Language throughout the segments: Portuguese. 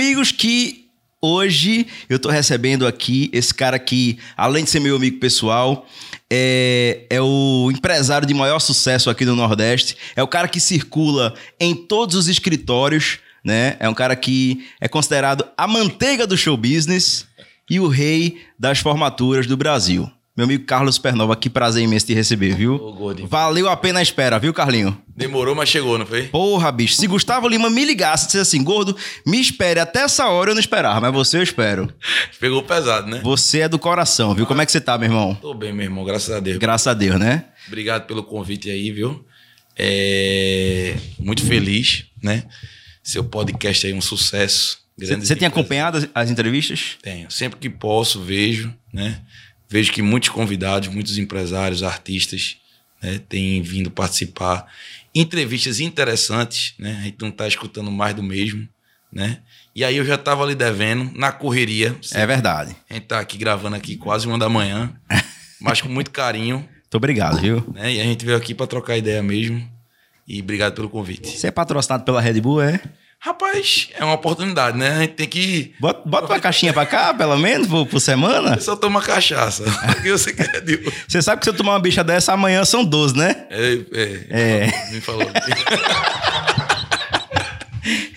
amigos, que hoje eu tô recebendo aqui esse cara que, além de ser meu amigo pessoal, é, é o empresário de maior sucesso aqui no Nordeste. É o cara que circula em todos os escritórios, né? É um cara que é considerado a manteiga do show business e o rei das formaturas do Brasil. Meu amigo Carlos Supernova, que prazer imenso te receber, viu? Ô. Valeu a pena a espera, viu, Carlinho? Demorou, mas chegou, não foi? Porra, bicho, se Gustavo Lima me ligasse e dissesse assim, gordo, me espere até essa hora, eu não esperava, mas você eu espero. Pegou pesado, né? Você é do coração, viu? Como é que você tá, meu irmão? Tô bem, meu irmão, graças a Deus. Graças a Deus, né? Obrigado pelo convite aí, viu? É... Muito feliz, né? Seu podcast aí é um sucesso. Você tem acompanhado as, as entrevistas? Tenho. Sempre que posso, vejo, né? Vejo que muitos convidados, muitos empresários, artistas, né, têm vindo participar. Entrevistas interessantes, né? A gente não tá escutando mais do mesmo, né? E aí eu já tava ali devendo, na correria. É verdade. A gente tá aqui gravando aqui quase uma da manhã, mas com muito carinho, Muito obrigado, viu? né? E a gente veio aqui para trocar ideia mesmo. E obrigado pelo convite. Você é patrocinado pela Red Bull, é? Rapaz, é uma oportunidade, né? A gente tem que. Bota, bota uma caixinha pra cá, pelo menos, por, por semana. Eu só toma cachaça. O que você quer, Dio? Você sabe que se eu tomar uma bicha dessa, amanhã são 12, né? É, é, É. Me falou.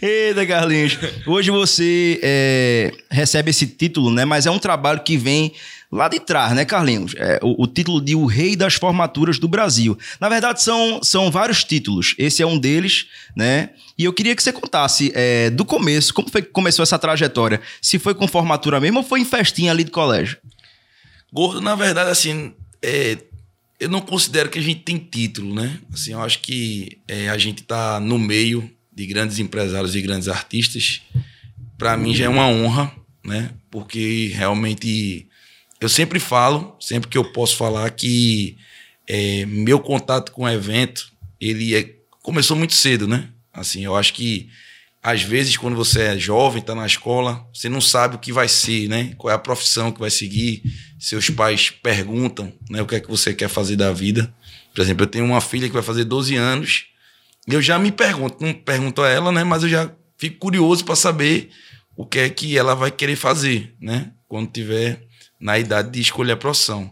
Eita, Carlinhos. Hoje você é, recebe esse título, né? Mas é um trabalho que vem lá de trás, né, Carlinhos? É, o, o título de O Rei das Formaturas do Brasil. Na verdade, são, são vários títulos. Esse é um deles, né? E eu queria que você contasse é, do começo, como foi que começou essa trajetória? Se foi com formatura mesmo ou foi em festinha ali de colégio? Gordo, na verdade, assim, é, eu não considero que a gente tem título, né? Assim, eu acho que é, a gente tá no meio de grandes empresários e grandes artistas. Para mim já é uma honra, né? Porque realmente eu sempre falo, sempre que eu posso falar que é, meu contato com o evento, ele é, começou muito cedo, né? Assim, eu acho que às vezes quando você é jovem, está na escola, você não sabe o que vai ser, né? Qual é a profissão que vai seguir. Seus pais perguntam, né, o que é que você quer fazer da vida. Por exemplo, eu tenho uma filha que vai fazer 12 anos, e eu já me pergunto, não pergunto a ela, né, mas eu já fico curioso para saber o que é que ela vai querer fazer, né? Quando tiver na idade de escolher a profissão.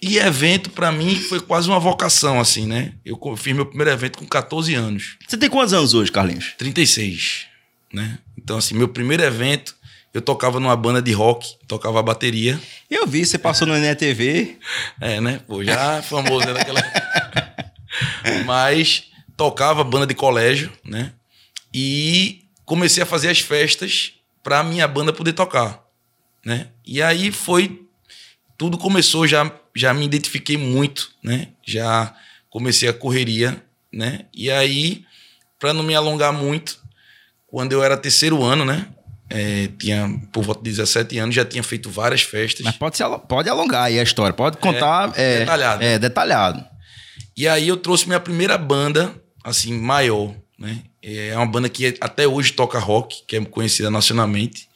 E evento, para mim, foi quase uma vocação, assim, né? Eu fiz meu primeiro evento com 14 anos, Você tem quantos anos hoje, Carlinhos? 36, né? Então, assim, meu primeiro evento, eu tocava numa banda de rock, tocava bateria. Eu vi, você passou no NETV. É, né? Pô, já famoso, né? Daquela... Mas tocava banda de colégio, né? E comecei a fazer as festas pra minha banda poder tocar, né? E aí foi tudo começou já já me identifiquei muito, né? Já comecei a correria, né? E aí para não me alongar muito, quando eu era terceiro ano, né? É, tinha por volta de 17 anos, já tinha feito várias festas. Mas pode, se pode alongar aí a história, pode contar. É, detalhado. É, detalhado. E aí eu trouxe minha primeira banda, assim, maior, né? É uma banda que até hoje toca rock, que é conhecida nacionalmente,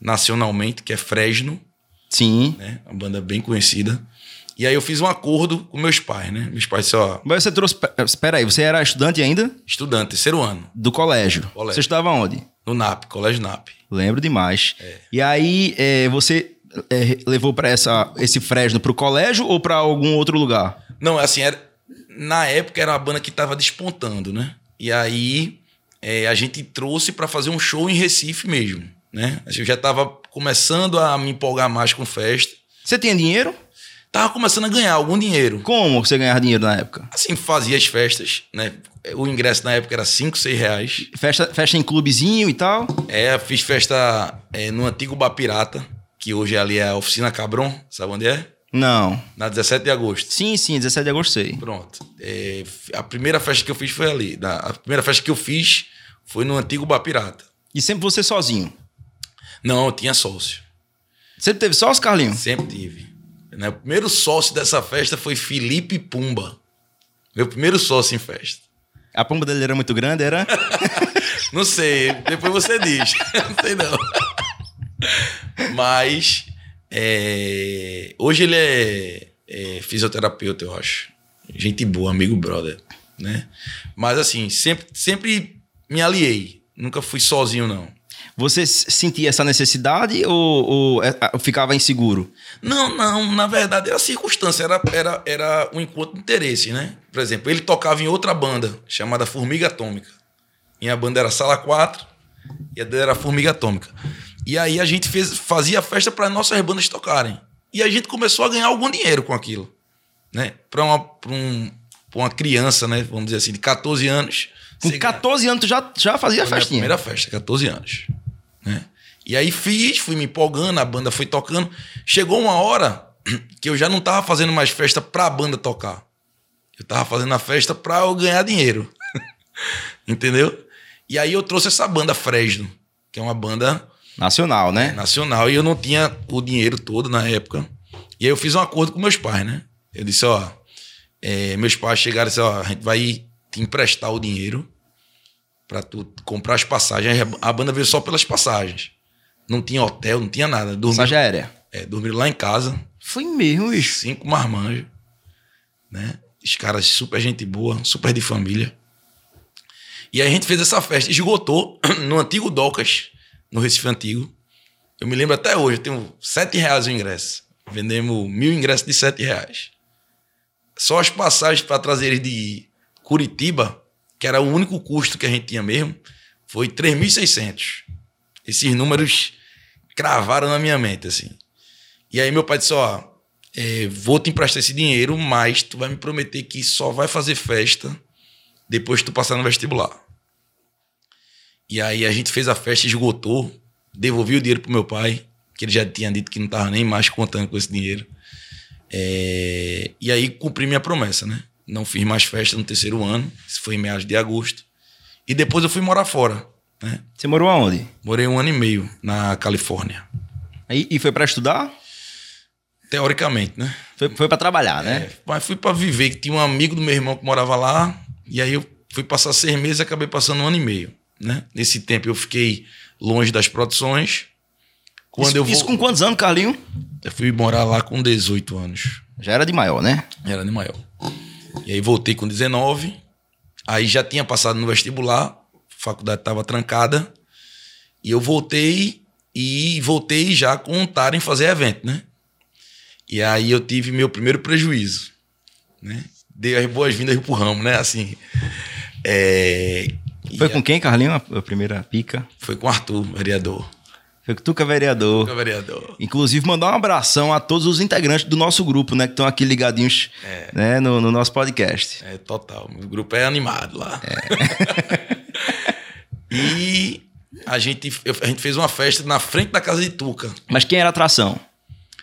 nacionalmente, que é Fresno, Sim. né? Uma banda bem conhecida. E aí eu fiz um acordo com meus pais, né? Meus pais disseram, ó, Mas você trouxe. Espera aí, você era estudante ainda? estudante, terceiro ano, Do colégio. Colégio. Você estudava onde? no NAP, Colégio NAP. Lembro demais. É. E aí, é, você é, levou para esse Fresno pro colégio ou para algum outro lugar? Não, assim, era, na época era uma banda que tava despontando, né? E aí é, a gente trouxe para fazer um show em Recife mesmo, né? Eu já tava começando a me empolgar mais com festa. Você tinha dinheiro? Tava começando a ganhar algum dinheiro. Como você ganhava dinheiro na época? Assim, fazia as festas, né? O ingresso na época era 5, 6 reais. Festa, festa em clubezinho e tal? É, fiz festa é, no antigo Bapirata, que hoje ali é a oficina Cabron, sabe onde é? Não. Na 17 de agosto. Sim, sim, 17 de agosto sei. Pronto. É, a primeira festa que eu fiz foi ali. A primeira festa que eu fiz foi no antigo Bapirata. E sempre você sozinho. Não, eu tinha sócio. Sempre teve sócio, Carlinhos? Sempre tive. Né? O primeiro sócio dessa festa foi Felipe Pumba. Meu primeiro sócio em festa. A pomba dele era muito grande, era? Não sei, depois você diz. não sei não. Mas é, hoje ele é, é fisioterapeuta, eu acho. Gente boa, amigo brother, né? Mas assim, sempre, sempre me aliei. Nunca fui sozinho, não. Você sentia essa necessidade ou, ou é, ah, ficava inseguro? Não, não, na verdade era circunstância, era, era, era um encontro de interesse, né? Por exemplo, ele tocava em outra banda chamada Formiga Atômica. Minha banda era Sala 4 e a dele era Formiga Atômica. E aí a gente fez, fazia festa para nossas bandas tocarem. E a gente começou a ganhar algum dinheiro com aquilo, né? Para uma, um, uma criança, né? Vamos dizer assim, de 14 anos. Com você ganha- 14 anos tu já, já fazia foi a minha festinha? primeira festa, 14 anos. Né? E aí fiz, fui me empolgando, a banda foi tocando. Chegou uma hora que eu já não tava fazendo mais festa pra banda tocar. Eu tava fazendo a festa pra eu ganhar dinheiro. Entendeu? E aí eu trouxe essa banda Fresno, que é uma banda Nacional, né? nacional, e eu não tinha o dinheiro todo na época. E aí eu fiz um acordo com meus pais, né? Eu disse, ó, é, meus pais chegaram e disseram, ó, a gente vai te emprestar o dinheiro pra tu comprar as passagens. A banda veio só pelas passagens. Não tinha hotel, não tinha nada. Dormi, Passagem aérea. é, dormiram lá em casa, Foi mesmo, bicho. cinco marmanjos, né? Os caras super gente boa, super de família. E aí a gente fez essa festa, esgotou no antigo Docas, no Recife Antigo. Eu me lembro até hoje, eu tenho sete reais o ingresso. Vendemos mil ingressos de sete reais. Só as passagens para trazer eles de Curitiba, que era o único custo que a gente tinha mesmo, foi 3.600. Esses números cravaram na minha mente, assim. E aí meu pai disse, ó, é, vou te emprestar esse dinheiro, mas tu vai me prometer que só vai fazer festa depois que tu passar no vestibular. E aí a gente fez a festa, esgotou, devolvi o dinheiro pro meu pai, que ele já tinha dito que não tava nem mais contando com esse dinheiro. É, e aí cumpri minha promessa, né? Não fiz mais festa no terceiro ano, isso foi em meados de agosto. E depois eu fui morar fora, né? Você morou aonde? Morei um ano e meio na Califórnia. E, e foi pra estudar? Teoricamente, né? Foi, foi para trabalhar, né? É, mas fui pra viver, que tinha um amigo do meu irmão que morava lá, e aí eu fui passar seis meses e acabei passando um ano e meio, né? Nesse tempo eu fiquei longe das produções. Quando isso, eu vou, isso com quantos anos, Carlinho? eu fui morar lá com 18 anos. Já era de maior, né? Era de maior. E aí voltei com 19. Aí já tinha passado no vestibular, a faculdade estava trancada. E eu voltei e voltei já com vontade em fazer evento, né? E aí eu tive meu primeiro prejuízo, né? Dei as boas-vindas pro ramo, né? Assim, é... Foi e com quem, Carlinho, a, a primeira pica? foi com o Arthur, vereador. Tuca Vereador. Foi vereador. Inclusive, mandar um abração a todos os integrantes do nosso grupo, né? Que estão aqui ligadinhos né, no, no nosso podcast. É, total. O grupo é animado lá. e a gente, a gente fez uma festa na frente da casa de Tuca. Mas quem era a atração?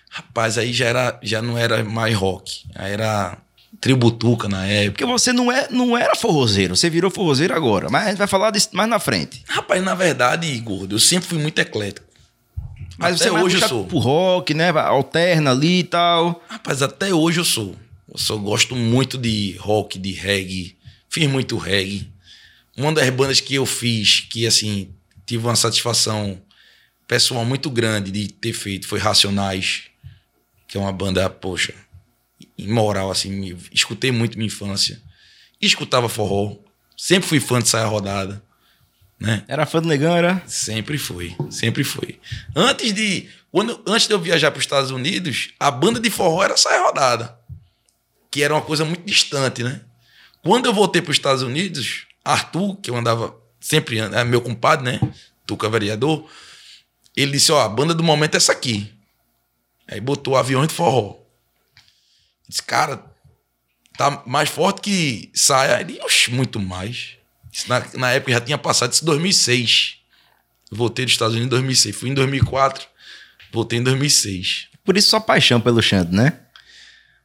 Rapaz, aí já, era, já não era mais rock. Aí era tributuca na época. Porque você não, é, não era forrozeiro, você virou forrozeiro agora. Mas a gente vai falar disso mais na frente. Rapaz, na verdade, gordo, eu sempre fui muito eclético. Mas até você hoje eu sou. pro rock, né? Alterna ali e tal. Rapaz, até hoje eu sou. Eu só gosto muito de rock, de reggae. Fiz muito reggae. Uma das bandas que eu fiz, que assim, tive uma satisfação pessoal muito grande de ter feito, foi Racionais, que é uma banda, poxa, imoral, assim. Escutei muito minha infância. Escutava forró. Sempre fui fã de saia rodada. Né? Era fã do Negão, era? Sempre foi, sempre foi. Antes de, quando, antes de eu viajar para os Estados Unidos, a banda de forró era saia rodada, que era uma coisa muito distante, né? Quando eu voltei para os Estados Unidos, Arthur, que eu andava sempre, é meu compadre, né? Tuca vereador, ele disse: Ó, a banda do momento é essa aqui. Aí botou aviões de forró. Disse, cara, tá mais forte que saia. Ele, oxe, muito mais. Isso na, na época já tinha passado, isso em 2006. Eu voltei dos Estados Unidos em 2006. Fui em 2004, voltei em 2006. Por isso sua paixão pelo Xande, né?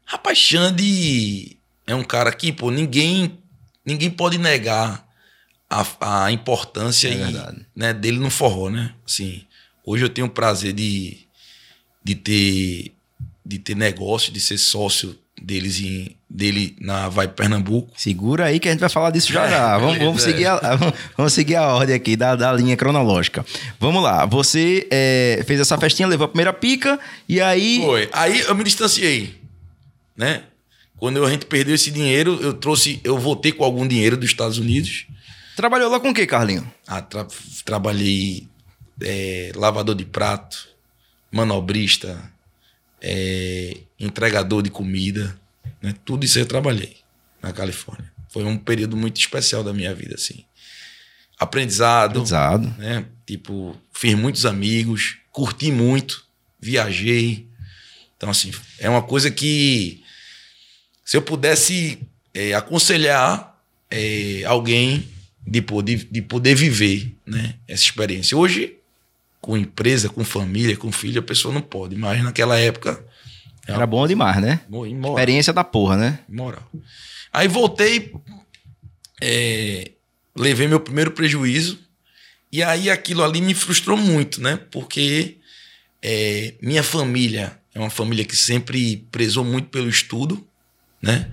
Rapaz, Xande é um cara que, pô, ninguém, ninguém pode negar a, a importância É e, né, dele no forró, né? Assim, hoje eu tenho o prazer de, de, ter, de ter negócio, de ser sócio deles em, dele na Vai Pernambuco. Segura aí que a gente vai falar disso já já. Vamos, beleza, vamos é. seguir, a, vamos seguir a ordem aqui da, da linha cronológica. Vamos lá. Você é, fez essa festinha, levou a primeira pica e aí. Foi. Aí eu me distanciei, né? Quando a gente perdeu esse dinheiro, eu trouxe, eu voltei com algum dinheiro dos Estados Unidos. Trabalhou lá com o quê, Carlinho? Ah, tra- trabalhei é, lavador de prato, manobrista, é, entregador de comida, né? Tudo isso eu trabalhei na Califórnia. Foi um período muito especial da minha vida, assim. Aprendizado. Aprendizado. Né? Tipo, fiz muitos amigos, curti muito, viajei. Então, assim, é uma coisa que se eu pudesse é, aconselhar é, alguém de poder, de poder viver né, essa experiência. Hoje, com empresa, com família, com filho, a pessoa não pode, mas naquela época. Era bom demais, né? Imoral. Experiência da porra, né? Moral. Aí voltei, é, levei meu primeiro prejuízo, e aí aquilo ali me frustrou muito, né? Porque é, minha família é uma família que sempre prezou muito pelo estudo, né?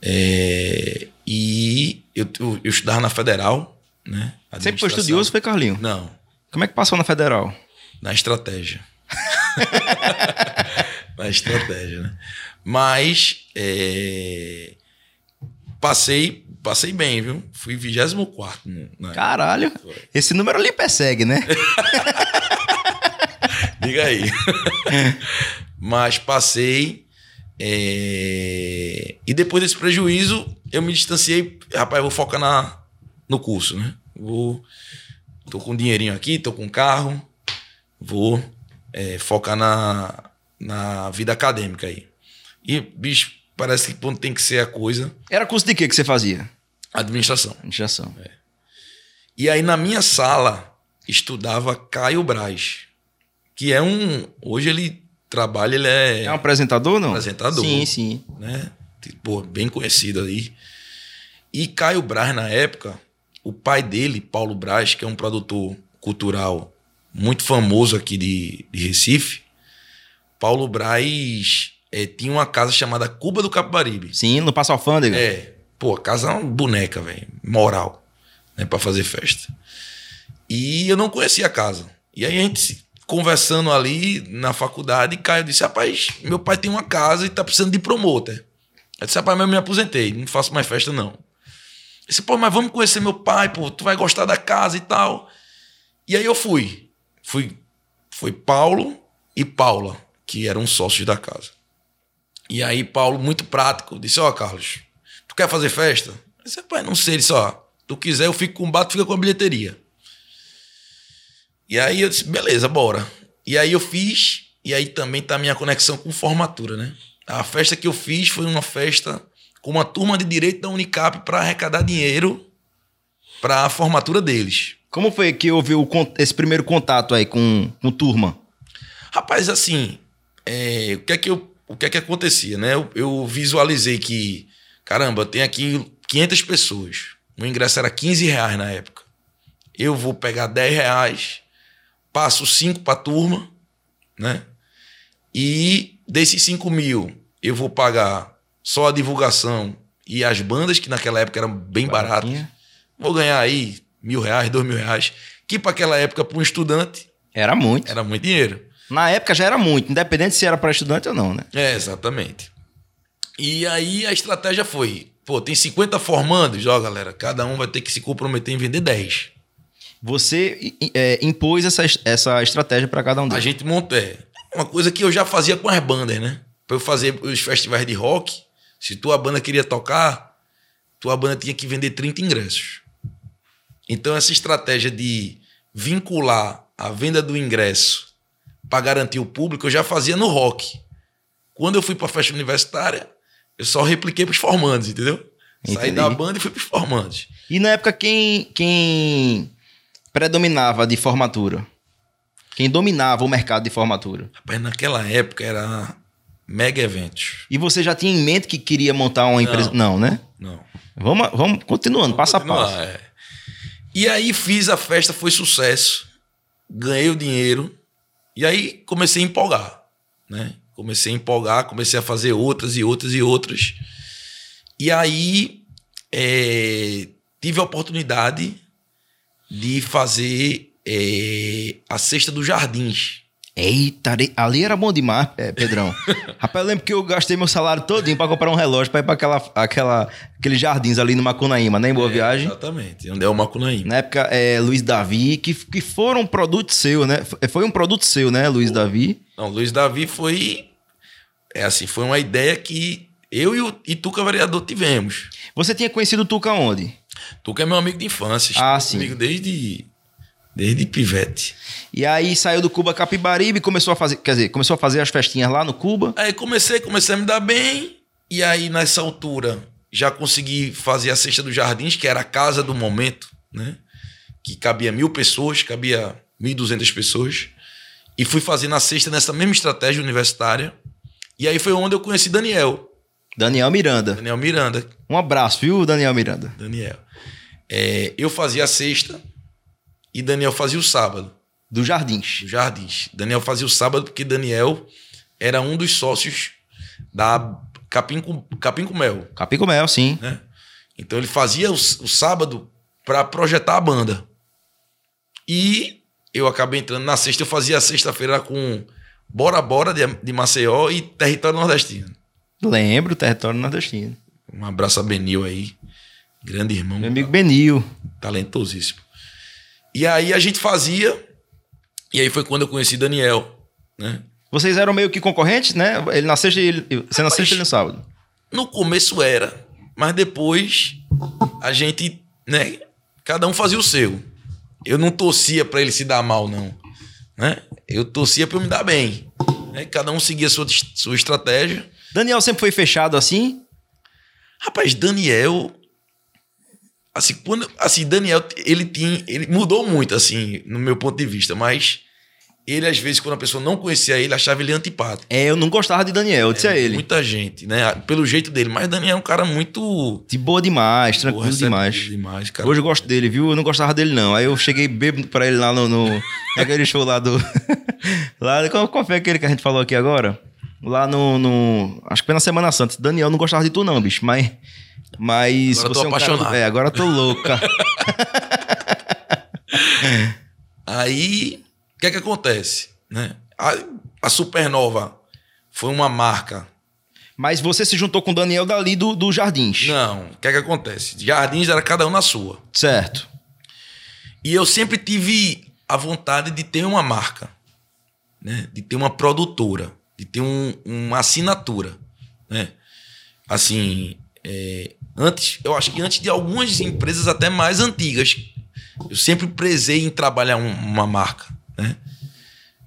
É, e eu, eu, eu, estudava na Federal, né? Sempre foi estudioso, foi Carlinho? Não. Como é que passou na Federal? Na estratégia. na estratégia, né? Mas é, passei, passei bem, viu? Fui 24. Né? Caralho! Esse número ali persegue, né? Diga aí. Mas passei. É... E depois desse prejuízo, eu me distanciei. Rapaz, vou focar na, no curso, né? Vou. Tô com um dinheirinho aqui, tô com um carro. Vou é, focar na, na vida acadêmica aí. E, bicho, parece que quando tem que ser a coisa. Era curso de quê que você fazia? Administração. Administração. É. E aí, na minha sala, estudava Caio Braz, que é um. Hoje ele trabalha, ele é. É um apresentador, não? Apresentador. Sim, sim. Né? Pô, bem conhecido aí. E Caio Braz, na época, o pai dele, Paulo Braz, que é um produtor cultural muito famoso aqui de, de Recife, Paulo Braz é, tinha uma casa chamada Cuba do Capibaribe. Sim, no Passo Alfândega. É. Pô, a casa é uma boneca, velho. Moral. Né, para fazer festa. E eu não conhecia a casa. E aí a gente conversando ali na faculdade, Caio disse: Rapaz, meu pai tem uma casa e tá precisando de promotor. Eu disse: Rapaz, mas eu me aposentei, não faço mais festa, não. Disse: Pô, mas vamos conhecer meu pai, pô, tu vai gostar da casa e tal. E aí eu fui. Fui. Foi Paulo e Paula, que eram sócios da casa. E aí, Paulo, muito prático, disse: Ó, oh, Carlos, tu quer fazer festa? Eu disse: Pai, não sei. Ele disse: Ó, tu quiser, eu fico com o bato, fica com a bilheteria. E aí eu disse, beleza, bora. E aí eu fiz, e aí também tá a minha conexão com formatura, né? A festa que eu fiz foi uma festa com uma turma de direito da Unicap para arrecadar dinheiro para a formatura deles. Como foi que houve o, esse primeiro contato aí com, com turma? Rapaz, assim, é, o, que é que eu, o que é que acontecia, né? Eu, eu visualizei que, caramba, tem aqui 500 pessoas. O ingresso era 15 reais na época. Eu vou pegar 10 reais passo 5 para a turma, né? E desses 5 mil, eu vou pagar só a divulgação e as bandas, que naquela época eram bem baratas. Vou ganhar aí mil reais, dois mil reais. Que para aquela época, para um estudante. Era muito. Era muito dinheiro. Na época já era muito, independente se era para estudante ou não, né? É, exatamente. E aí a estratégia foi: pô, tem 50 formandos, ó, galera, cada um vai ter que se comprometer em vender 10. Você é, impôs essa, essa estratégia para cada um deles. A gente montou. É, uma coisa que eu já fazia com as bandas, né? Para eu fazer os festivais de rock, se tua banda queria tocar, tua banda tinha que vender 30 ingressos. Então, essa estratégia de vincular a venda do ingresso para garantir o público, eu já fazia no rock. Quando eu fui para a festa universitária, eu só repliquei para os formandos, entendeu? Entendi. Saí da banda e fui para os formandos. E na época, quem, quem predominava de formatura? Quem dominava o mercado de formatura? Rapaz, naquela época era mega eventos. E você já tinha em mente que queria montar uma empresa? Não, né? Não. Vamos, vamos continuando, vamos passo continuar, a passo. É. E aí fiz a festa, foi sucesso. Ganhei o dinheiro. E aí comecei a empolgar, né? Comecei a empolgar, comecei a fazer outras e outras e outras. E aí é, tive a oportunidade de fazer é, a Cesta dos Jardins. Eita, ali era bom demais, Pedrão. Rapaz, eu lembro que eu gastei meu salário todinho pra comprar um relógio pra ir pra aquela, aquela, aqueles jardins ali no Macunaíma, né? Em Boa É, Viagem. Exatamente, onde é o Macunaíma. Na época, é, Luiz Davi, que, que foram um produto seu, né? Foi um produto seu, né, Luiz Davi? Não, Luiz Davi foi. É assim, foi uma ideia que eu e o e Tuca vereador tivemos. Você tinha conhecido o Tuca onde? Tuca é meu amigo de infância. Ah, sim. Comigo desde, desde pivete. E aí saiu do Cuba Capibaribe e começou a fazer, quer dizer, começou a fazer as festinhas lá no Cuba. Aí comecei, comecei a me dar bem. E aí, nessa altura, já consegui fazer a Cesta dos Jardins, que era a casa do momento, né? Que cabia mil pessoas, cabia 1.200 pessoas. E fui fazendo a cesta nessa mesma estratégia universitária. E aí foi onde eu conheci Daniel. Daniel Miranda. Daniel Miranda. Um abraço, viu, Daniel Miranda? Daniel. É, eu fazia a sexta e Daniel fazia o sábado, Do Jardins. dos Jardins. Daniel fazia o sábado porque Daniel era um dos sócios da Capim com, Capim com Mel. Capim com Mel, sim. né? Então ele fazia o, o sábado para projetar a banda. E eu acabei entrando na sexta, eu fazia a sexta-feira com Bora Bora de, de Maceió e Território Nordestino. Lembro, território nordestino. Um abraço a Benil aí, grande irmão, Meu amigo Benil. talentosíssimo. E aí a gente fazia, e aí foi quando eu conheci Daniel, né? Vocês eram meio que concorrentes, né? Ele na sexta e ele, você na sexta ele no sábado. No começo era, mas depois a gente, né? Cada um fazia o seu. Eu não torcia pra ele se dar mal, não. Né? Eu torcia pra eu me dar bem. Né? Cada um seguia a sua, sua estratégia. Daniel sempre foi fechado assim? Rapaz, Daniel. Assim, quando, assim, Daniel, ele tinha. Ele mudou muito, assim, no meu ponto de vista, mas ele, às vezes, quando a pessoa não conhecia ele, achava ele antipático. É, eu não gostava de Daniel, eu disse a ele. Muita gente, né? Pelo jeito dele. Mas Daniel é um cara muito. De boa demais, tranquilo receptivo demais. demais cara. Hoje eu gosto dele, viu? Eu não gostava dele, não. Aí eu cheguei bêbado pra ele lá no. no aquele show lá do. lá, qual, qual foi aquele que a gente falou aqui agora? Lá no, no- Acho que foi na Semana Santa. Daniel não gostava de tu, não, bicho. Mas. Mas. Agora eu tô você é um cara- apaixonado. é, agora eu tô louca. Aí, o que é que acontece? Né? A, a Supernova foi uma marca. mas você se juntou com o Daniel dali do, do Jardins. Não, o que é que acontece? Jardins era cada um na sua. Certo. E eu sempre tive a vontade de ter uma marca, né? de ter uma produtora, de ter um- uma assinatura. Né? Assim, é, antes, eu acho que antes de algumas empresas até mais antigas, eu sempre prezei em trabalhar um- uma marca. Né?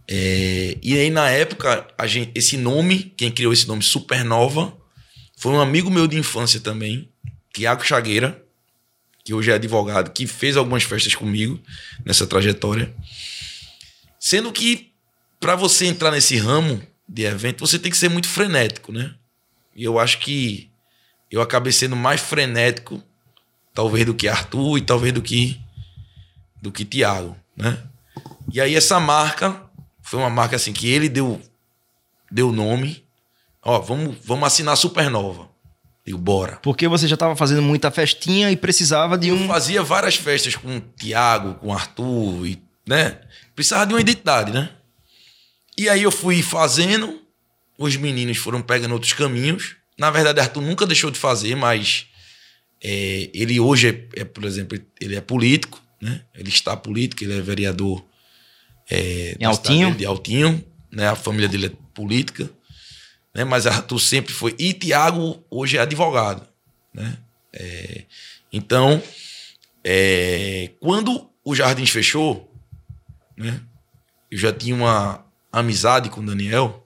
É, e aí, na época, a gente, esse nome, quem criou esse nome, Supernova, foi um amigo meu de infância também, Tiago Chagueira, que hoje é advogado, que fez algumas festas comigo nessa trajetória. Sendo que, para você entrar nesse ramo de evento, você tem que ser muito frenético, né? E eu acho que eu acabei sendo mais frenético, talvez do que Arthur e talvez do que do que Tiago, né? E aí essa marca foi uma marca assim que ele deu deu nome. Ó, vamos vamos assinar Supernova. Digo, bora. Porque você já tava fazendo muita festinha e precisava de Eu um. fazia várias festas com o Tiago, com o Arthur, e, né? Precisava de uma identidade, né? E aí eu fui fazendo, os meninos foram pegando outros caminhos. Na verdade, Arthur nunca deixou de fazer, mas é, ele hoje é, é, por exemplo, ele é político, né? Ele está político, ele é vereador é, Em Altinho? de Altinho, né? A família dele é política, né? Mas Arthur sempre foi. E Tiago hoje é advogado, né? É, então, é, quando o Jardins fechou, né? Eu já tinha uma amizade com o Daniel.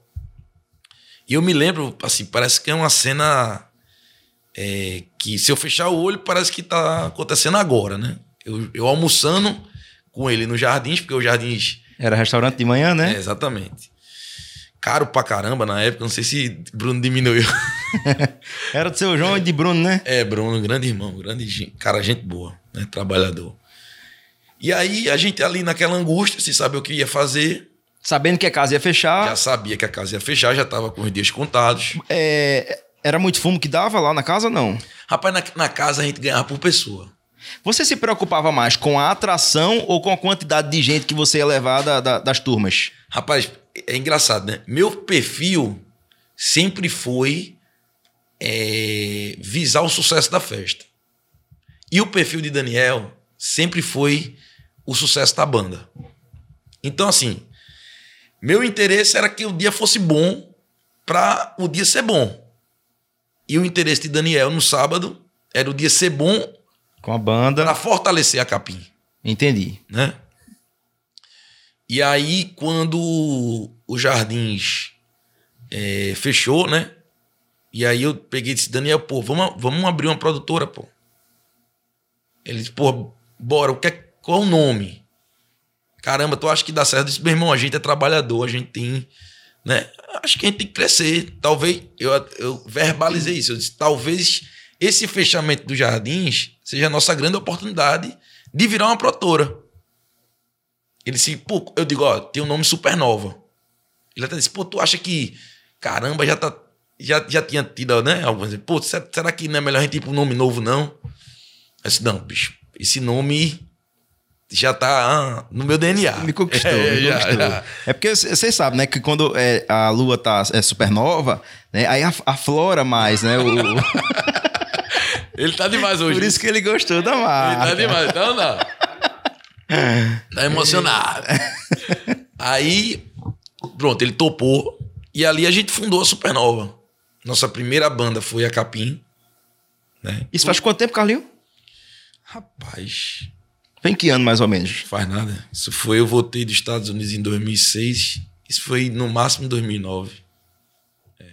E eu me lembro, assim, parece que é uma cena é, que se eu fechar o olho parece que tá acontecendo agora, né? Eu, eu almoçando com ele no Jardins, porque o Jardins Era restaurante de manhã, é, né? exatamente. Caro pra caramba na época, não sei se Bruno diminuiu. Era do seu João e de Bruno, né? É, Bruno, grande irmão, grande cara, gente boa, né? Trabalhador. E aí a gente ali naquela angústia, sem saber o que ia fazer, Sabendo que a casa ia fechar. já sabia que a casa ia fechar, já tava com os dias contados. é, era muito fumo que dava lá na casa, não? Rapaz, na, na casa a gente ganhava por pessoa. Você se preocupava mais com a atração ou com a quantidade de gente que você ia levar da- da- das turmas? Rapaz, é engraçado, né? Meu perfil sempre foi é, visar o sucesso da festa. E o perfil de Daniel sempre foi o sucesso da banda. Então, assim, meu interesse era que o dia fosse bom para o dia ser bom. E o interesse de Daniel no sábado era o dia ser bom com a banda para fortalecer a Capim. Entendi. Né? E aí, quando o Jardins é, fechou, né? E aí eu peguei e disse, Daniel, pô, vamos, vamos abrir uma produtora, pô. Ele disse, pô, bora, o que é, qual é o nome? Caramba, tu acha que dá certo? Eu disse, meu irmão, a gente é trabalhador, a gente tem, né? Acho que a gente tem que crescer. Talvez, eu, eu verbalizei isso, eu disse, talvez esse fechamento dos jardins seja a nossa grande oportunidade de virar uma produtora. Ele disse, pô, eu digo, ó, tem um nome Supernova. Ele até disse, pô, tu acha que, caramba, já tá já, já tinha tido, né? Alguns pô, será que não é melhor a gente ir um nome novo, não? Eu disse, não, bicho, esse nome já tá ah, no meu DNA. Me conquistou, é, me conquistou. Já, já. É porque vocês sabem, né, que quando é, a lua tá é supernova, né, aí aflora mais, né? O... ele tá demais hoje. Por isso que ele gostou da marca. Ele tá demais, então não. Tá emocionado. aí, pronto, ele topou. E ali a gente fundou a Supernova. Nossa primeira banda foi a Capim. Né? Isso faz quanto tempo, Carlinho? Rapaz. Tem que ano, mais ou menos? Faz nada. Isso foi, eu voltei dos Estados Unidos em 2006. Isso foi no máximo 2009. É.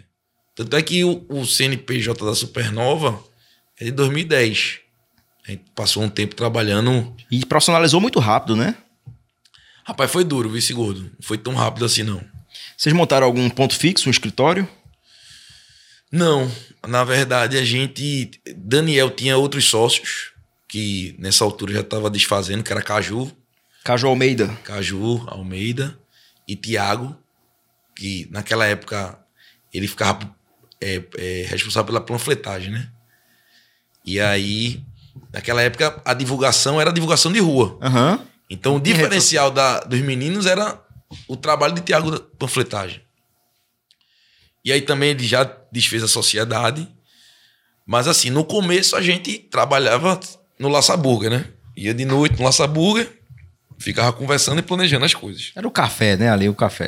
Tanto é que o, o CNPJ da Supernova é de 2010. A gente passou um tempo trabalhando. E profissionalizou muito rápido, né? Rapaz, foi duro, vice gordo. Não foi tão rápido assim, não. Vocês montaram algum ponto fixo, um escritório? Não, na verdade a gente. Daniel tinha outros sócios que nessa altura já estava desfazendo, que era Caju. Caju Almeida. Caju Almeida e Tiago, que naquela época ele ficava é, é, responsável pela panfletagem, né? E aí, naquela época, a divulgação era a divulgação de rua. Uhum. Então o diferencial da, dos meninos era o trabalho de Tiago da panfletagem. E aí também ele já desfez a sociedade. Mas assim, no começo a gente trabalhava no Laçaburga, né? Ia de noite no Laçaburga, ficava conversando e planejando as coisas. Era o café, né? Ali o café.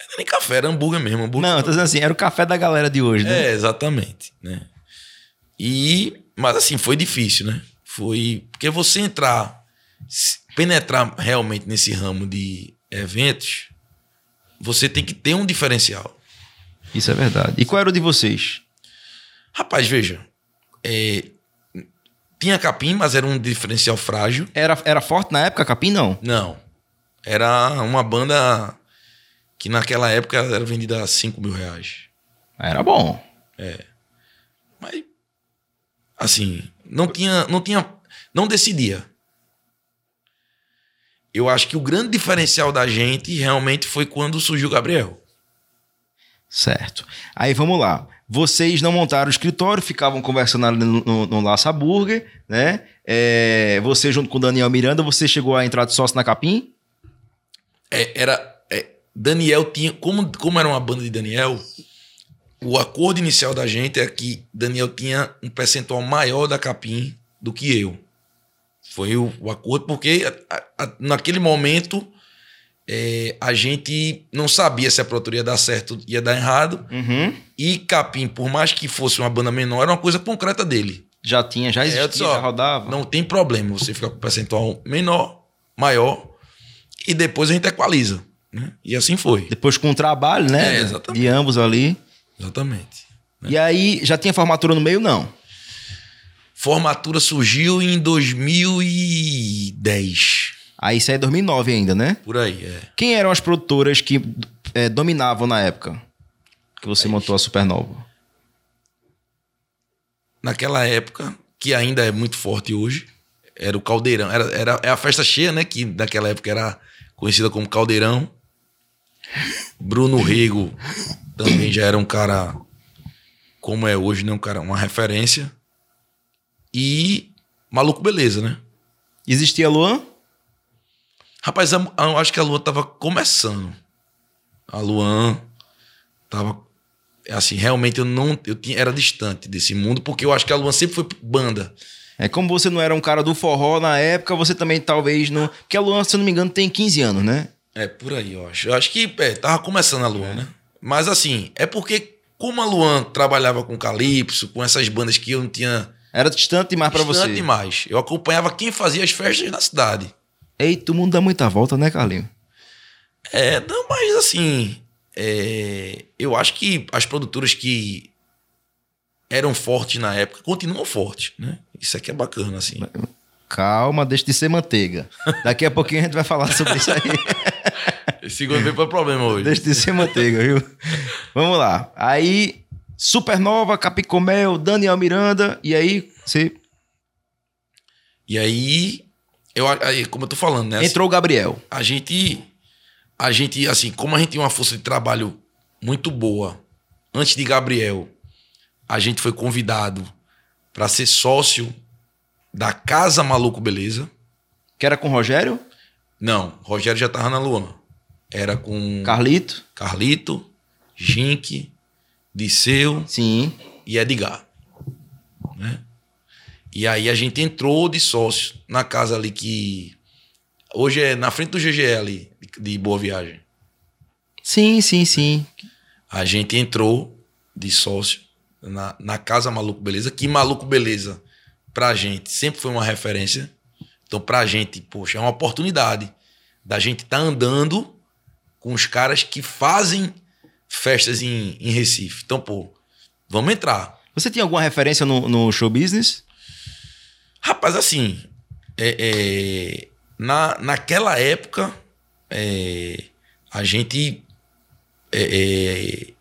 Era nem café, era hambúrguer mesmo. Hambúrguer. Não, tô dizendo assim, era o café da galera de hoje, né? É, exatamente. Né? E, mas assim, foi difícil, né? Foi. Porque você entrar, penetrar realmente nesse ramo de eventos, você tem que ter um diferencial. Isso é verdade. E qual era o de vocês? Rapaz, veja. É, tinha capim, mas era um diferencial frágil. Era, era forte na época, capim não? Não. Era uma banda que naquela época era vendida a 5 mil reais. Era bom. É. Mas, assim, não tinha, não tinha, não decidia eu acho que o grande diferencial da gente realmente foi quando surgiu o Gabriel. Certo. Aí vamos lá. Vocês não montaram o escritório, ficavam conversando ali no, no, no Laça Burger, né? É, você, junto com o Daniel Miranda, você chegou a entrar de sócio na Capim? É, era. É, Daniel tinha. Como, como era uma banda de Daniel, o acordo inicial da gente é que Daniel tinha um percentual maior da Capim do que eu. Foi o, o acordo, porque a, a, naquele momento é, a gente não sabia se a produtora ia dar certo ia dar errado. Uhum. E Capim, por mais que fosse uma banda menor, era uma coisa concreta dele. Já tinha, já é, existia, é, disse, ó, já rodava. Não tem problema, você fica com percentual menor, maior, e depois a gente equaliza. Né? E assim foi. Depois com o trabalho, né? É, exatamente. De ambos ali. Exatamente. Né? E aí, já tinha formatura no meio, não? Formatura surgiu em 2010. Aí isso aí é 2009 ainda, né? Por aí, é. Quem eram as produtoras que é, dominavam na época que você aí. montou a Supernova? Naquela época, que ainda é muito forte hoje, era o Caldeirão. Era, era é a festa cheia, né? Que naquela época era conhecida como Caldeirão. Bruno Rego também já era um cara, como é hoje, né? Um cara, uma referência e Maluco Beleza, né? Existia Luan? Rapaz, eu acho que a Luan tava começando. A Luan tava assim, realmente eu não eu tinha, era distante desse mundo porque eu acho que a Luan sempre foi banda. É como você não era um cara do forró na época, você também talvez não. Porque a Luan, se eu não me engano, tem 15 anos, né? É, por aí, eu acho. Eu acho que é, tava começando a Luan, é. né? Mas assim, é porque, como a Luan trabalhava com Calypso, com essas bandas que eu não tinha. Era distante demais para você. Distante demais. Eu acompanhava quem fazia as festas na cidade. Eita, o mundo dá muita volta, né, Carlinho? É, não, mas assim. É, eu acho que as produtoras que eram fortes na época continuam fortes, né? Isso aqui é bacana, assim. Calma, deixa de ser manteiga. Daqui a pouquinho a gente vai falar sobre isso aí. Esse veio para problema hoje. Deixa de ser manteiga, viu? Vamos lá. Aí, Supernova, Capicomel, Daniel Miranda, e aí você. E aí, eu, aí, como eu tô falando, né? Entrou o Gabriel. A gente, a gente, assim, como a gente tinha uma força de trabalho muito boa, antes de Gabriel, a gente foi convidado para ser sócio da Casa Maluco Beleza. Que era com o Rogério? Não, Rogério já tava na Luan. Era com. Carlito. Carlito, Gink, Disseu. Sim. E Edgar. E aí a gente entrou de sócio na casa ali que. Hoje é na frente do GGL de Boa Viagem. Sim, sim, sim. A gente entrou de sócio na, na Casa Maluco Beleza, que Maluco Beleza, pra gente, sempre foi uma referência. Então, pra gente, poxa, é uma oportunidade da gente estar tá andando com os caras que fazem festas em, em Recife. Então, pô, vamos entrar. Você tinha alguma referência no, no show business? Rapaz, assim, é, é, na, naquela época, é, a gente. É, é,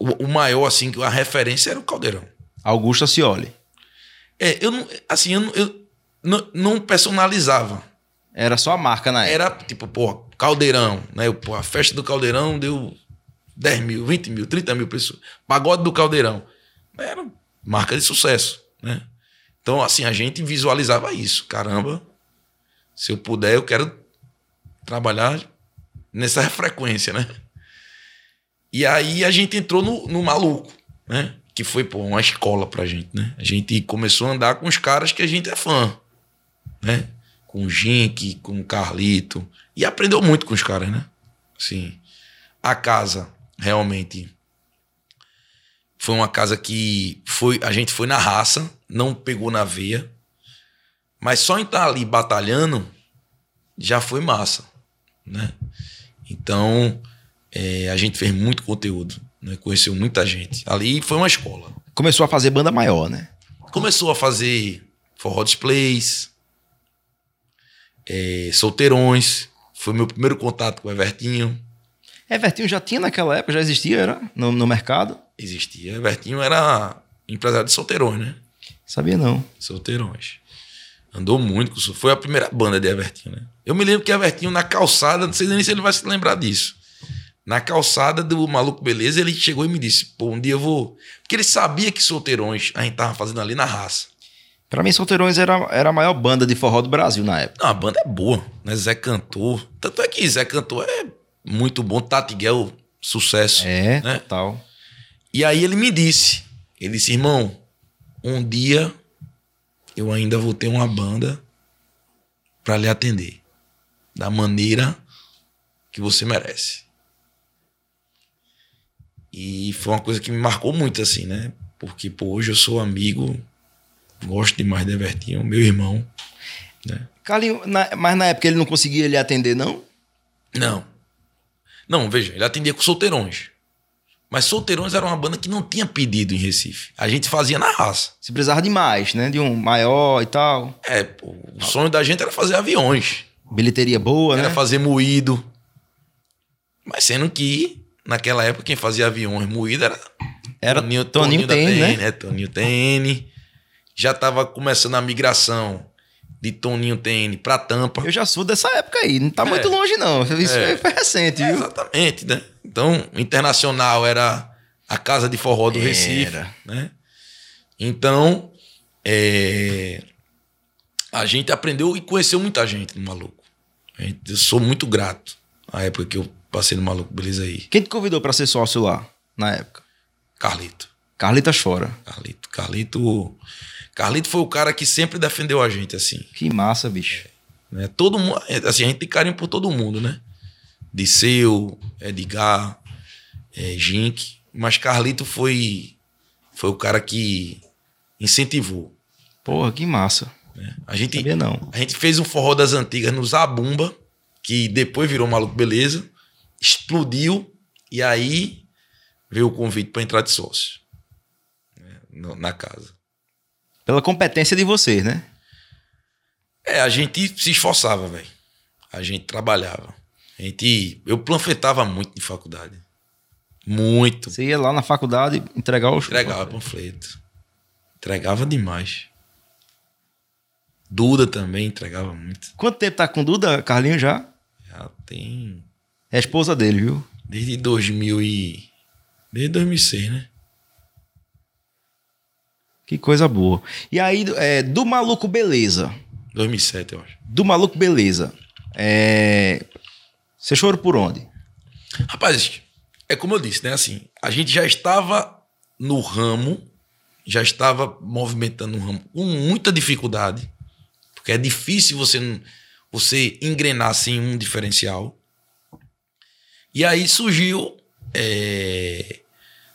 o, o, maior, assim, a referência era o Caldeirão. Augusto Ascioli. É, eu não. Assim, eu, eu não, não personalizava. Era só a marca na época. Era tipo, pô, Caldeirão, né? Pô, a festa do Caldeirão deu 10 mil, 20 mil, 30 mil pessoas. Pagode do Caldeirão. Era marca de sucesso, né? Então, assim, a gente visualizava isso. Caramba, se eu puder, eu quero trabalhar nessa frequência, né? E aí a gente entrou no, no maluco, né? Que foi, pô, uma escola pra gente, né? A gente começou a andar com os caras que a gente é fã, né? Com o Gink, com o Carlito. E aprendeu muito com os caras, né? Assim, a casa realmente foi uma casa que foi a gente foi na raça, não pegou na veia, mas só em estar ali batalhando já foi massa, né? Então é, a gente fez muito conteúdo, né? conheceu muita gente. Ali foi uma escola. Começou a fazer banda maior, né? Começou a fazer forró displays, é, solteirões. Foi meu primeiro contato com o Evertinho. Evertinho já tinha naquela época, já existia, era? No, no mercado? Existia. Evertinho era empresário de solteirões, né? Sabia não. Solteirões. Andou muito, foi a primeira banda de Evertinho, né? Eu me lembro que Evertinho na calçada, não sei nem se ele vai se lembrar disso. Na calçada do Maluco Beleza, ele chegou e me disse: pô, um dia eu vou. Porque ele sabia que solteirões a gente tava fazendo ali na raça. Pra mim, Solteirões era, era a maior banda de forró do Brasil na época. Não, a banda é boa, né? Zé Cantor. Tanto é que Zé Cantor é muito bom. Tatiguel, sucesso. É, né? total. E aí ele me disse, ele disse, irmão, um dia eu ainda vou ter uma banda para lhe atender da maneira que você merece. E foi uma coisa que me marcou muito assim, né? Porque pô, hoje eu sou amigo, gosto demais de Evertinho, meu irmão, né? Carlinho, na, mas na época ele não conseguia lhe atender não? Não. Não, veja, ele atendia com solteirões. Mas Solteirões era uma banda que não tinha pedido em Recife. A gente fazia na raça. Se precisava de mais, né? De um maior e tal. É, pô, o sonho da gente era fazer aviões. Bilheteria boa, era né? Era fazer moído. Mas sendo que, naquela época, quem fazia aviões moído era... Era Toninho, Toninho, Toninho TN, né? né? Toninho TN. Já tava começando a migração de Toninho TN pra Tampa. Eu já sou dessa época aí. Não tá é. muito longe, não. Isso é. foi recente, viu? Exatamente, né? Então, Internacional era a casa de forró do era. Recife, né? Então, é, a gente aprendeu e conheceu muita gente no Maluco. Eu sou muito grato à época que eu Passei no Maluco Beleza aí. Quem te convidou pra ser sócio lá, na época? Carlito. Carlitas fora. Carlito. Carlito. Carlito foi o cara que sempre defendeu a gente, assim. Que massa, bicho. Né? Todo mundo. Assim, a gente tem carinho por todo mundo, né? Disseu, Edgar, é, Gink. Mas Carlito foi, foi o cara que incentivou. Porra, que massa. né? A gente, Sabia não. a gente fez um forró das antigas no Zabumba, que depois virou Maluco Beleza, explodiu, e aí veio o convite para entrar de sócio né? Na casa. Pela competência de vocês, né? É, a gente se esforçava, velho. A gente trabalhava. A gente, eu planfetava muito de faculdade. Muito. Você ia lá na faculdade entregar o Entregava panfleto. Entregava demais. Duda também entregava muito. Quanto tempo tá com Duda, Carlinho, já? Já tem É a esposa dele, viu? desde 2000 e desde 2006, né? Que coisa boa. E aí, é, do Maluco Beleza. 2007, eu acho. Do Maluco Beleza. É... Você chorou por onde? Rapaz, é como eu disse, né? Assim, a gente já estava no ramo, já estava movimentando no ramo com muita dificuldade, porque é difícil você você engrenar sem um diferencial. E aí surgiu é,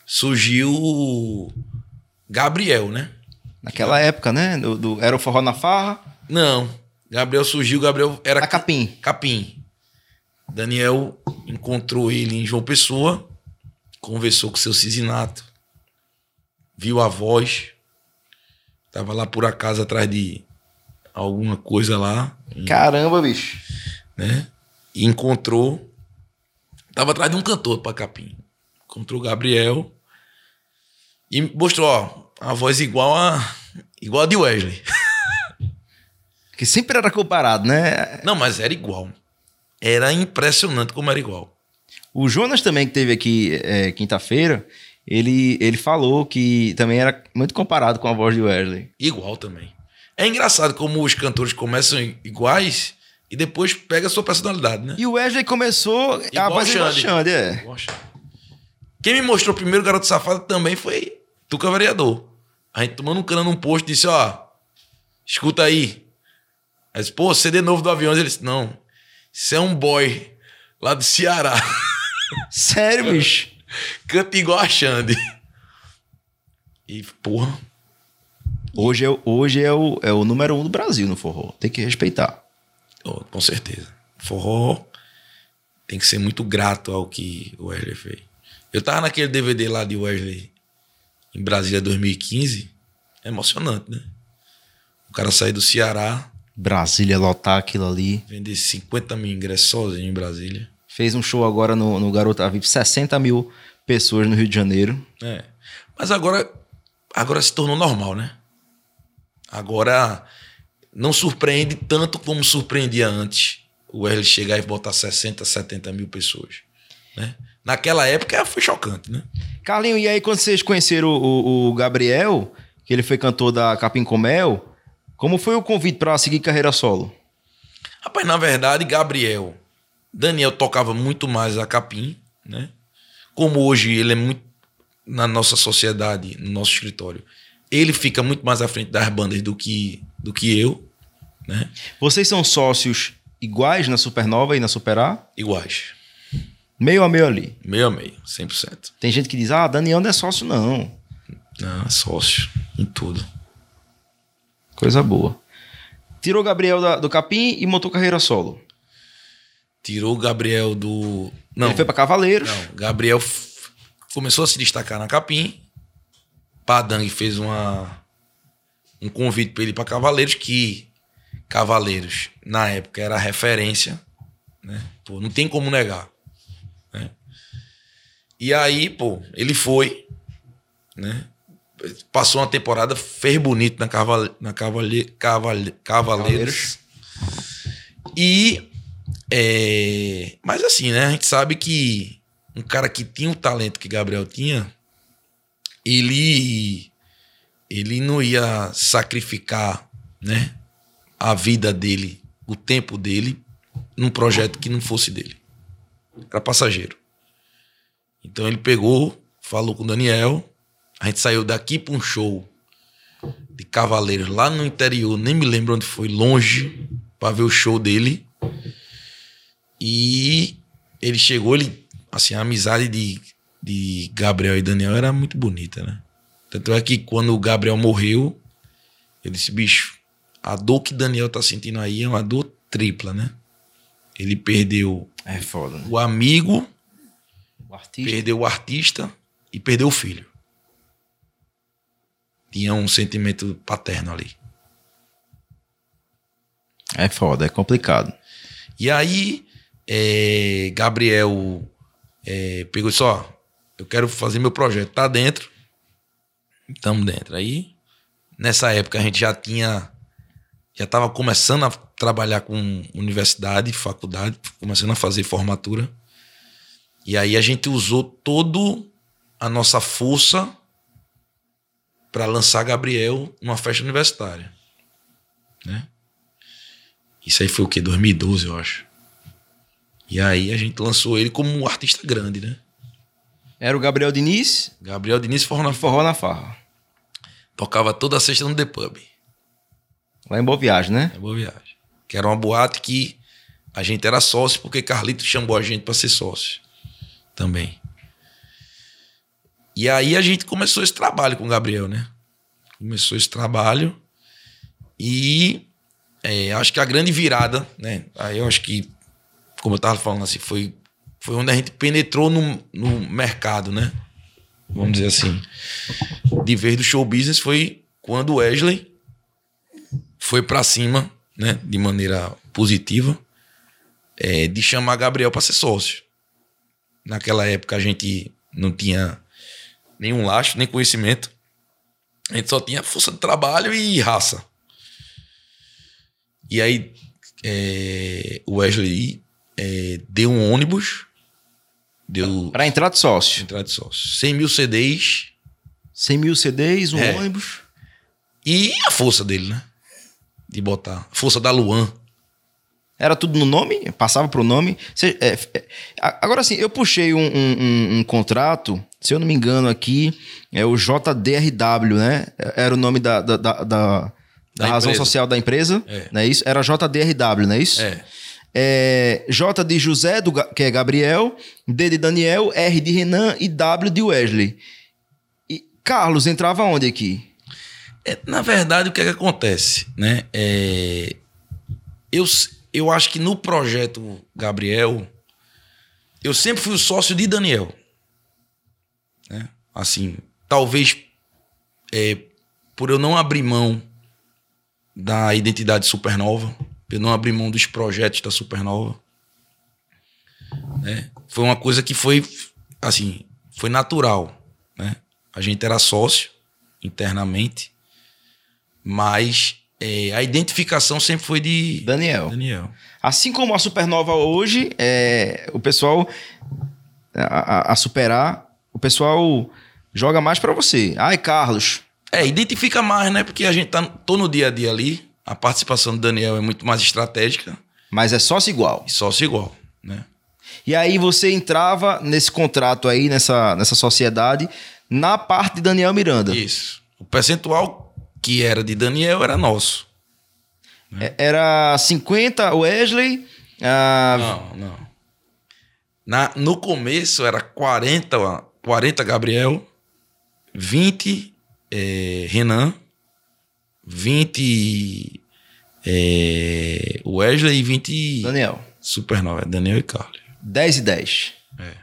surgiu Gabriel, né? Naquela época, né? Do, do- era o forró na farra, Não, Gabriel surgiu, Gabriel era na capim. Capim. Daniel encontrou ele em João Pessoa, conversou com seu Cisinato, viu a voz, tava lá por acaso atrás de alguma coisa lá, Caramba, bicho. né? E encontrou, tava atrás de um cantor para Capim. Encontrou o Gabriel e mostrou, ó, a voz igual a igual a de Wesley. Que sempre era comparado, né? Não, mas era igual. Era impressionante como era igual. O Jonas também, que teve aqui é, quinta-feira, ele, ele falou que também era muito comparado com a voz de Wesley. Igual também. É engraçado como os cantores começam iguais e depois pega a sua personalidade, né? E o Wesley começou a Igual voz igual a Xande. É. Igual a Xande. Quem me mostrou primeiro o Garoto Safado também foi Tuca Vereador. A gente tomando um cana num posto disse, ó, escuta aí. Aí disse, pô, CD novo do avião. Ele disse, não, isso é um boy lá do Ceará. Sério, bicho. Canta igual a Xande. E, porra, Hoje, é, o- hoje é, o, é o número um do Brasil no forró. Tem que respeitar. Oh, com certeza. Forró tem que ser muito grato ao que o Wesley fez. Eu tava naquele DVD lá de Wesley em Brasília 2015. É emocionante, né? O cara sair do Ceará, Brasília lotar aquilo ali. vender 50 mil ingressos sozinho em Brasília. Fez um show agora no, no Garota VIP, 60 mil pessoas no Rio de Janeiro. É. Mas agora, agora se tornou normal, né? Agora não surpreende tanto como surpreendia antes o Wesley chegar e botar 60, 70 mil pessoas. Né? Naquela época foi chocante, né? Carlinho, e aí quando vocês conheceram o, o- o Gabriel, que ele foi cantor da Capim Comel, como foi o convite para seguir carreira solo? Rapaz, na verdade, Gabriel, Daniel tocava muito mais a capim, né? Como hoje ele é muito na nossa sociedade, no nosso escritório, ele fica muito mais à frente das bandas do que do que eu, né? Vocês são sócios iguais na Supernova e na Superar? Iguais, Meio a meio ali. meio a meio, 100%. Tem gente que diz, ah, Daniel não é sócio não. Não, é sócio em tudo. Coisa boa. Tirou o Gabriel da- do Capim e montou carreira solo. Tirou o Gabriel do não, Ele foi para Cavaleiros. Não, Gabriel f- começou a se destacar na Capim. Padang fez uma, um convite para ele para Cavaleiros, que Cavaleiros, na época, era referência. Né? Pô, não tem como negar. Né? E aí, pô, ele foi. Né? Passou uma temporada, fez bonito na, Caval na Cavale Cavale Cavaleiros. E. é, mas assim, né? A gente sabe que um cara que tinha o talento que Gabriel tinha, ele. Ele não ia sacrificar, né? A vida dele, o tempo dele, num projeto que não fosse dele. Era passageiro. Então ele pegou, falou com o Daniel. A gente saiu daqui para um show de Cavaleiros lá no interior, nem me lembro onde foi, longe, para ver o show dele. E ele chegou, ele, assim, a amizade de, de Gabriel e Daniel era muito bonita, né? Tanto é que quando o Gabriel morreu, eu disse, bicho, a dor que Daniel tá sentindo aí é uma dor tripla, né? Ele perdeu É foda. Né? o amigo, O artista. perdeu o artista e perdeu o filho. Tinha um sentimento paterno ali. É foda, é complicado. E aí, é, Gabriel é, pegou e disse: Ó, eu quero fazer meu projeto. Tá dentro. Estamos dentro. Aí, nessa época, a gente já tinha. Já estava começando a trabalhar com universidade, faculdade, começando a fazer formatura. E aí a gente usou todo a nossa força para lançar Gabriel numa festa universitária. Né? Isso aí foi o quê? 2012, eu acho. E aí a gente lançou ele como um artista grande, né? Era o Gabriel Diniz Gabriel Diniz Forró na Forró na Farra. Tocava toda sexta no The Pub. Lá em Boa Viagem, né? É boa viagem. Que era uma boate que a gente era sócio porque Carlito chamou a gente para ser sócio também. E aí a gente começou esse trabalho com o Gabriel, né? Começou esse trabalho e é, acho que a grande virada, né? Aí eu acho que, como eu tava falando assim, foi, foi onde a gente penetrou no, no mercado, né? Vamos dizer assim. De vez do show business foi quando o Wesley foi para cima, né, de maneira positiva, é, de chamar Gabriel para ser sócio. Naquela época a gente não tinha nenhum laço, nem conhecimento. A gente só tinha força de trabalho e raça. E aí é, o Wesley é, deu um ônibus, deu Pra entrar de sócio. entrada de sócio, 100 mil CDs 100 mil CDs, um É. ônibus. e a força dele, né? De botar. Força da Luan. Era tudo no nome? Passava pro nome? Cê- é, é, agora sim, eu puxei um, um- um- um contrato, se eu não me engano aqui, é o JDRW, né? Era o nome da, da, da, da- da razão social da empresa, É. não é isso? Era JDRW, não é isso? É. É, J de José, do, que é Gabriel, D de Daniel, R de Renan e W de Wesley. E Carlos entrava onde aqui? É, na verdade, o que é que acontece? Né? É, eu, eu acho que no projeto Gabriel, eu sempre fui o sócio de Daniel. Né? Assim, talvez é, por eu não abrir mão da identidade Supernova, eu não abrir mão dos projetos da Supernova. Né? Foi uma coisa que foi, assim, foi natural. Né? A gente era sócio internamente. Mas é, a identificação sempre foi de Daniel. Daniel. Assim como a Supernova hoje, é, o pessoal a, a- a superar, o pessoal joga mais pra você. Ai, Carlos. É, identifica mais, né? Porque a gente tá tô no dia a dia ali. A participação do Daniel é muito mais estratégica Mas é sócio igual. sócio igual, né? E aí você entrava nesse contrato aí, nessa, nessa sociedade, na parte de Daniel Miranda. Isso. O percentual que era de Daniel era nosso. É, Era 50 Wesley, ah, Não, não. Na, no começo era 40, 40 Gabriel, 20 é, Renan, 20 é, Wesley e 20 Daniel. Supernova, é Daniel e Carlos. 10 e 10. É.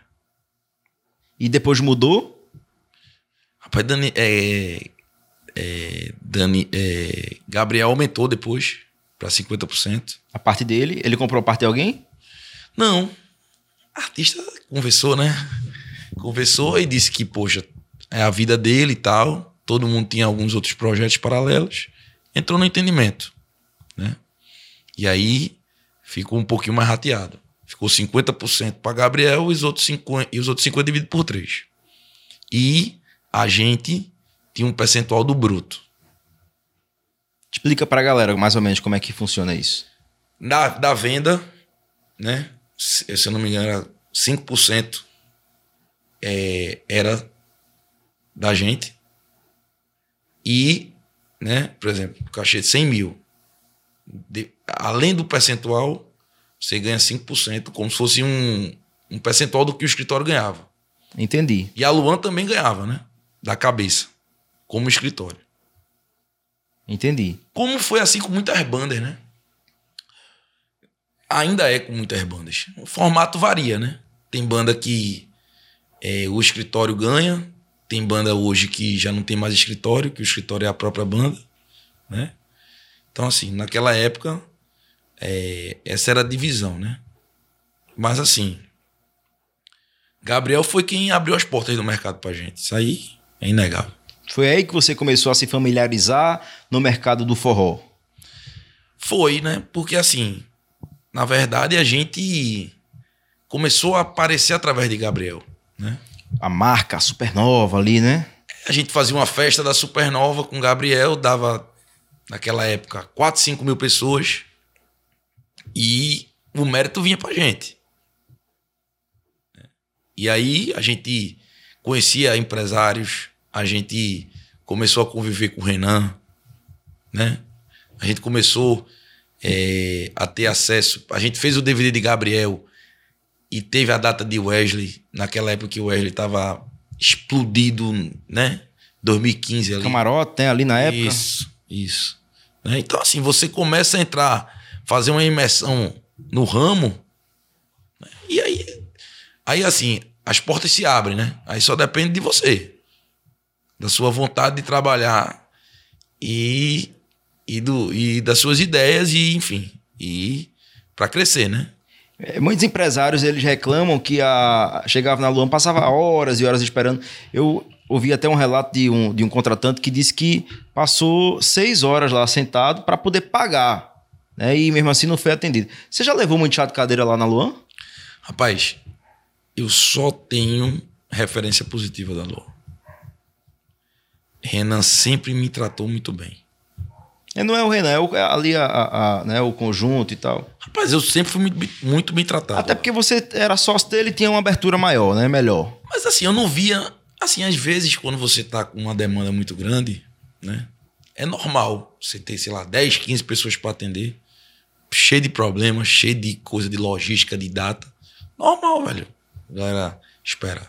E depois mudou. Rapaz, Dani, é, é, Dani, é, Gabriel aumentou depois para 50%. A parte dele, ele comprou a parte de alguém? Não. Artista conversou, né? Conversou e disse que, poxa, é a vida dele e tal. Todo mundo tinha alguns outros projetos paralelos. Entrou no entendimento, né? E aí ficou um pouquinho mais rateado. Ficou 50% para Gabriel e os outros 50, e os outros 50 dividido por 3. E a gente tinha um percentual do bruto. Explica pra galera mais ou menos como é que funciona isso. Da, da venda, né? Se, se eu não me engano, era 5% é, era da gente. E, né, por exemplo, cachê de 100 mil. De, além do percentual, você ganha 5%, como se fosse um, um percentual do que o escritório ganhava. Entendi. E a Luan também ganhava, né? Da cabeça, como escritório. Entendi. Como foi assim com muitas bandas, né? Ainda é com muitas bandas. O formato varia, né? Tem banda que é, o escritório ganha, tem banda hoje que já não tem mais escritório, que o escritório é a própria banda, né? Então, assim, naquela época, é, essa era a divisão, né? Mas, assim, Gabriel foi quem abriu as portas do mercado pra gente. Isso aí é inegável. Foi aí que você começou a se familiarizar no mercado do forró? Foi, né? Porque, assim, na verdade, a gente começou a aparecer através de Gabriel, né? A marca a Supernova ali, né? A gente fazia uma festa da Supernova com Gabriel, dava naquela época 4, 5 mil pessoas e o mérito vinha pra gente. E aí a gente conhecia empresários, a gente começou a conviver com o Renan, né? A gente começou é, a ter acesso. A gente fez o DVD de Gabriel e teve a data de Wesley, naquela época que o Wesley estava explodido, né? 2015 ali. Camarote, né? Ali na época. Isso, isso. Né? Então, assim, você começa a entrar, fazer uma imersão no ramo, né? e aí, aí, assim, as portas se abrem, né? Aí só depende de você, da sua vontade de trabalhar e, e, do, e das suas ideias, e enfim, e para crescer, né? É, muitos empresários eles reclamam que a chegava na Luan, passava horas e horas esperando. Eu ouvi até um relato de um, de um contratante que disse que passou seis horas lá sentado para poder pagar. Né? E mesmo assim não foi atendido. Você já levou muito chá de cadeira lá na Luan? Rapaz, eu só tenho referência positiva da Luan. Renan sempre me tratou muito bem. É, não é o Renan, é, o, é ali a, a, a, né, o conjunto e tal. Rapaz, eu sempre fui muito, muito bem tratado. Até porque você era sócio dele e tinha uma abertura maior, né? Melhor. Mas assim, eu não via. Assim, às vezes, quando você tá com uma demanda muito grande, né? É normal você ter, sei lá, 10, 15 pessoas para atender, cheio de problemas, cheio de coisa de logística, de data. Normal, velho. Galera, espera.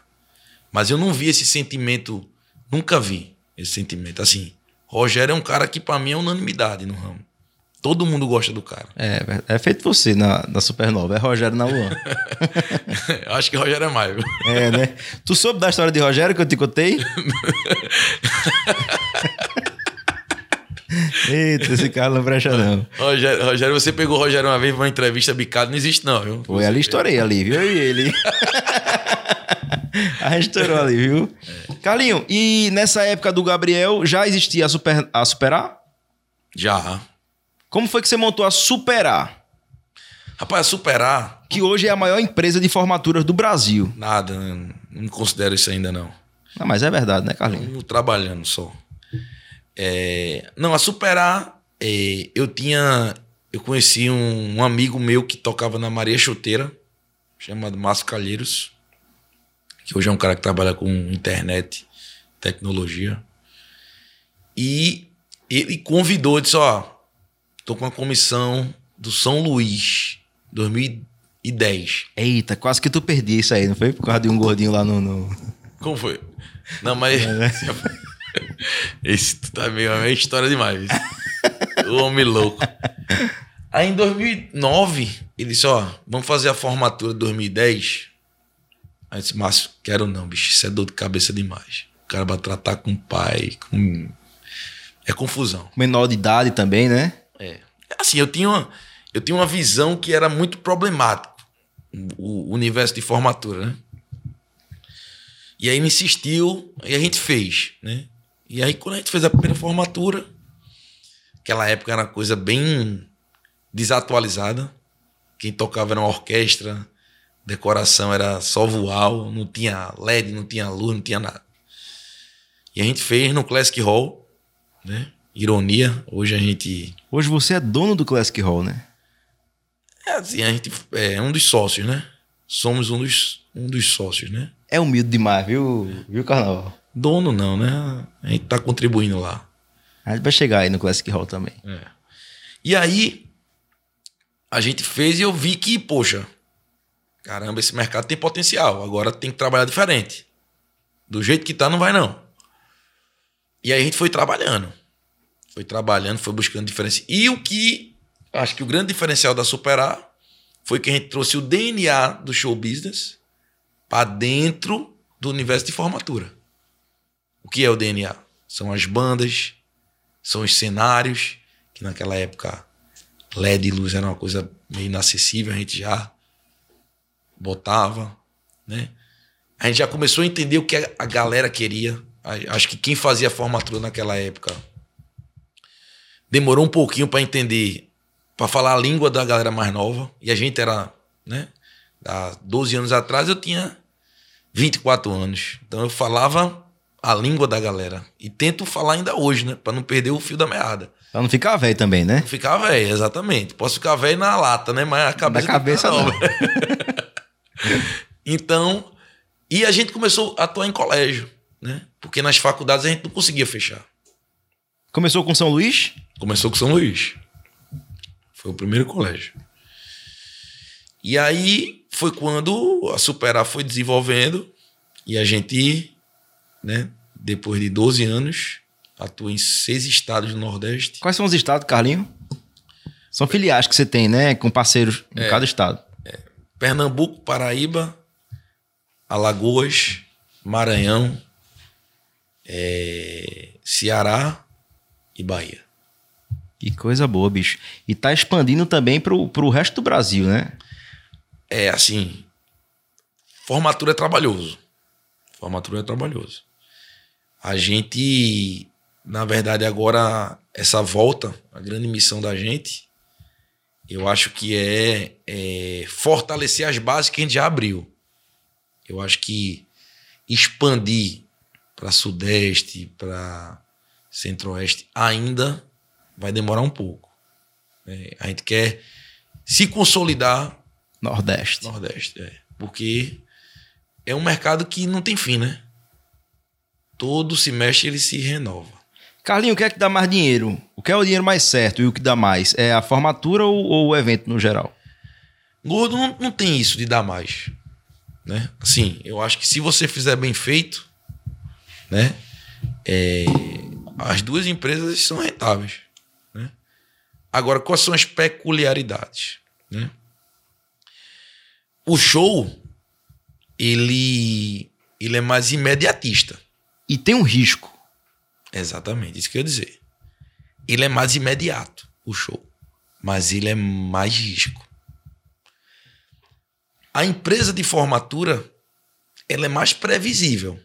Mas eu não vi esse sentimento, nunca vi esse sentimento. Assim, Rogério é um cara que para mim é unanimidade no ramo. Todo mundo gosta do cara. É, é feito você na, na Supernova, é Rogério na Luan. Acho que Rogério é mais. É, né? Tu soube da história de Rogério que eu te contei? Eita, esse cara não presta não. Rogério, Rogério, você pegou o Rogério uma vez pra uma entrevista bicada, não existe não, viu? Foi ali, estourei ali, viu? E ele. a gente estourou ali, viu? É. Carlinho, e nessa época do Gabriel, já existia a, super, a Superar? Já. Como foi que você montou a Superar? Rapaz, a Superar... Que hoje é a maior empresa de formaturas do Brasil. Nada, não considero isso ainda não. Mas é verdade, né, Carlinho? Trabalhando só. É... Não, a Superar, é... eu tinha... Eu conheci um, um amigo meu que tocava na Maria Chuteira, chamado Márcio Calheiros que hoje é um cara que trabalha com internet, tecnologia. E ele convidou, disse: Ó, tô com uma comissão do São Luís, 2010. Eita, quase que tu perdi isso aí, não foi? Por causa de um gordinho lá no. no... Como foi? Não, mas. Esse tá meio, é história demais. o homem louco. Aí em 2009, ele disse: Ó, vamos fazer a formatura de 2010 Aí eu disse, Márcio, quero não, bicho, isso é dor de cabeça demais. O cara vai tratar com o pai, com. É confusão. Menor de idade também, né? É. Assim, eu tinha uma, eu tinha uma visão que era muito problemático o universo de formatura, né? E aí ele insistiu e a gente fez, né? E aí quando a gente fez a primeira formatura, aquela época era uma coisa bem desatualizada. Quem tocava era uma orquestra, decoração era só voal, não tinha LED, não tinha luz, não tinha nada. E a gente fez no Classic Hall, né? Ironia, hoje a gente. Hoje você é dono do Classic Hall, né? É, assim, a gente é um dos sócios, né? somos um dos, um dos sócios, né? É humilde demais, viu, viu Carnaval? Dono não, né? A gente tá contribuindo lá. A gente vai chegar aí no Classic Hall também. É. E aí, a gente fez e eu vi que, poxa, caramba, esse mercado tem potencial. Agora tem que trabalhar diferente. Do jeito que tá, não vai não. E aí a gente foi trabalhando. Foi trabalhando, foi buscando diferença. E o que acho que o grande diferencial da Superar foi que a gente trouxe o DNA do show business para dentro do universo de formatura. O que é o DNA? São as bandas, são os cenários, que naquela época LED e luz era uma coisa meio inacessível, a gente já botava, né? A gente já começou a entender o que a galera queria. Acho que quem fazia formatura naquela época demorou um pouquinho para entender, para falar a língua da galera mais nova. E a gente era, né? Há 12 anos atrás eu tinha 24 anos. Então eu falava a língua da galera. E tento falar ainda hoje, né? Para não perder o fio da meada. Pra não ficar velho também, né? Não ficar velho, exatamente. Posso ficar velho na lata, né? Mas a cabeça. Na cabeça não. então, e a gente começou a atuar em colégio, né? Porque nas faculdades a gente não conseguia fechar. Começou com São Luís? Começou com São Luís. Foi o primeiro colégio. E aí foi quando a Superar foi desenvolvendo e a gente, né, depois de 12 anos, atua em seis estados do Nordeste. Quais são os estados, Carlinho? São filiais que você tem, né? Com parceiros em é, cada estado. É. Pernambuco, Paraíba, Alagoas, Maranhão, é, Ceará e Bahia. Que coisa boa, bicho. E tá expandindo também pro, pro resto do Brasil, né? É, assim. Formatura é trabalhoso. Formatura é trabalhoso. A gente na verdade, agora, essa volta, a grande missão da gente, eu acho que é, é fortalecer as bases que a gente já abriu. Eu acho que expandir para Sudeste, para Centro-Oeste, ainda vai demorar um pouco. É, a gente quer se consolidar. Nordeste. Nordeste, é. Porque é um mercado que não tem fim, né? Todo semestre ele se renova. Carlinho, o que é que dá mais dinheiro? O que é o dinheiro mais certo e o que dá mais? É a formatura ou, ou o evento no geral? Gordo não, não tem isso de dar mais. Né? Assim, eu acho que se você fizer bem feito, né? É, as duas empresas são rentáveis. Né? Agora, quais são as peculiaridades? Né? O show, ele, ele é mais imediatista. E tem um risco. Exatamente, isso que eu ia dizer. Ele é mais imediato, o show. Mas ele é mais risco. A empresa de formatura, ela é mais previsível.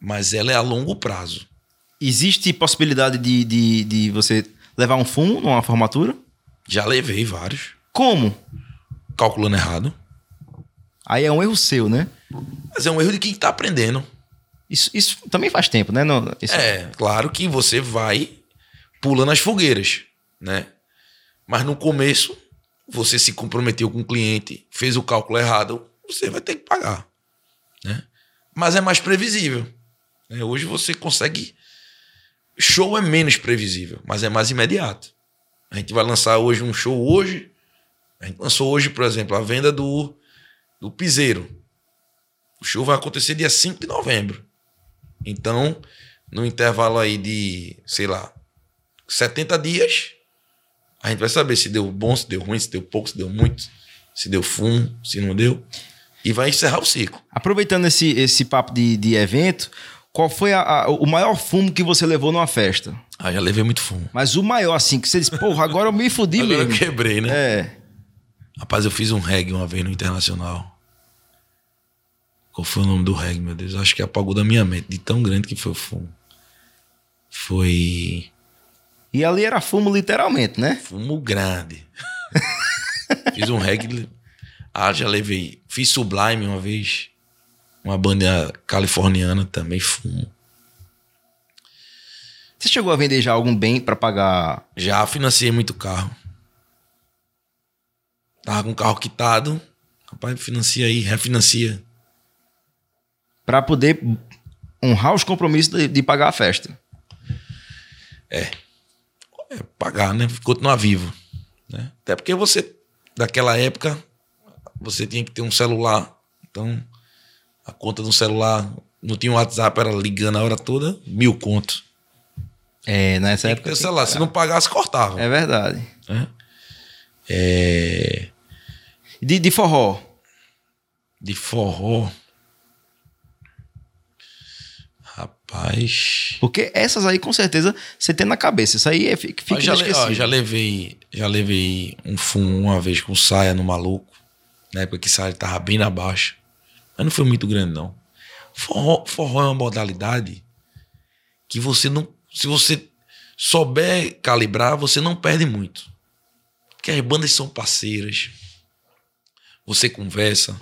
Mas ela é a longo prazo. Existe possibilidade de, de, de você levar um fumo numa formatura? Já levei vários. Como? Calculando errado. Aí é um erro seu, né? Mas é um erro de quem está aprendendo. Isso, isso também faz tempo, né? Não, isso... É, claro que você vai pulando as fogueiras, né? Mas no começo, você se comprometeu com o cliente, fez o cálculo errado, você vai ter que pagar, né? Mas é mais previsível. Né? Hoje você consegue... Show é menos previsível, mas é mais imediato. A gente vai lançar hoje um show hoje. A gente lançou hoje, por exemplo, a venda do, do Piseiro. O show vai acontecer dia 5 de novembro. Então, no intervalo aí de, sei lá, 70 dias, a gente vai saber se deu bom, se deu ruim, se deu pouco, se deu muito, se deu fumo, se não deu. E vai encerrar o ciclo. Aproveitando esse, esse papo de, de evento, qual foi a, a, o maior fumo que você levou numa festa? Ah, já levei muito fumo. Mas o maior, assim, que você disse, porra, agora eu me fudi agora mesmo. eu quebrei, né? É. Rapaz, eu fiz um reggae uma vez no Internacional. Qual foi o nome do reggae, meu Deus? Acho que apagou da minha mente, de tão grande que foi o fumo. Foi. E ali era fumo literalmente, né? Fumo grande. Fiz um reggae. Ah, já levei. Fiz Sublime uma vez. Uma banda californiana também, fumo. Você chegou a vender já algum bem para pagar? Já financiei muito carro. Tava com o carro quitado. Rapaz, financia aí, refinancia. Pra poder honrar os compromissos de, de pagar a festa. É, pagar, né? Continuar vivo. Né? Até porque você, daquela época, você tinha que ter um celular. Então, a conta do celular não tinha um WhatsApp, era ligando a hora toda, mil contos. É, nessa Tinha que época. ter tinha celular. que Se não pagasse, cortava. É verdade. né? É, De, de forró. de forró. Rapaz. Porque essas aí, com certeza, você tem na cabeça. Isso aí é, fica, fica Ó, já, le- ó, já levei, já levei um fumo uma vez com saia no maluco. Na época que saia tava bem na baixa. Mas não foi muito grande, não. Forró, forró é uma modalidade que você não. Se você souber calibrar, você não perde muito. Porque as bandas são parceiras. Você conversa.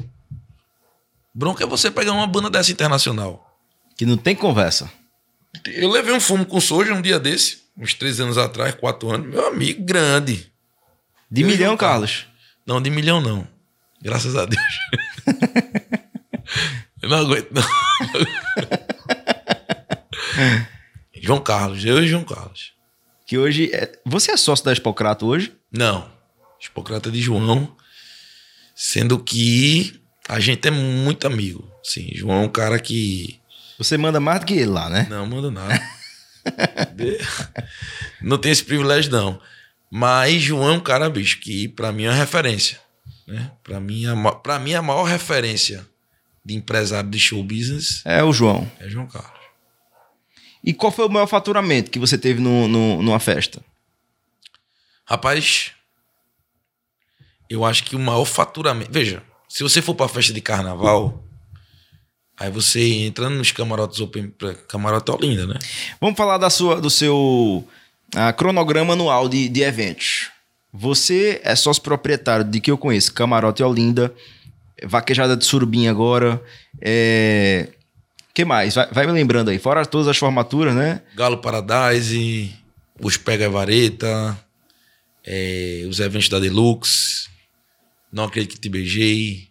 Bronca é você pegar uma banda dessa internacional. Que não tem conversa. Eu levei um fumo com soja um dia desse, uns três anos atrás, quatro anos. Meu amigo, grande. De Eu milhão, Carlos. Não, de milhão não. Graças a Deus. eu não aguento, não. João Carlos, eu e João Carlos. Que hoje. é- Você é sócio da Expocrato hoje? Não. Hipocrata de João. Sendo que a gente é muito amigo. Sim, João é um cara que. Você manda mais do que ele lá, né? Não, manda nada. Não tem esse privilégio, não. Mas João é um cara, bicho, que pra mim é uma referência. Né? Pra, mim, pra mim, a maior referência de empresário de show business É o João. é João Carlos. E qual foi o maior faturamento que você teve no, no- numa festa? Rapaz, eu acho que o maior faturamento. Veja, se você for pra festa de carnaval, aí você entra nos camarotes Open. Camarote Olinda, né? Vamos falar da sua, do seu ah, cronograma anual de, de eventos. Você é sócio proprietário de que eu conheço, Camarote Olinda, Vaquejada de Surubim agora. É... que mais? Vai, vai me lembrando aí. Fora todas as formaturas, né? Galo Paradise, os Pega Vareta, é, os eventos da Deluxe, Não Acredito Que Te Beijei,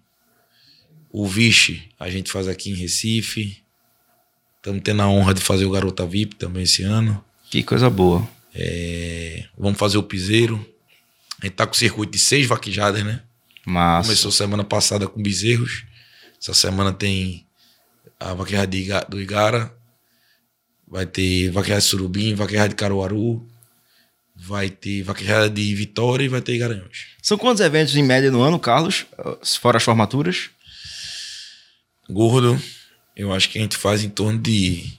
o Vixe, a gente faz aqui em Recife. Estamos tendo a honra de fazer o Garota VIP também esse ano. Que coisa boa. É, vamos fazer o Piseiro. A gente tá com o circuito de seis vaquejadas, né? Massa. Começou semana passada com bezerros. Essa semana tem a vaquejada Iga- do Igara. Vai ter vaquejada de Surubim, vaquejada de Caruaru. Vai ter vaquejada de Vitória e vai ter Garanhuns. São quantos eventos em média no ano, Carlos? Fora as formaturas? Gordo, eu acho que a gente faz em torno de.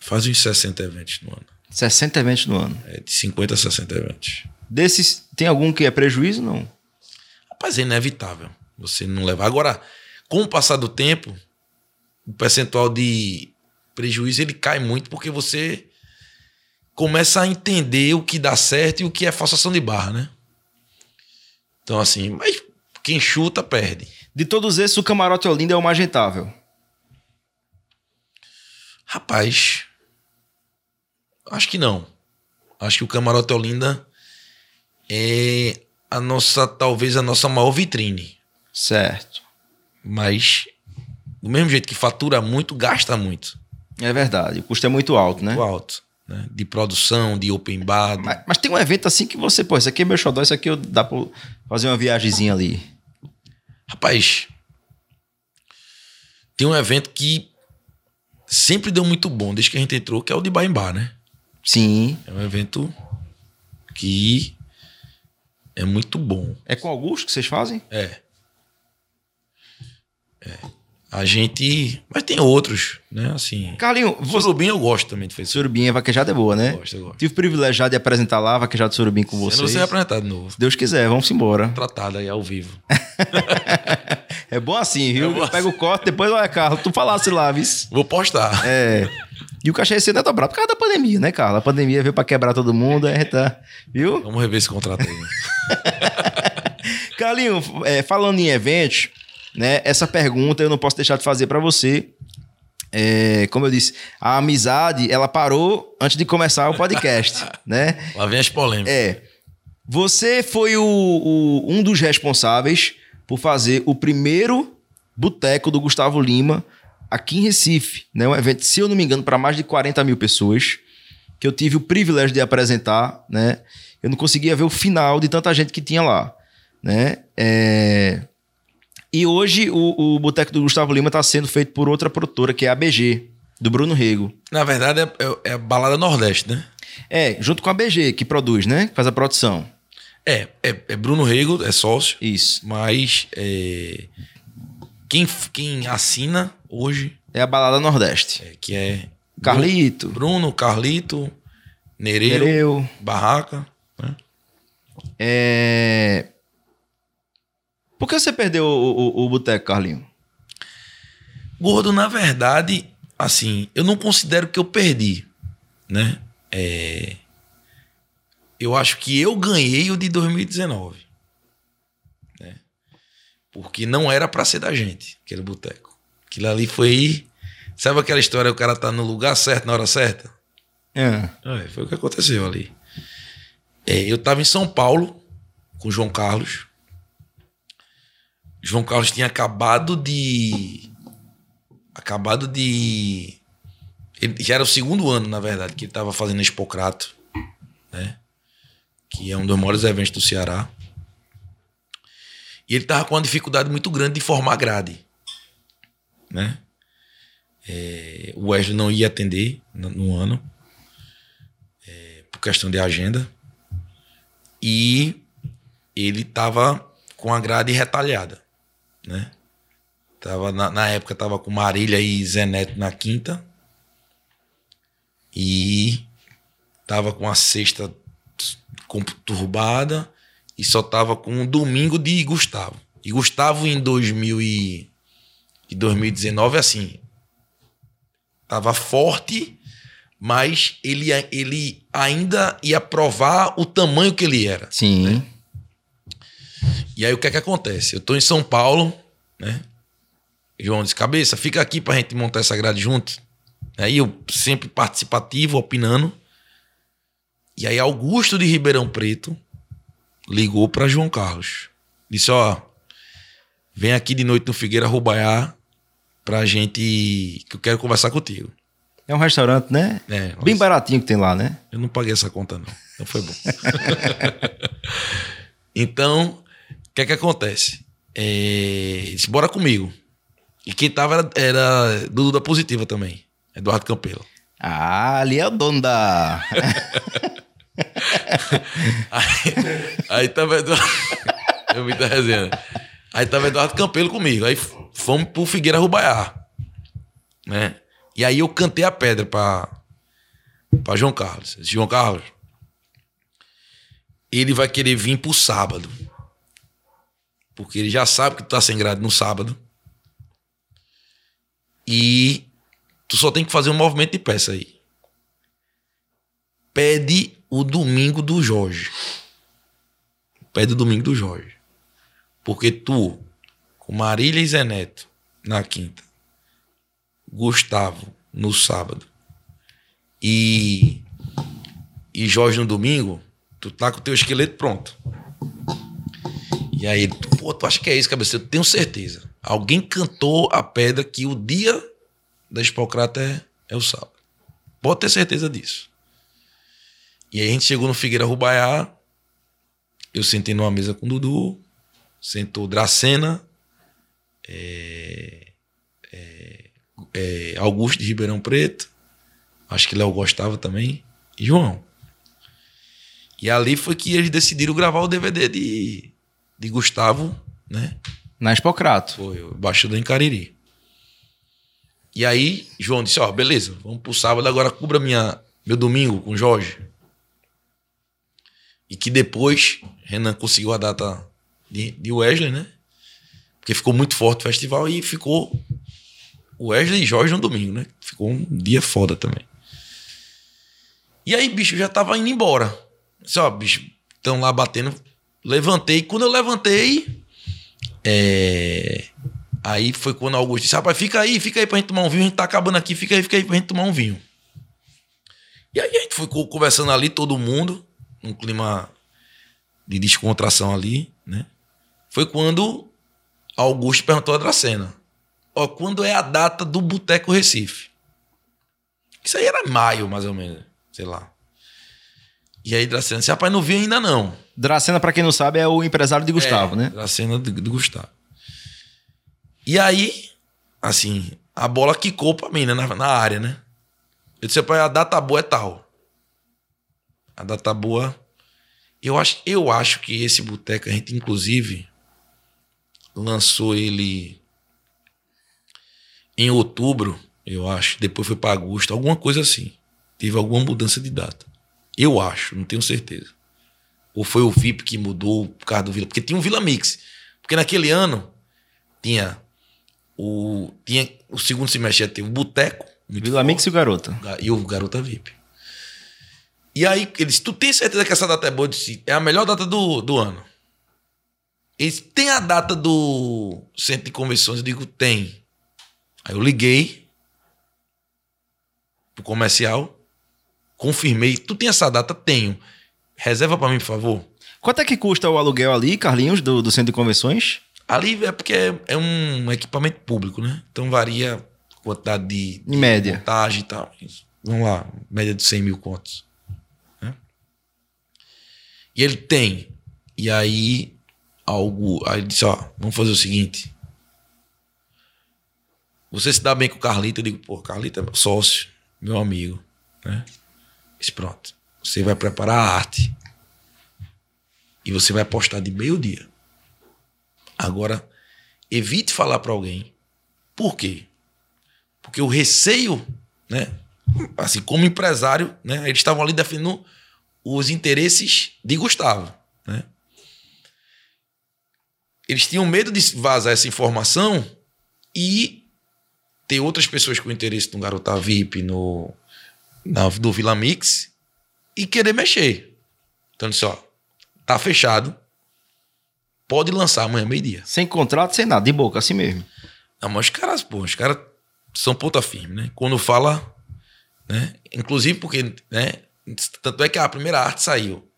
Faz uns 60 eventos no ano. 60 eventos no ano. É de 50 a 60 eventos. Desses, tem algum que é prejuízo? Não. Rapaz, é inevitável você não levar. Agora, com o passar do tempo, o percentual de prejuízo ele cai muito porque você começa a entender o que dá certo e o que é falsação de barra, né? Então, assim, mas quem chuta, perde. De todos esses, o Camarote Olinda é o mais rentável. Rapaz, acho que não. Acho que o Camarote Olinda é a nossa, talvez a nossa maior vitrine. Certo. Mas, do mesmo jeito que fatura muito, gasta muito. É verdade. O custo é muito alto, né? Muito alto. Né? De produção, de open bar. Mas, mas tem um evento assim que você, pô, isso aqui é meu xodó, isso aqui eu, dá pra fazer uma viagemzinha ali. Rapaz, tem um evento que sempre deu muito bom desde que a gente entrou, que é o de bar, né? Sim. É um evento que é muito bom. É com Augusto que vocês fazem? É. É. A gente. Mas tem outros, né? Assim. Carlinho, você... Surubim eu gosto também de fazer. Surubim, a vaquejada é boa, né? Eu gosto, eu gosto. Tive o privilégio de apresentar lá a vaquejada de Surubim com Sendo vocês. você apresentar de novo. Se Deus quiser, vamos embora. Tratado aí ao vivo. É bom assim, viu? É bom Pega o corte, depois, olha, Carlos, tu falasse lá, viu? Vou postar. É. E o cachê ano é dobrado por causa da pandemia, né, Carlos? A pandemia veio pra quebrar todo mundo, é, tá. Viu? Vamos rever esse contrato aí. né? Carlinho, é, falando em eventos, né? Essa pergunta eu não posso deixar de fazer pra você. É, como eu disse, a amizade, ela parou antes de começar o podcast, né? Lá vem as polêmicas. É. Você foi o, o- um dos responsáveis por fazer o primeiro boteco do Gustavo Lima aqui em Recife. Né? Um evento, se eu não me engano, para mais de 40 mil pessoas, que eu tive o privilégio de apresentar. Né? Eu não conseguia ver o final de tanta gente que tinha lá. Né? É... E hoje o, o boteco do Gustavo Lima está sendo feito por outra produtora, que é a ABG, do Bruno Rego. Na verdade, é, é, é a Balada Nordeste, né? É, junto com a BG, que produz, né? Que faz a produção. É, é, é Bruno Rego, é sócio. Isso. Mas é, quem, quem assina hoje. É a Balada Nordeste. É, que é. Carlito. Bruno, Carlito, Nereu, Nereu. Barraca. Né? É... Por que você perdeu o, o, o boteco, Carlinho? Gordo, na verdade, assim, eu não considero que eu perdi, né? É... Eu acho que eu ganhei o de 2019. Né? Porque não era para ser da gente, aquele boteco. Aquilo ali foi. Sabe aquela história, o cara tá no lugar certo, na hora certa? É. É, foi o que aconteceu ali. É, eu tava em São Paulo com o João Carlos. João Carlos tinha acabado de. Acabado de. Ele já era o segundo ano, na verdade, que ele estava fazendo Expocrato, né? Que é um dos maiores eventos do Ceará. E ele tava com uma dificuldade muito grande de formar grade, né? É, o Wesley não ia atender no, no ano, é, por questão de agenda. E ele tava com a grade retalhada, né? Tava na, na época tava com Marília e Zé Neto na quinta. E tava com a sexta conturbada e só tava com um domingo de Gustavo. E Gustavo em 2000 e, e 2019 assim, tava forte, mas ele, ele ainda ia provar o tamanho que ele era. Sim. E aí o que é que acontece? Eu tô em São Paulo, né? João disse, cabeça, fica aqui pra gente montar essa grade junto. Aí eu sempre participativo, opinando. E aí Augusto de Ribeirão Preto ligou para João Carlos. Disse, ó, vem aqui de noite no Figueira Rubaiá pra gente que eu quero conversar contigo. É um restaurante, né? É, Bem baratinho que tem lá, né? Eu não paguei essa conta não. Então foi bom. então, que é que acontece? É, disse, bora comigo. E quem tava era, era Dudu da Positiva também. Eduardo Campelo. Ah, ali é o dono da. aí, aí tava Eduardo. Eu muita resenha. Aí tava Eduardo Campelo comigo. Aí fomos pro Figueira Rubaiá. Né? E aí eu cantei a pedra pra, pra João Carlos. Disse, João Carlos, ele vai querer vir pro sábado. Porque ele já sabe que tu tá sem grade no sábado. E tu só tem que fazer um movimento de peça aí. Pede o domingo do Jorge. Pede o domingo do Jorge. Porque tu, com Marília e Zé Neto na quinta, Gustavo no sábado e, e Jorge no domingo, tu tá com o teu esqueleto pronto. E aí, pô, tu acha que é isso, cabeça? Eu tenho certeza. Alguém cantou a pedra que o dia da Hipocrata é, é o sábado. Pode ter certeza disso. E aí a gente chegou no Figueira Rubaiá. Eu sentei numa mesa com o Dudu. Sentou Dracena. É, é, é, Augusto de Ribeirão Preto. Acho que Léo gostava também. E João. E ali foi que eles decidiram gravar o DVD de, de Gustavo, né? Na Expocrato. Foi, o Baixador em Cariri. E aí, João disse: Ó, beleza, vamos pro sábado, agora cubra minha, meu domingo com Jorge. E que depois Renan conseguiu a data de, de Wesley, né? Porque ficou muito forte o festival e ficou Wesley e Jorge no domingo, né? Ficou um dia foda também. E aí, bicho, já tava indo embora. Disse, ó, bicho, estão lá batendo. Levantei. Quando eu levantei, é... Aí foi quando o Augusto disse: rapaz, fica aí, fica aí pra gente tomar um vinho. A gente tá acabando aqui, fica aí, fica aí pra gente tomar um vinho. E aí a gente ficou conversando ali, todo mundo, num clima de descontração ali, né? Foi quando Augusto perguntou a Dracena. Ó, quando é a data do Boteco Recife? Isso aí era maio, mais ou menos. Sei lá. E aí Dracena disse, rapaz, não vi ainda não. Dracena, para quem não sabe, é o empresário de Gustavo, é, né? Dracena do, do Gustavo. E aí, assim, a bola quicou pra mim, né? Na, na área, né? Eu disse, rapaz, a data boa é tal. A data boa. Eu acho, eu acho que esse boteco, a gente, inclusive, lançou ele em outubro, eu acho. Depois foi para agosto, alguma coisa assim. Teve alguma mudança de data. Eu acho, não tenho certeza. Ou foi o VIP que mudou por causa do Vila. Porque tinha um Vila Mix. Porque naquele ano tinha o, tinha, o segundo semestre ter o Boteco. Vila forte, Mix e o Garota. E o Garota VIP. E aí eles, tu tem certeza que essa data é boa? Eu disse, é a melhor data do, do ano. Eles tem a data do centro de convenções? Eu digo, tem. Aí eu liguei pro comercial, confirmei. Tu tem essa data? Tenho. Reserva para mim, por favor. Quanto é que custa o aluguel ali, Carlinhos, do, do centro de convenções? Ali é porque é, é um equipamento público, né? Então varia a quantidade de, em média. montagem e tal. Vamos lá, média de 100 mil contos. Né? E ele tem. E aí, algo. Aí ele disse: Ó, vamos fazer o seguinte. Você se dá bem com o Carlito? Eu digo: Pô, Carlito é meu sócio, meu amigo. Né? Disse: Pronto. Você vai preparar a arte. E você vai postar de meio-dia. Agora, evite falar para alguém. Por quê? Porque o receio, né? Assim, como empresário, né? Eles estavam ali defendendo os interesses de Gustavo, né? Eles tinham medo de vazar essa informação e ter outras pessoas com interesse no Garota VIP, no, na, do Vila Mix e querer mexer. Então, disse, ó, tá fechado. Pode lançar amanhã, meio-dia. Sem contrato, sem nada, de boca, assim mesmo. Não, mas os caras, pô, os caras são ponta firme, né? Quando fala, né? Inclusive porque, né? Tanto é que a primeira arte saiu.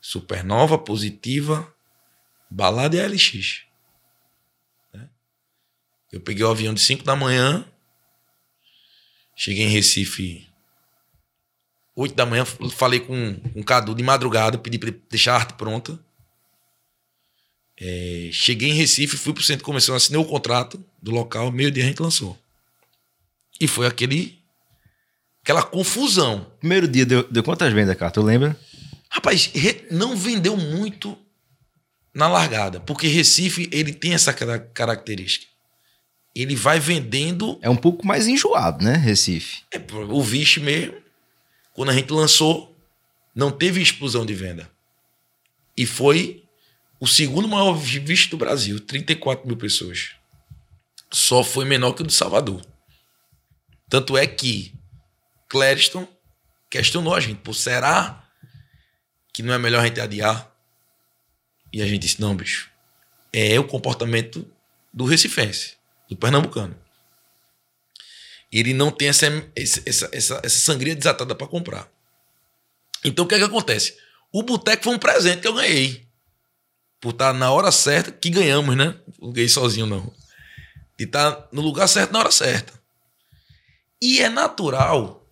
Supernova, positiva, balada e LX. Né? Eu peguei o avião de 5 da manhã, cheguei em Recife 8 da manhã, falei com, com o Cadu de madrugada, pedi para ele deixar a arte pronta. É, cheguei em Recife, fui pro centro de convenção, assinei o contrato do local, meio-dia a gente lançou. E foi aquele. aquela confusão. Primeiro dia deu, deu quantas vendas, cara? Tu lembra? Rapaz, não vendeu muito na largada, porque Recife ele tem essa característica. Ele vai vendendo. É um pouco mais enjoado, né, Recife? É, o Vixe mesmo, quando a gente lançou, não teve explosão de venda. E foi o segundo maior visto do Brasil, 34 mil pessoas. Só foi menor que o de Salvador. Tanto é que Clériston questionou a gente, pô, será que não é melhor a gente adiar? E a gente disse, não, bicho, é o comportamento do recifense, do pernambucano. Ele não tem essa, essa, essa, essa sangria desatada para comprar. Então o que é que acontece? O boteco foi um presente que eu ganhei por estar na hora certa, que ganhamos, né? Não ganhei sozinho, não. De estar no lugar certo na hora certa. E é natural,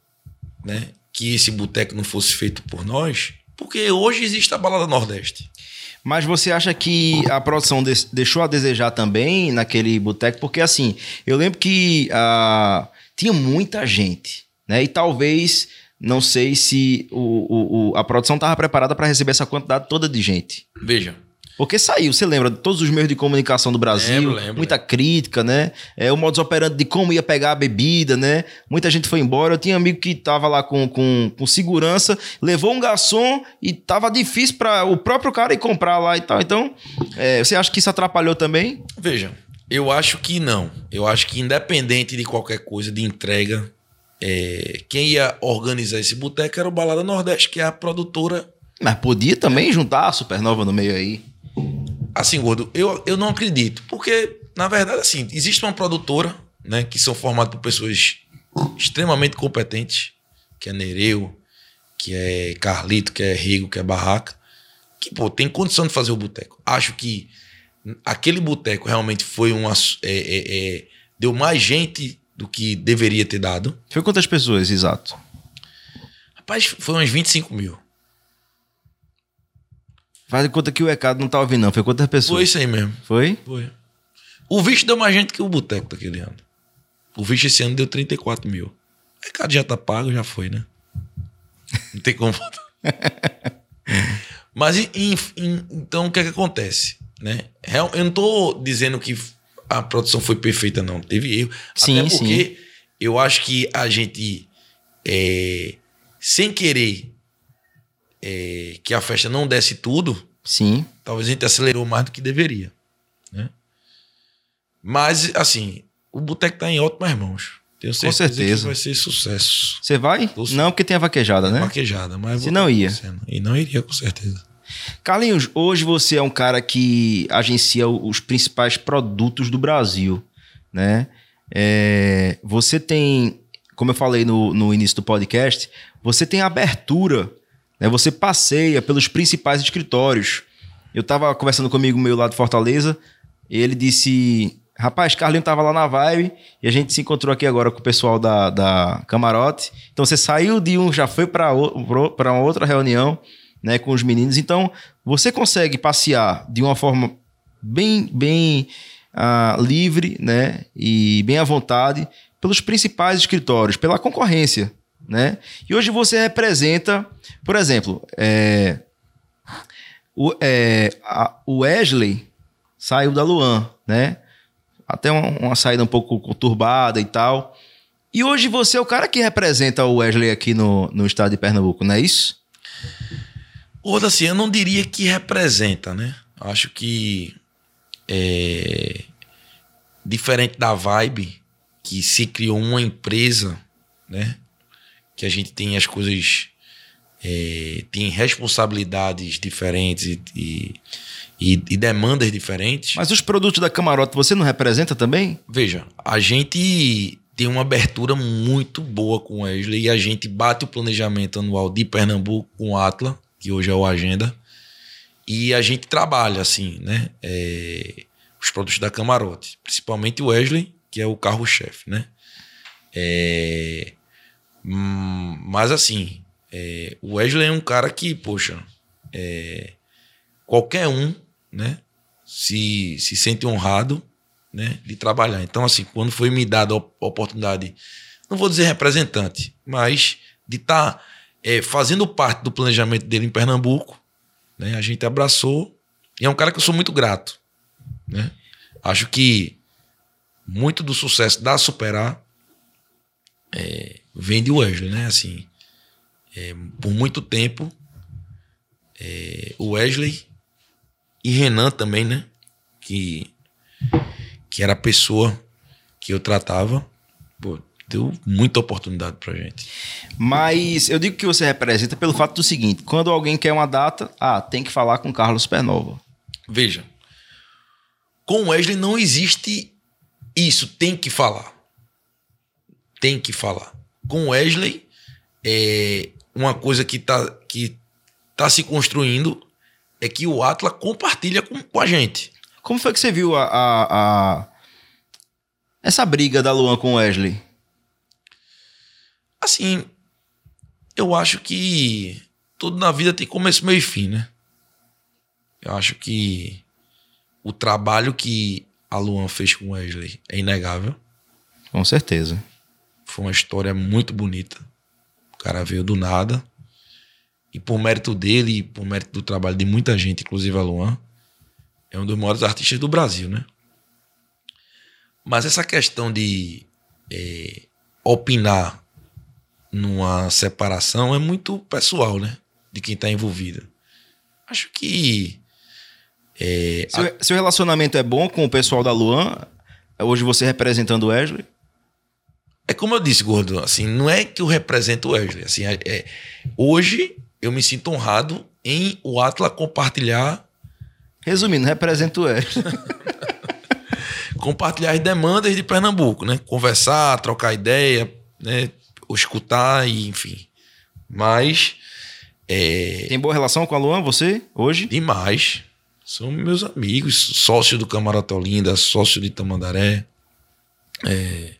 né? Que esse boteco não fosse feito por nós, porque hoje existe a Balada Nordeste. Mas você acha que a produção deixou a desejar também naquele boteco? Porque assim, eu lembro que uh, tinha muita gente, né? E talvez, não sei se o, o, a produção estava preparada para receber essa quantidade toda de gente. Veja, porque saiu, você lembra, de todos os meios de comunicação do Brasil, lembro, lembro, muita lembro. crítica, né? É, o modus operandi de como ia pegar a bebida, né? Muita gente foi embora. Eu tinha amigo que tava lá com, com, com segurança, levou um garçom e tava difícil para o próprio cara ir comprar lá e tal. Então, é, você acha que isso atrapalhou também? Veja, eu acho que não. Eu acho que independente de qualquer coisa de entrega, é, quem ia organizar esse boteco era o Balada Nordeste, que é a produtora. Mas podia também juntar a Supernova no meio aí. Assim, Gordo, eu, eu não acredito. Porque, na verdade, assim, existe uma produtora, né, que são formadas por pessoas extremamente competentes, que é Nereu, que é Carlito, que é Rigo, que é Barraca, que, pô, tem condição de fazer o boteco. Acho que aquele boteco realmente foi uma. É, é, é, deu mais gente do que deveria ter dado. Foi quantas pessoas, exato? Rapaz, foi uns 25 mil. Faz de conta que o ECAD não tá ouvindo, não. Foi quantas pessoas? Foi isso aí mesmo. Foi? Foi. O visto deu mais gente que o boteco daquele ano. O visto esse ano deu 34 mil. O ECAD já tá pago, já foi, né? Não tem como. Mas em- em- então o que é que acontece? Né? Real- Eu não tô dizendo que a produção foi perfeita, não. Teve erro. Sim, Até porque eu acho que a gente, é, sem querer é, que a festa não desse tudo, Sim. talvez a gente acelerou mais do que deveria. Né? Mas, assim, o boteco tá em ótimas mãos. Tenho certeza, certeza. que vai ser sucesso. Você vai? Sim. Não, porque tem a vaquejada, né? Maquejada, mas Se não ia. acontecendo. E não iria, com certeza. Carlinhos, hoje você é um cara que agencia os principais produtos do Brasil, né? É, você tem, como eu falei no, no início do podcast, você tem abertura, né? Você passeia pelos principais escritórios. Eu tava conversando comigo meu lá de Fortaleza, e ele disse, rapaz, Carlinhos tava lá na Vibe, e a gente se encontrou aqui agora com o pessoal da, da Camarote. Então você saiu de um, já foi para outra reunião, né, com os meninos. Então, você consegue passear de uma forma bem, bem ah, livre, né, e bem à vontade pelos principais escritórios, pela concorrência, né? E hoje você representa, por exemplo, é, o, é, a- o Wesley saiu da Luan, né? Até uma, uma saída um pouco conturbada e tal. E hoje você é o cara que representa o Wesley aqui no, no estado de Pernambuco, não é isso? Outra, assim, eu não diria que representa, né? Acho que é, diferente da vibe, que se criou uma empresa, né? Que a gente tem as coisas, é, tem responsabilidades diferentes e, e, e- demandas diferentes. Mas os produtos da Camarote você não representa também? Veja, a gente tem uma abertura muito boa com o Wesley e a gente bate o planejamento anual de Pernambuco com o Atla, que hoje é o Agenda, e a gente trabalha, assim, né? é, os produtos da Camarote, principalmente o Wesley, que é o carro-chefe, né? É, hum, mas, assim, é, o Wesley é um cara que, poxa, é, qualquer um, né? Se, se sente honrado né, de trabalhar. Então, assim, quando foi me dada a op- a oportunidade, não vou dizer representante, mas de estar fazendo parte do planejamento dele em Pernambuco, né, a gente abraçou. E é um cara que eu sou muito grato. Né? Acho que muito do sucesso da Superar é, vem de Wesley, né? Assim, é, por muito tempo, é, o Wesley e Renan também, né? Que que era a pessoa que eu tratava, pô, deu muita oportunidade pra gente. Mas eu digo que você representa pelo fato do seguinte: quando alguém quer uma data, ah, tem que falar com Carlos Supernova. Veja, com o Wesley não existe isso, tem que falar. Tem que falar. Com o Wesley, é uma coisa que tá, que tá se construindo é que o Atla compartilha com, com a gente. Como foi que você viu a, a- a- essa briga da Luan com o Wesley? Assim, eu acho que tudo na vida tem começo, meio e fim, né? Eu acho que o trabalho que a Luan fez com o Wesley é inegável. Com certeza. Foi uma história muito bonita. O cara veio do nada. E por mérito dele e por mérito do trabalho de muita gente, inclusive a Luan, é um dos maiores artistas do Brasil, né? Mas essa questão de é, opinar numa separação é muito pessoal, né? De quem tá envolvido. Acho que. é, a- Seu, seu relacionamento é bom com o pessoal da Luan? Hoje você representando o Wesley? É como eu disse, Gordo, assim, não é que eu represento o Wesley. Assim, é, é- hoje eu me sinto honrado em o Atla compartilhar, Resumindo, representa o Wesley. compartilhar as demandas de Pernambuco, né? Conversar, trocar ideia, né? Ou escutar, e, enfim. Mas é Tem boa relação com a Luan, você, hoje? demais, São meus amigos, sócio do Camarote Olinda, sócio de Tamandaré. É,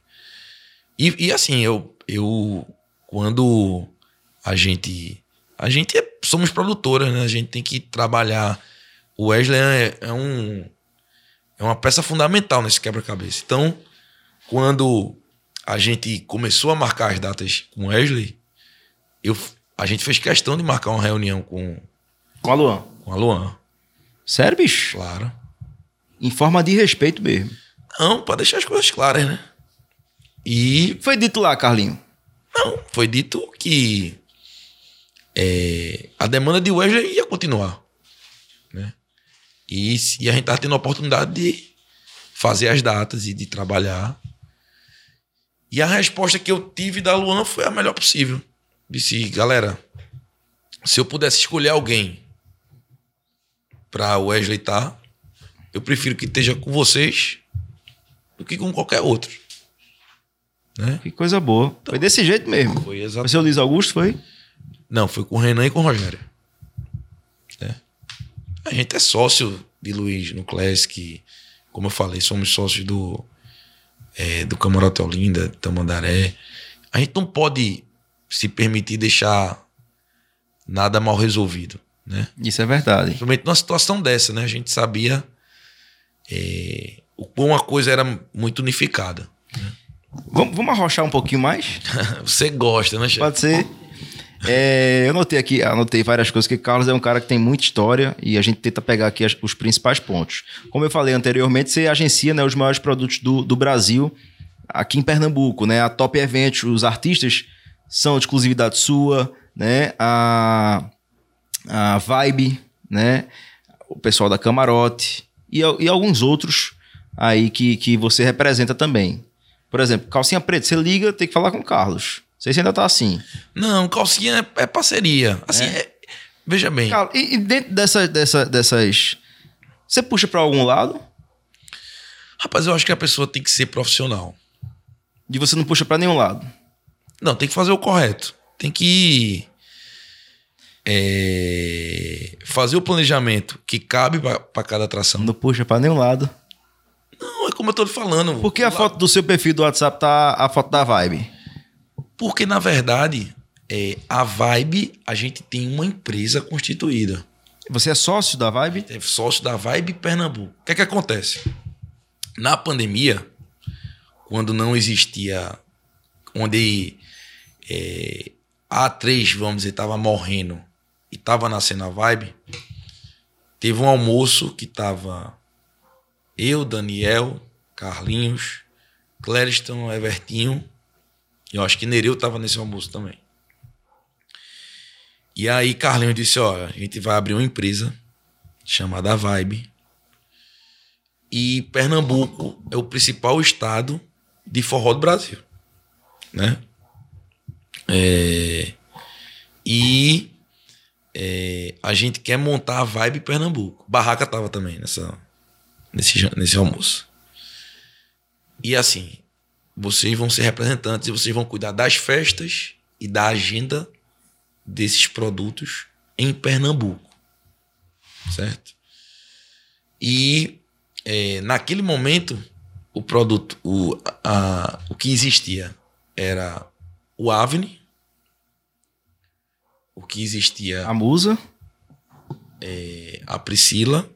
e, e assim, eu, eu quando a gente. A gente é, somos produtoras, né? A gente tem que trabalhar. O Wesley é, é um. É uma peça fundamental nesse quebra-cabeça. Então, quando a gente começou a marcar as datas com o Wesley, eu, a gente fez questão de marcar uma reunião com, Com a Luan. com a Luan. Sério, bicho? Claro. Em forma de respeito mesmo. Não, para deixar as coisas claras, né? E O que foi dito lá, Carlinho? não, foi dito que é, a demanda de Wesley ia continuar. Né? E, se- e a gente tá tendo a oportunidade de fazer as datas e de trabalhar. E a resposta que eu tive da Luan foi a melhor possível. Disse, galera, se eu pudesse escolher alguém para Wesley estar, eu prefiro que esteja com vocês do que com qualquer outro. Né? Que coisa boa. Foi desse jeito mesmo. Foi exatamente. seu Luiz Augusto, foi? Não, foi com o Renan e com o Rogério. É. A gente é sócio de Luiz no Classic. Como eu falei, somos sócios do, é, do Camarote Olinda, Tamandaré. A gente não pode se permitir deixar nada mal resolvido, né? Isso é verdade. Principalmente numa situação dessa, né? A gente sabia é, o quão a coisa era muito unificada. Vamos, vamos arrochar um pouquinho mais? Você gosta, né, chefe? Pode ser. É, eu anotei aqui, anotei várias coisas, que Carlos é um cara que tem muita história e a gente tenta pegar aqui as- os principais pontos. Como eu falei anteriormente, você agencia né, os maiores produtos do, do Brasil aqui em Pernambuco, né? A Top Events, os artistas são de exclusividade sua, né? A, a Vibe, né? O pessoal da Camarote e, e alguns outros aí que, que você representa também. Por exemplo, calcinha preta, você liga, tem que falar com o Carlos. Não sei se ainda tá assim. Não, calcinha é, é parceria. Assim, é- veja bem. Carlos, e, e dentro dessa, dessa, dessas. Você puxa pra algum lado Rapaz, eu acho que a pessoa tem que ser profissional. e você não puxa pra nenhum lado. Não, tem que fazer o correto. Tem que é, fazer o planejamento que cabe para cada atração. Não puxa pra nenhum lado. Não, é como eu tô lhe falando. Por que a foto do seu perfil do WhatsApp tá a foto da Vibe? Porque, na verdade, é, a Vibe, a gente tem uma empresa constituída. Você é sócio da Vibe? É sócio da Vibe Pernambuco. O que é que acontece? Na pandemia, quando não existia, onde é, a A3, vamos dizer, estava morrendo e estava nascendo a Vibe, teve um almoço que tava eu, Daniel, Carlinhos, Clériston, Evertinho, eu acho que Nereu tava nesse almoço também. E aí Carlinhos disse, ó, a gente vai abrir uma empresa chamada Vibe. E Pernambuco é o principal estado de forró do Brasil, né? É, e é, a gente quer montar a Vibe Pernambuco. Barraca tava também nessa, nesse, nesse almoço. E assim, vocês vão ser representantes e vocês vão cuidar das festas e da agenda desses produtos em Pernambuco. Certo? E é, naquele momento, o produto, o, a, o que existia era o Avni, o que existia A musa. a Priscila,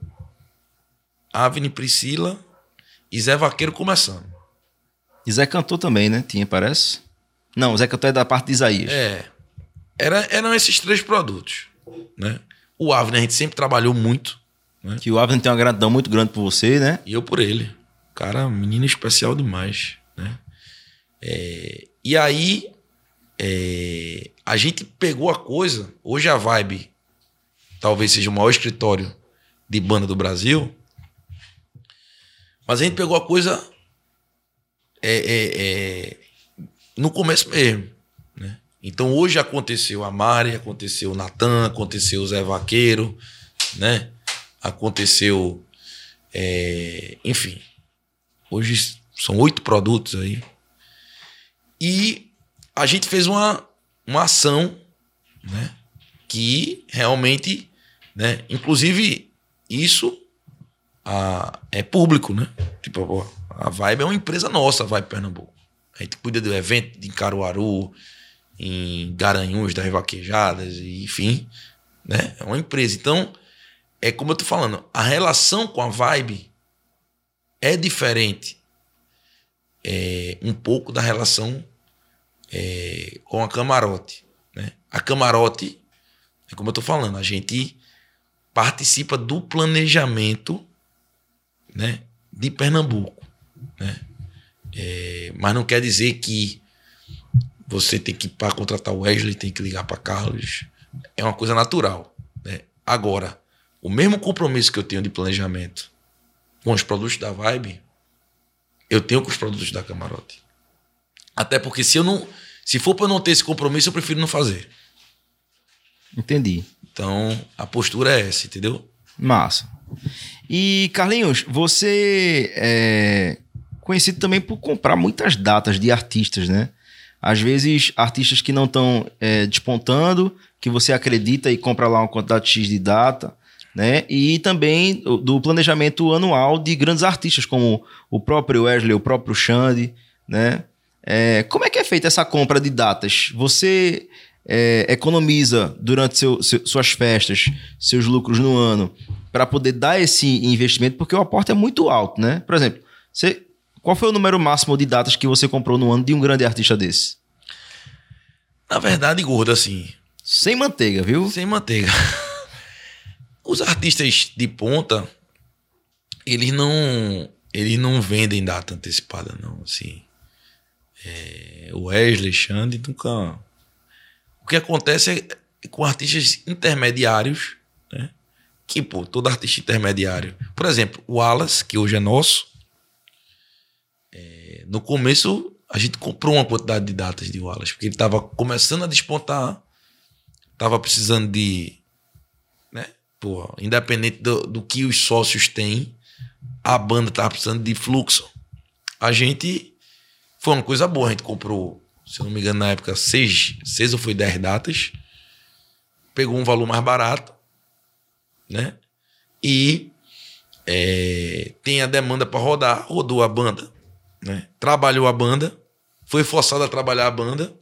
Avni Priscila e Zé Vaqueiro começando. E Zé cantou também, né? Tinha, parece. Não, Zé cantou é da parte de Isaías. É. Era, eram esses três produtos. Né? O Avni a gente sempre trabalhou muito. Que o Avni tem uma gratidão muito grande por você, né? E eu por ele. Cara, menino especial demais, né? É, e aí, é, a gente pegou a coisa. Hoje a Vibe talvez seja o maior escritório de banda do Brasil. Mas a gente pegou a coisa é, é, é, no começo mesmo. Né? Então hoje aconteceu a Mari, aconteceu o Natan, aconteceu o Zé Vaqueiro, né? Aconteceu. é, enfim. Hoje são oito produtos aí. E a gente fez uma, uma ação, né? Que realmente, né? Inclusive, isso a, é público, né? Tipo, a Vibe é uma empresa nossa, a Vibe Pernambuco. A gente cuida do evento em Caruaru, em Garanhuns, das Vaquejadas, enfim, né? É uma empresa. Então, é como eu tô falando, a relação com a Vibe é diferente é, um pouco da relação é, com a Camarote. Né? A Camarote, é como eu tô falando, a gente participa do planejamento né, de Pernambuco. Né? É, mas não quer dizer que você tem que, para contratar o Wesley, tem que ligar para Carlos. É uma coisa natural. Né? Agora, o mesmo compromisso que eu tenho de planejamento com os produtos da Vibe, eu tenho com os produtos da Camarote. Até porque se eu não. Se for para não ter esse compromisso, eu prefiro não fazer. Entendi. Então, a postura é essa, entendeu? Massa. E, Carlinhos, você é conhecido também por comprar muitas datas de artistas, né? Às vezes, artistas que não estão é, despontando, que você acredita e compra lá uma quantidade X de data, né? E também do planejamento anual de grandes artistas, como o próprio Wesley, o próprio Xande, né? É, como é que é feita essa compra de datas? Você é, economiza durante seu, seu, suas festas, seus lucros no ano, para poder dar esse investimento, porque o aporte é muito alto, né? Por exemplo, você, qual foi o número máximo de datas que você comprou no ano de um grande artista desse? Na verdade, gordo, assim. Sem manteiga, viu? Sem manteiga. Os artistas de ponta, eles não, eles não vendem data antecipada, não. Assim, é, o Wesley, Xande, nunca o que acontece é com artistas intermediários, né? Que, pô, todo artista intermediário. Por exemplo, o Alas, que hoje é nosso. No começo, a gente comprou uma quantidade de datas de Wallace, porque ele estava começando a despontar, estava precisando de. Né? Pô, independente do, do que os sócios têm, a banda estava precisando de fluxo. A gente. Foi uma coisa boa, a gente comprou se não me engano, na época, seis, seis ou foi dez datas. Pegou um valor mais barato, né? E é, tem a demanda para rodar, rodou a banda, né? Trabalhou a banda, foi forçado a trabalhar a banda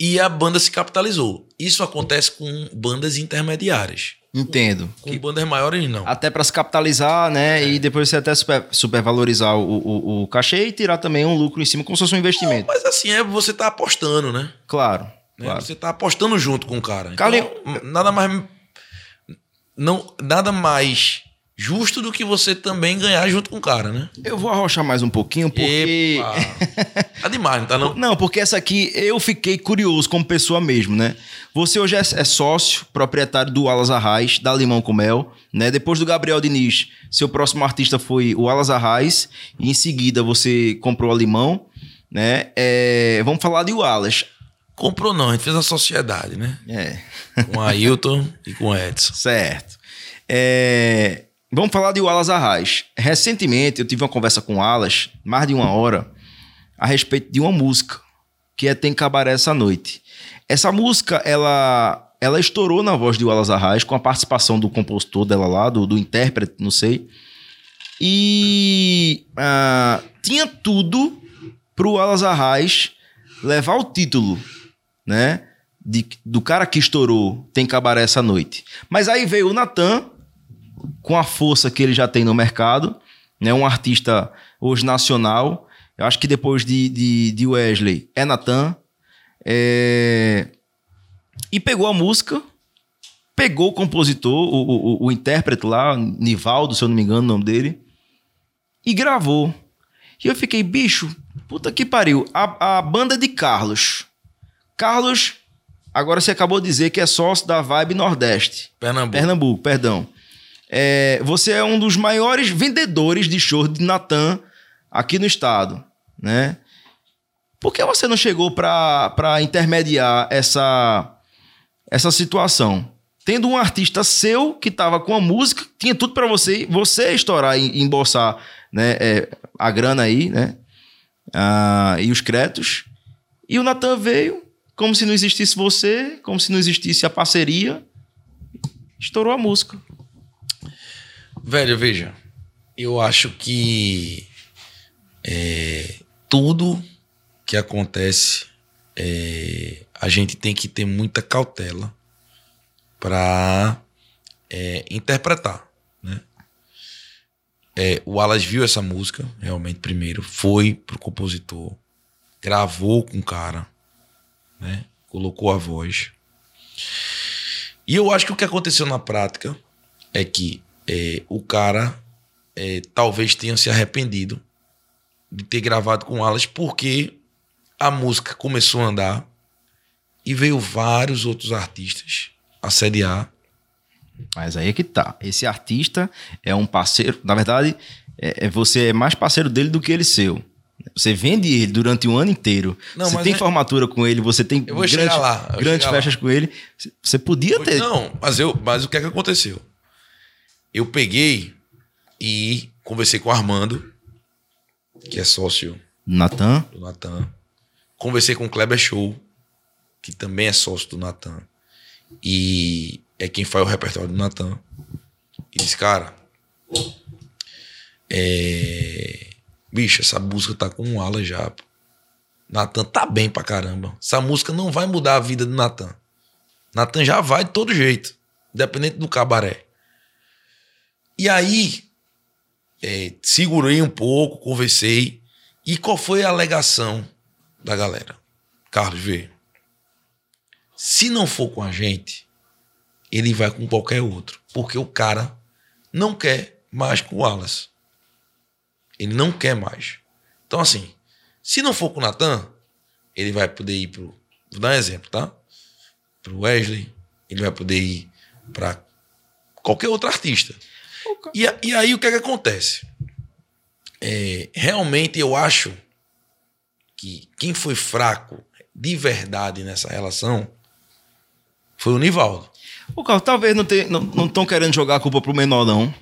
e a banda se capitalizou. Isso acontece com bandas intermediárias. Entendo. Com que... bandas maiores, não. Até para se capitalizar, né? É. E depois você até super, supervalorizar o, o, o, cachê e tirar também um lucro em cima, como se fosse um investimento. Não, mas assim, é você tá apostando, né? Claro. Né? claro. Você tá apostando junto com o cara. Carlinhos... Então, nada mais. Não, nada mais justo do que você também ganhar junto com o cara, né? Eu vou arrochar mais um pouquinho, porque. tá demais, não tá não? Não, porque essa aqui eu fiquei curioso como pessoa mesmo, né? Você hoje é, é sócio, proprietário do Alas Arraes, da Limão com Mel, né? Depois do Gabriel Diniz, seu próximo artista foi o Alas Arraes, e em seguida você comprou a Limão, né? É... Vamos falar de Wallace. Comprou não, a gente fez a sociedade, né? É. Com a Ailton e com o Edson. Certo. É... Vamos falar de Wallace Arraes. Recentemente eu tive uma conversa com o Wallace, mais de uma hora, a respeito de uma música, que é Tem Cabaré Essa Noite. Essa música, ela ela estourou na voz de Wallace Arraes, com a participação do compositor dela lá, do, do intérprete, não sei. E uh, tinha tudo pro Wallace Arraes levar o título, né? De, do cara que estourou Tem Cabaré Essa Noite. Mas aí veio o Natan com a força que ele já tem no mercado, né? Um artista hoje nacional. Eu acho que depois de, de, de Wesley é Natan. É... E pegou a música, pegou o compositor, o, o, o intérprete lá, Nivaldo, se eu não me engano o nome dele, e gravou. E eu fiquei, bicho, puta que pariu. A, a banda de Carlos. Carlos, agora você acabou de dizer que é sócio da Vibe Nordeste. Pernambuco. Pernambuco, perdão. É, você é um dos maiores vendedores de shows de Natan aqui no estado, né? Por que você não chegou para intermediar essa, essa situação? Tendo um artista seu que estava com a música, tinha tudo para você, você estourar e embolsar né, é, a grana aí, né? Ah, e os créditos. E o Natan veio, como se não existisse você, como se não existisse a parceria, estourou a música. Velho, veja. Eu acho que é, tudo que acontece, é, a gente tem que ter muita cautela para é, interpretar. Né? É, o Alas viu essa música, realmente, primeiro, foi pro compositor, gravou com o cara, né? colocou a voz. E eu acho que o que aconteceu na prática é que é, o cara é, talvez tenha se arrependido de ter gravado com Alas, porque a música começou a andar e veio vários outros artistas assediar. Mas aí é que tá. Esse artista é um parceiro. Na verdade, é, é você é mais parceiro dele do que ele seu. Você vende ele durante um ano inteiro. Não, você tem é- formatura com ele, você tem vou grandes chegar lá. festas com ele. Você podia ter. Não, mas, eu, mas o que é que aconteceu? Eu peguei e conversei com o Armando, que é sócio Natan, do Natan. Conversei com o Kleber Show, que também é sócio do Natan. E é quem faz o repertório do Natan. E disse, cara, é... bicho, essa música tá com um ala já. pô. Natan tá bem pra caramba. Essa música não vai mudar a vida do Natan. Natan já vai de todo jeito, independente do cabaré. E aí, é, segurei um pouco, conversei. E qual foi a alegação da galera? Carlos, vê. Se não for com a gente, ele vai com qualquer outro. Porque o cara não quer mais com o Wallace. Ele não quer mais. Então, assim, se não for com o Natan, ele vai poder ir pro. Vou dar um exemplo, tá? Pro Wesley, ele vai poder ir pra qualquer outro artista. E, e aí o que é que acontece? É, realmente eu acho que quem foi fraco de verdade nessa relação foi o Nivaldo. Ô, Carlos, talvez não estão não, tão querendo jogar a culpa pro menor, não.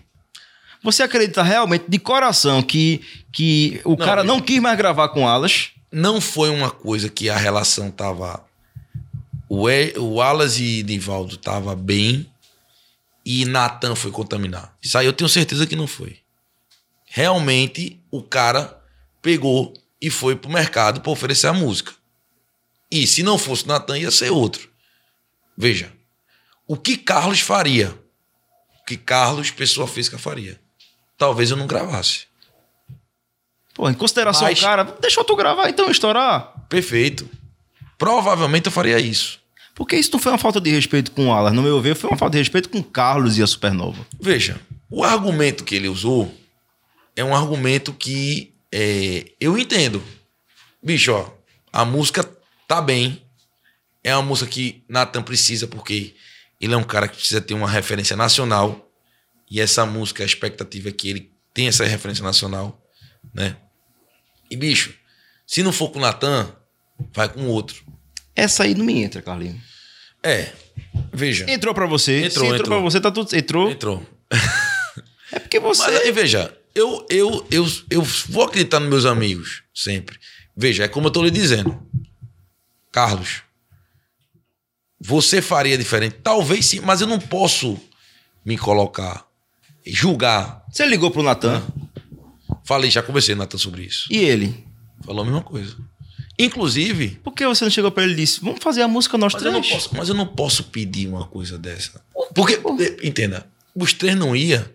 Você acredita realmente, de coração, que, que o cara não quis mais gravar com Alas? Não foi uma coisa que a relação tava. O, e, o Alas e Nivaldo tava bem e Natan foi contaminar. Isso aí eu tenho certeza que não foi. Realmente o cara pegou e foi pro mercado para oferecer a música. E se não fosse Natan, ia ser outro. Veja, o que Carlos faria? O que Carlos, pessoa física, faria? Talvez eu não gravasse. Pô, em consideração Mas- ao cara, deixa tu gravar então, estourar. Perfeito. Provavelmente eu faria isso. Porque isso não foi uma falta de respeito com o Alas, no meu ver, foi uma falta de respeito com o Carlos e a Supernova. Veja, o argumento que ele usou é um argumento que é, eu entendo. Bicho, ó, a música tá bem. É uma música que Nathan precisa, porque ele é um cara que precisa ter uma referência nacional. E essa música, a expectativa é que ele tenha essa referência nacional, né? E, bicho, se não for com o Natan, vai com outro. Essa aí não me entra, Carlinhos. É, veja. Entrou pra você. Entrou, Se entrou, entrou. pra você, tá tudo. Entrou. Entrou. É porque você. Mas aí, veja, eu, eu, eu, eu vou acreditar nos meus amigos, sempre. Veja, é como eu tô lhe dizendo. Carlos, você faria diferente? Talvez sim, mas eu não posso me colocar, julgar. Você ligou pro Natan Falei, já conversei, Natan, sobre isso. e ele. Falou a mesma coisa. Inclusive, Por que você não chegou pra ele e disse: Vamos fazer a música nós mas eu, não três? posso, mas eu não posso pedir uma coisa dessa. Porque, entenda, os três não ia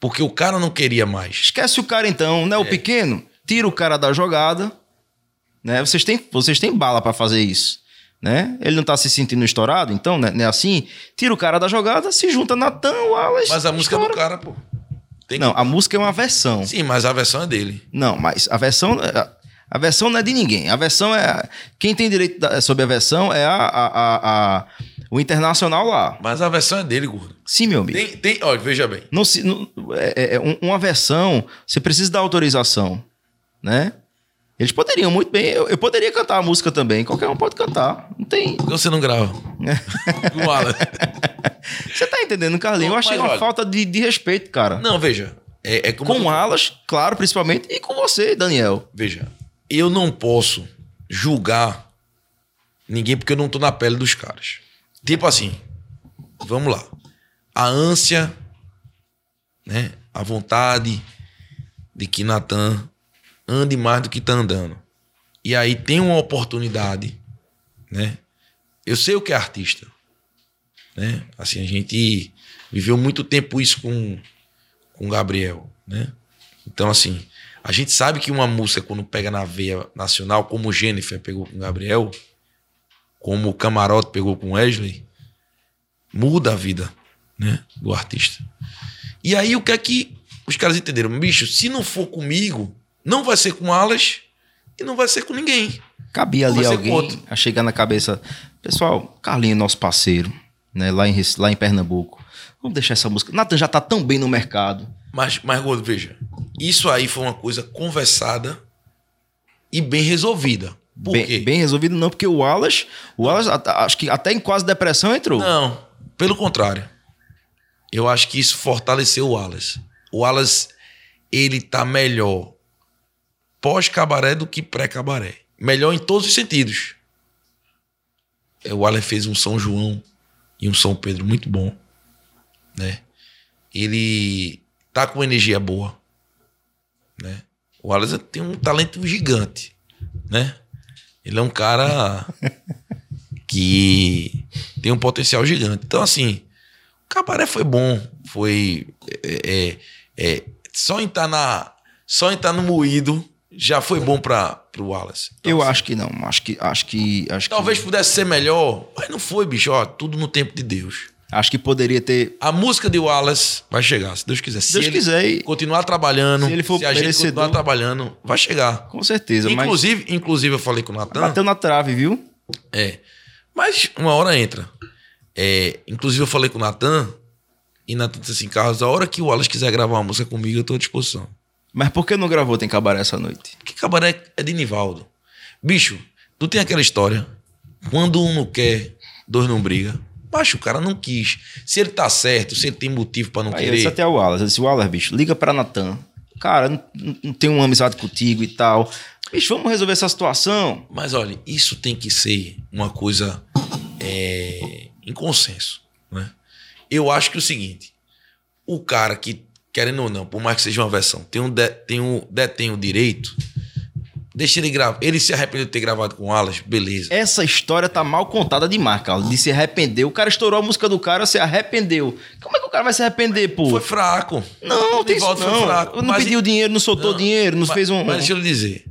porque o cara não queria mais. Esquece o cara então, né? O pequeno, tira o cara da jogada, né? Vocês têm, vocês têm bala pra fazer isso, né? Ele não tá se sentindo estourado, então, né? Não é assim? Tira o cara da jogada, se junta Natan, Wallace. Mas a música é do estoura. cara, pô. Tem Não, a música é uma versão. Sim, mas a versão é dele. Não, mas a versão. A- versão não é de ninguém. A versão é. Quem tem direito da- sobre a versão é a, a- a- o internacional lá. Mas a versão é dele, gordo. Sim, meu amigo. Tem, tem, olha, veja bem. Não se, não- é- é um- uma versão, você precisa da autorização, né? Eles poderiam muito bem. Eu, eu poderia cantar a música também. Qualquer um pode cantar. Não tem. Por que você não grava? Com o Alan. Você tá entendendo, Carlinhos? Eu achei uma olha- falta de, de respeito, cara. Não, veja. É, é como eu com tô- Alas, claro, principalmente, e com você, Daniel. Veja, eu não posso julgar ninguém porque eu não tô na pele dos caras. Tipo assim, vamos lá. A ânsia né? A vontade de que Natan ande mais do que tá andando. E aí tem uma oportunidade, né? Eu sei o que é artista, né? Assim, a gente viveu muito tempo isso com com Gabriel, né? Então, assim, a gente sabe que uma música, quando pega na veia nacional, como Jennifer pegou com Gabriel, como o Camarote pegou com Wesley, muda a vida né, do artista. E aí, o que é que os caras entenderam? Bicho, se não for comigo, não vai ser com Alas e não vai ser com ninguém. Cabia ali alguém a chegar na cabeça. Pessoal, Carlinho, nosso parceiro, né, lá, em, lá em Pernambuco. Vamos deixar essa música. Nathan já tá tão bem no mercado. Mas, mas Gordo, veja. Isso aí foi uma coisa conversada e bem resolvida. Por bem, quê? bem resolvido não, porque o Wallace, o Wallace acho que até em quase depressão entrou. Não, pelo contrário. Eu acho que isso fortaleceu o Wallace. O Wallace, ele tá melhor pós-cabaré do que pré-cabaré. Melhor em todos os sentidos. É, o Wallace fez um São João e um São Pedro muito bom, né? Ele tá com energia boa, né? O Wallace tem um talento gigante, né? Ele é um cara que tem um potencial gigante. Então, assim, o cabaré foi bom. Foi. É, é, é só tá na. Só tá no moído já foi bom para o Wallace. Então, eu assim, acho que não. Acho que. Acho que acho talvez que... pudesse ser melhor, mas não foi, bicho. Ó, tudo no tempo de Deus. Acho que poderia ter. A música de Wallace vai chegar, se Deus quiser. Se Deus quiser. Continuar trabalhando. Se ele for se a gente continuar trabalhando, vai chegar. Com certeza. Inclusive, mas... inclusive eu falei com o Natan. Bateu na trave, viu? É. Mas uma hora entra. É, inclusive eu falei com o Natan. E Natan disse assim: Carlos, a hora que o Wallace quiser gravar uma música comigo, eu tô à disposição. Mas por que não gravou Tem Cabaré essa noite? Porque Cabaré é de Nivaldo. Bicho, tu tem aquela história. Quando um não quer, dois não briga. Mas o cara não quis. Se ele tá certo, se ele tem motivo para não Aí querer. Eu disse até o Wallace. Eu disse, Wallace, bicho, liga pra Natan. Cara, não, não tenho uma amizade contigo e tal. Bicho, vamos resolver essa situação. Mas olha, isso tem que ser uma coisa é, em consenso. Né? Eu acho que é o seguinte: o cara que, querendo ou não, por mais que seja uma versão, tem um, de, tem um, detém o direito Deixa ele gravar. Ele se arrependeu de ter gravado com o Alas, beleza. Essa história tá mal contada demais, Carlos. De se arrepender. O cara estourou a música do cara, se arrependeu. Como é que o cara vai se arrepender, pô? Foi fraco. Não, tem isso, não. Foi fraco. Não mas pediu dinheiro, não soltou não, dinheiro, não mas, fez um. Mas deixa eu lhe dizer.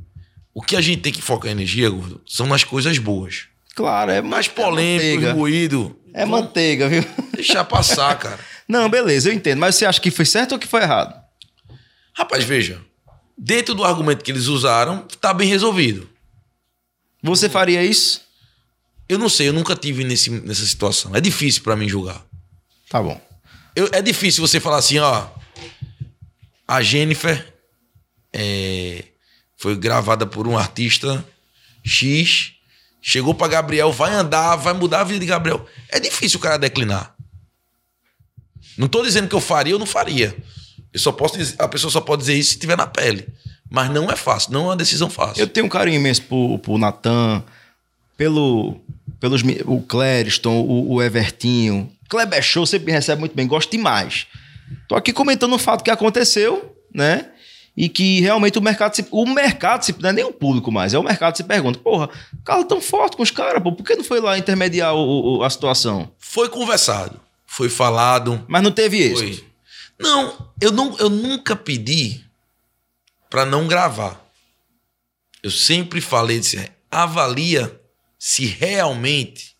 O que a gente tem que focar energia, gordo, são nas coisas boas. Claro, é mais polêmico, é ruído. É manteiga, viu? Deixar passar, cara. Não, beleza, eu entendo. Mas você acha que foi certo ou que foi errado? Rapaz, veja. Dentro do argumento que eles usaram, tá bem resolvido. Você faria isso? Eu não sei, eu nunca tive nesse, nessa situação. É difícil para mim julgar. Tá bom. Eu, é difícil você falar assim, ó. A Jennifer é, foi gravada por um artista X, chegou para Gabriel, vai andar, vai mudar a vida de Gabriel. É difícil o cara declinar. Não tô dizendo que eu faria ou não faria. Eu só posso dizer, a pessoa só pode dizer isso se estiver na pele. Mas não é fácil, não é uma decisão fácil. Eu tenho um carinho imenso por, por Natan, pelo pelos o Clériston, o, o Evertinho. Kleber Show sempre me recebe muito bem, gosto demais. Tô aqui comentando o fato que aconteceu, né? E que realmente o mercado se, o mercado se, não é nem o público mais, é o mercado se pergunta, porra, o cara tão forte com os caras, pô, por que não foi lá intermediar o, o, a situação? Foi conversado, foi falado. Mas não teve êxito. Foi. Não, eu, não, eu nunca pedi para não gravar. Eu sempre falei, disse, avalia se realmente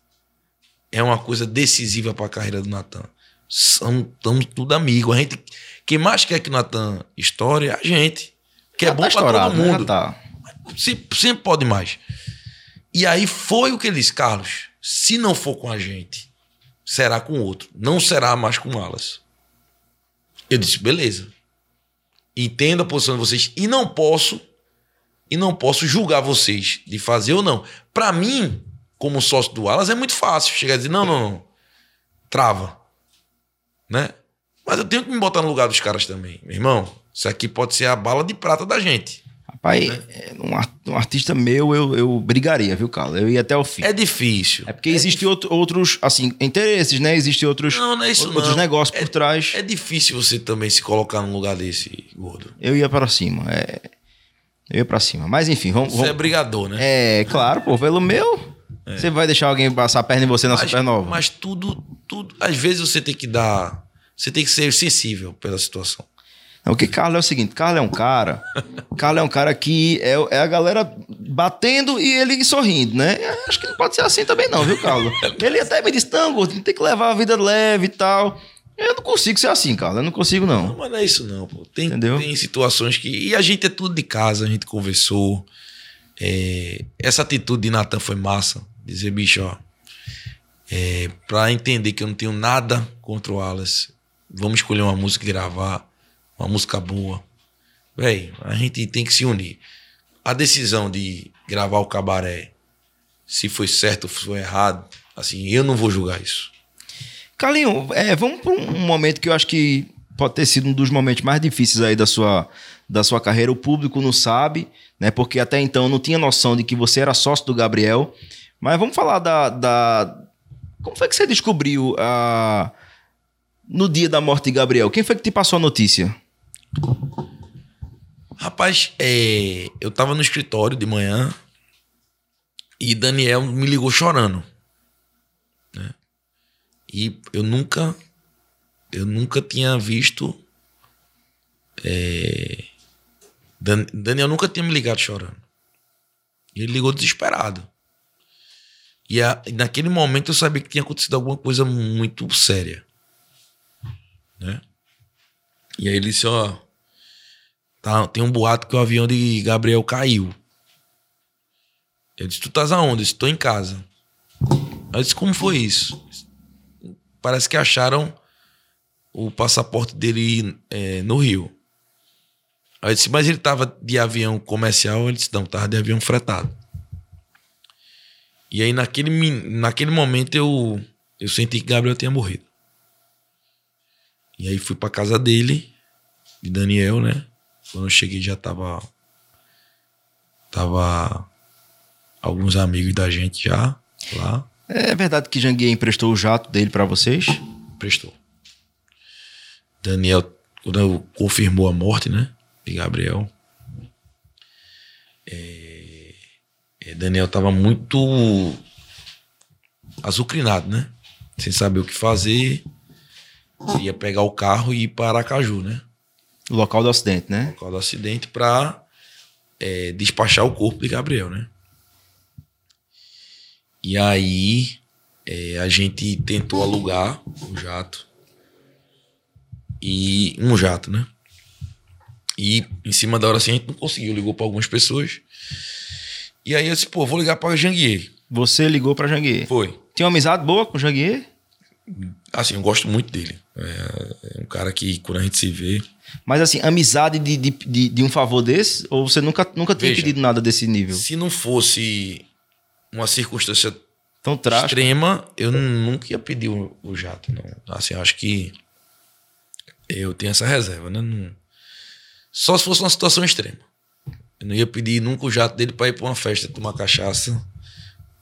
é uma coisa decisiva para a carreira do Natan. Estamos tudo amigos. A gente, quem mais quer que o Natan estoure é a gente. Que é Já é bom tá para todo né? mundo. Tá. Sempre, sempre pode mais. E aí foi o que ele disse, Carlos. Se não for com a gente, será com outro. Não será mais com Alas. Eu disse, beleza. Entendo a posição de vocês e não posso e não posso julgar vocês de fazer ou não. Para mim, como sócio do Alas, é muito fácil chegar e dizer: não, não, não. Trava. Né? Mas eu tenho que me botar no lugar dos caras também. Meu irmão, isso aqui pode ser a bala de prata da gente. Rapaz, é, um, ar- artista meu, eu, eu brigaria, viu, Carlos? Eu ia até o fim. É difícil. É porque existem outro- outros, assim, interesses, né? Existem outros, Não, não é isso outros não. negócios É- por trás. É difícil você também se colocar num lugar desse, gordo. Eu ia para cima. É... Eu ia pra cima. Mas enfim, vamos. Você é vamos... brigador, né? É, claro, pô, pelo meu. Você vai deixar alguém passar a perna em você na mas, supernova? mas tudo, tudo. Às vezes você tem que dar. Você tem que ser sensível pela situação. O que Carlos é o seguinte: Carlos é um cara. Carlos é um cara que é, é a galera batendo e ele sorrindo, né? Acho que não pode ser assim também, não, viu, Carlos? Ele até me disse: não, Gordinho, tem que levar a vida leve e tal. Eu não consigo ser assim, Carlos. Eu não consigo, Não, não. mas não é isso, não, pô. Tem, Entendeu? tem situações que. E a gente é tudo de casa, a gente conversou. É, essa atitude de Natan foi massa. Dizer, bicho, ó. É, pra entender que eu não tenho nada contra o Wallace, vamos escolher uma música e gravar. Uma música boa. Véi, a gente tem que se unir. A decisão de gravar o cabaré, se foi certo ou foi errado, assim, eu não vou julgar isso. Carlinho, é, vamos para um momento que eu acho que pode ter sido um dos momentos mais difíceis aí da sua, da sua carreira. O público não sabe, né? Porque até então não tinha noção de que você era sócio do Gabriel. Mas vamos falar da. da... Como foi que você descobriu a... no dia da morte de Gabriel? Quem foi que te passou a notícia? Rapaz, é, eu tava no escritório de manhã e Daniel me ligou chorando. né? E eu nunca, eu nunca tinha visto. é, Dan- Daniel nunca tinha me ligado chorando. Ele ligou desesperado. E a- naquele momento eu sabia que tinha acontecido alguma coisa muito séria. Né? E aí ele disse: Ó, Tá, tem um boato que o avião de Gabriel caiu. Eu disse, tu estás aonde? Eu disse, tô em casa. Eu disse, como foi isso? Parece que acharam o passaporte dele é, no Rio. Aí eu disse, mas ele tava de avião comercial? Ele disse, não, tava de avião fretado. E aí naquele, naquele momento eu, eu senti que Gabriel tinha morrido. E aí fui pra casa dele, de Daniel, né? Quando eu cheguei já tava. Tava. Alguns amigos da gente já lá. É verdade que Janguier emprestou o jato dele para vocês? Prestou. Daniel, quando confirmou a morte, né? De Gabriel. é, é, Daniel tava muito azucrinado, né? Sem saber o que fazer. Ia pegar o carro e ir para Aracaju, né? O local do acidente, né? local do acidente para despachar o corpo de Gabriel, né? E aí é, a gente tentou alugar um jato e um jato, né? E em cima da hora assim a gente não conseguiu, ligou para algumas pessoas. E aí eu disse, pô, vou ligar para Janguier. Você ligou para Janguier. Foi. Tinha uma amizade boa com o Janguier? Assim, eu gosto muito dele. É, é um cara que quando a gente se vê, Mas assim, amizade de, de, de, de um favor desse? Ou você nunca, nunca tinha Veja. pedido nada desse nível? se não fosse uma circunstância Tão trágico. extrema, eu nunca ia pedir o, o jato, não. Assim, eu acho que eu tenho essa reserva, né? Não- Só se fosse uma situação extrema. Eu não ia pedir nunca o jato dele para ir para uma festa tomar cachaça,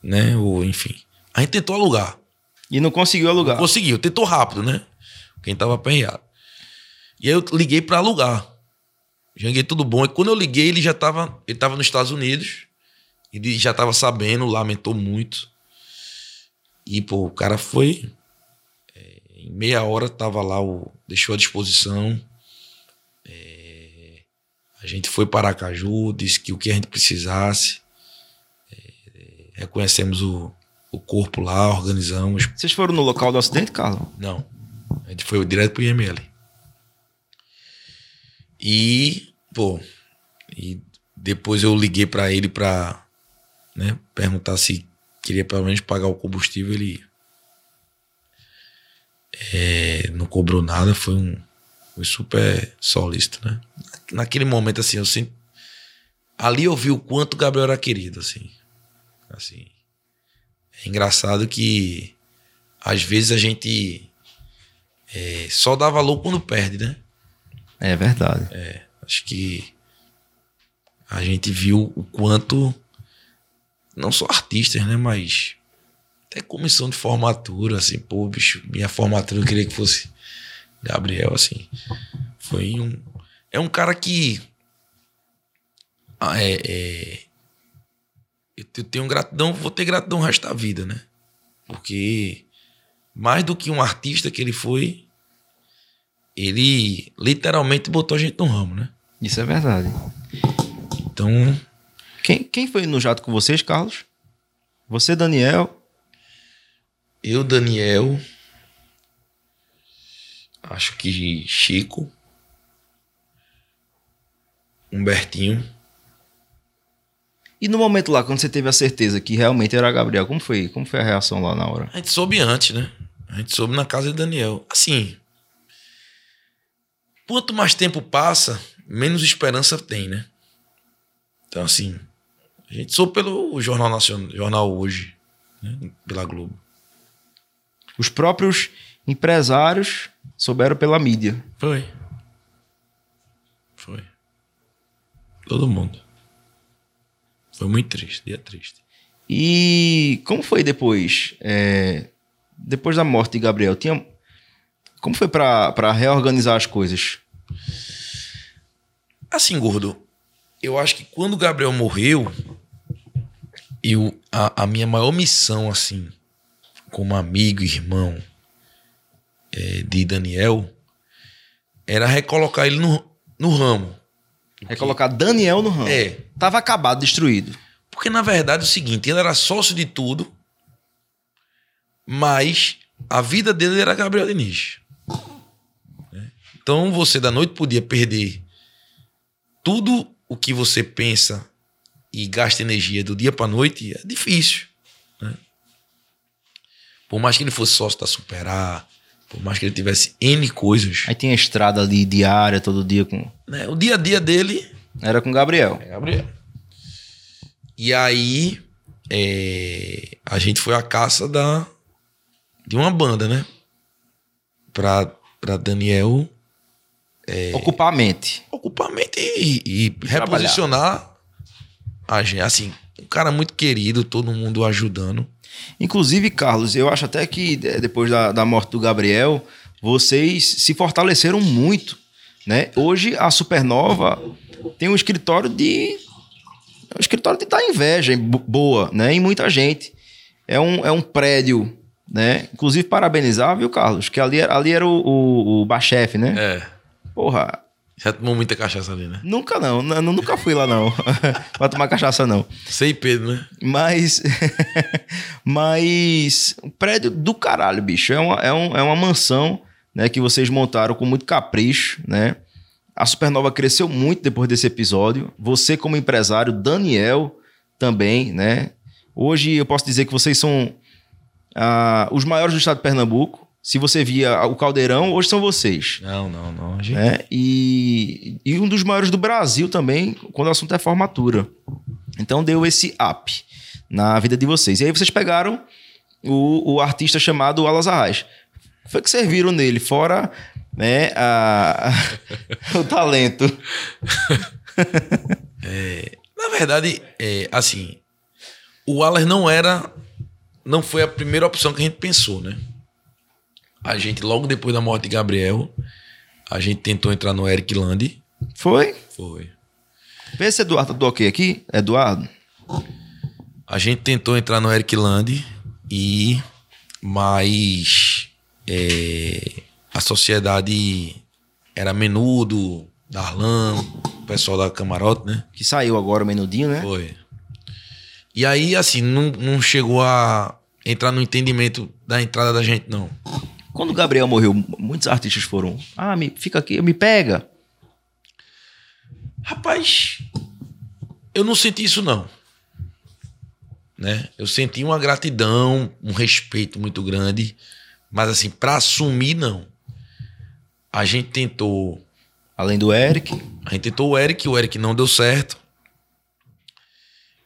né? Ou enfim. A gente tentou alugar. E não conseguiu alugar. Conseguiu, tentou rápido, né? Quem tava apanhado. E aí eu liguei para alugar. Janguei tudo bom. E quando eu liguei, ele já tava, ele tava nos Estados Unidos. Ele já tava sabendo, lamentou muito. E, pô, o cara foi. é, em meia hora tava lá, o, deixou à disposição. É, a gente foi para Aracaju, disse que o que a gente precisasse. É, reconhecemos o, o corpo lá, organizamos. Vocês foram no local do acidente, Carlos? Não. A gente foi direto pro IML. E, pô, e depois eu liguei pra ele pra né, perguntar se queria pelo menos pagar o combustível, ele. É, não cobrou nada, foi um foi super solícito, né? Naquele momento, assim, eu sempre. Ali eu vi o quanto o Gabriel era querido, assim. Assim. É engraçado que às vezes a gente é, só dá valor quando perde, né? É verdade. Acho que a gente viu o quanto, não só artistas, né, mas até comissão de formatura, assim, pô, bicho, minha formatura eu queria que fosse Gabriel, assim. Foi um. É um cara que. ah, É, é, eu te- tenho gratidão, vou ter gratidão o resto da vida, né? Porque mais do que um artista que ele foi, ele literalmente botou a gente no ramo, né? Isso é verdade. Então, Quem, quem foi no jato com vocês, Carlos? Você, Daniel. eu, Daniel, acho que Chico, Humbertinho. E no momento lá, quando você teve a certeza que realmente era Gabriel, como foi? Como foi a reação lá na hora? A gente soube antes, né? A gente soube na casa de Daniel. Assim, quanto mais tempo passa, menos esperança tem, né? Então, assim, a gente soube pelo Jornal Nacional, Jornal Hoje, né? pela Globo. Os próprios empresários souberam pela mídia. Foi. Foi. Todo mundo. Foi muito triste, dia triste. E como foi depois? É, depois da morte de Gabriel, tinha. Como foi pra pra reorganizar as coisas? Assim, gordo, eu acho que quando o Gabriel morreu, eu, a, a minha maior missão, assim, como amigo, irmão é, de Daniel, era recolocar ele no, no ramo. É colocar Daniel no ramo. É, Tava acabado, destruído. porque na verdade é o seguinte, ele era sócio de tudo, mas a vida dele era Gabriel Diniz. né? Então você da noite podia perder tudo o que você pensa e gasta energia do dia para noite, é difícil. né? Por mais que ele fosse sócio da Superar, por mais que ele tivesse N coisas, Aí tinha estrada ali diária, todo dia com. né? o dia a dia dele Era com Gabriel. é Gabriel. E aí é, a gente foi à caça da de uma banda, né? Pra, pra Daniel Ocupar a mente. ocupar a mente e, e reposicionar a gente. Assim, um cara muito querido, todo mundo ajudando. Inclusive, Carlos, eu acho até que de- depois da, da morte do Gabriel, vocês se fortaleceram muito, né? Hoje a Supernova tem um escritório de um escritório de dar inveja boa, né? Em muita gente. É um, é um prédio, né? Inclusive parabenizar, viu, Carlos? Que ali, ali era o, o, o Bachef, né? É. Porra, Já tomou muita cachaça ali, né? nunca não, n- nunca fui lá não, pra tomar cachaça não. Sei Pedro, né? Mas. mas. Um prédio do caralho, bicho. É uma, é um, é uma mansão né, que vocês montaram com muito capricho, né? A Supernova cresceu muito depois desse episódio. Você, como empresário, Daniel também, né? Hoje eu posso dizer que vocês são ah, os maiores do estado de Pernambuco. Se você via o Caldeirão, hoje são vocês. Não, não, não. Gente... Né? E, e um dos maiores do Brasil também, quando o assunto é formatura. Então deu esse up na vida de vocês. E aí vocês pegaram o, o artista chamado Alas Arraes. Foi que serviram nele, fora né, a- o talento. Na verdade, é, assim, o Wallace não era. Não foi a primeira opção que a gente pensou, né? A gente, logo depois da morte de Gabriel, a gente tentou entrar no Eric Land. Foi? Foi. Vê se Eduardo tá do ok aqui. Eduardo. A gente tentou entrar no Eric Land e. Mas. é, a sociedade era menudo, Darlan, o pessoal da camarote, né? Que saiu agora o menudinho, né? Foi. E aí, assim, não, não chegou a entrar no entendimento da entrada da gente, não. Quando o Gabriel morreu, muitos artistas foram. Ah, me, fica aqui, me pega. Rapaz, eu não senti isso, não. Né? Eu senti uma gratidão, um respeito muito grande, mas assim, para assumir, não. A gente tentou. Além do Eric. A gente tentou o Eric, o Eric não deu certo.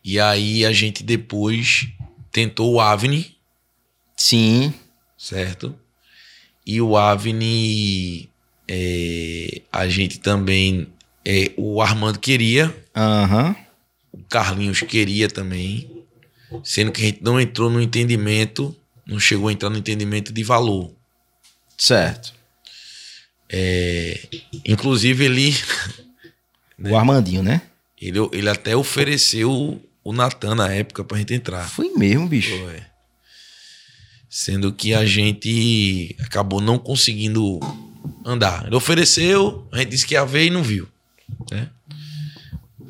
E aí a gente depois tentou o Avni, Sim. certo? E o Avni, é, a gente também é, o Armando queria, Aham. o Carlinhos queria também, sendo que a gente não entrou no entendimento, não chegou a entrar no entendimento de valor. Certo. É, inclusive, ele, O Armandinho, né? ele, ele até ofereceu o Natan na época pra gente entrar. Foi mesmo, bicho. Foi. Sendo que a gente acabou não conseguindo andar. Ele ofereceu, a gente disse que ia ver e não viu. Né?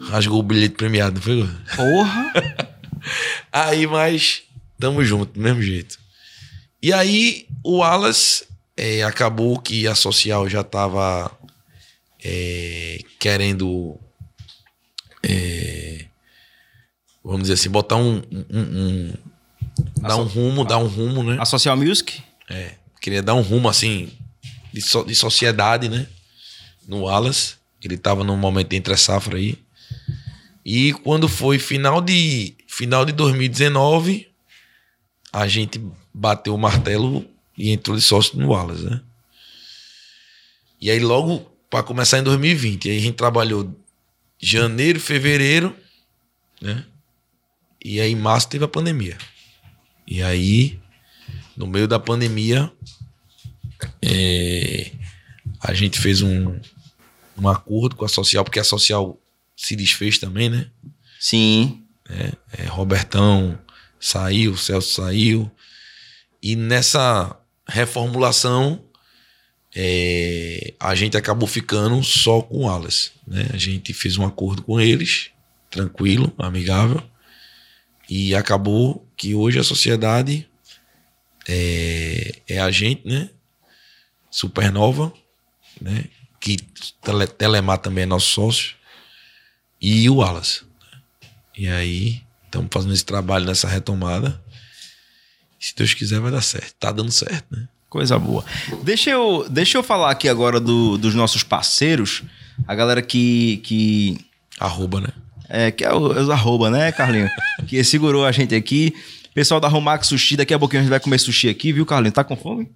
Rasgou o bilhete premiado, não foi? Porra. Aí, mas tamo junto, do mesmo jeito. E aí, o Wallace é, acabou que a social já tava é, querendo. é, vamos dizer assim, botar um. um- um- dar um rumo, dar um rumo, né? A Social Music? É, queria dar um rumo assim de, so- de sociedade, né? No Wallace. Ele tava num momento entre a safra aí. E quando foi final de final de 2019, a gente bateu o martelo e entrou de sócio no Wallace, né? E aí logo para começar em 2020, aí a gente trabalhou janeiro, fevereiro, né? E aí em março teve a pandemia. E aí no meio da pandemia, é, a gente fez um, um acordo com a Social, porque a Social se desfez também, né? Sim. É, Robertão saiu, Celso saiu. E nessa reformulação, é, a gente acabou ficando só com o Wallace. Né? A gente fez um acordo com eles, tranquilo, amigável. E acabou que hoje a sociedade é, é a gente, né? Supernova, né? Que Tele, Telemar também é nosso sócio. E o Wallace. E aí, estamos fazendo esse trabalho nessa retomada. Se Deus quiser, vai dar certo. Tá dando certo, né? Coisa boa. Deixa eu, deixa eu falar aqui agora do- dos nossos parceiros. A galera que. que Arroba, né? É, que é o- os arroba, né, Carlinho? que segurou a gente aqui. Pessoal da Romax Sushi, daqui a pouquinho a gente vai comer sushi aqui, viu, Carlinho? Tá com fome?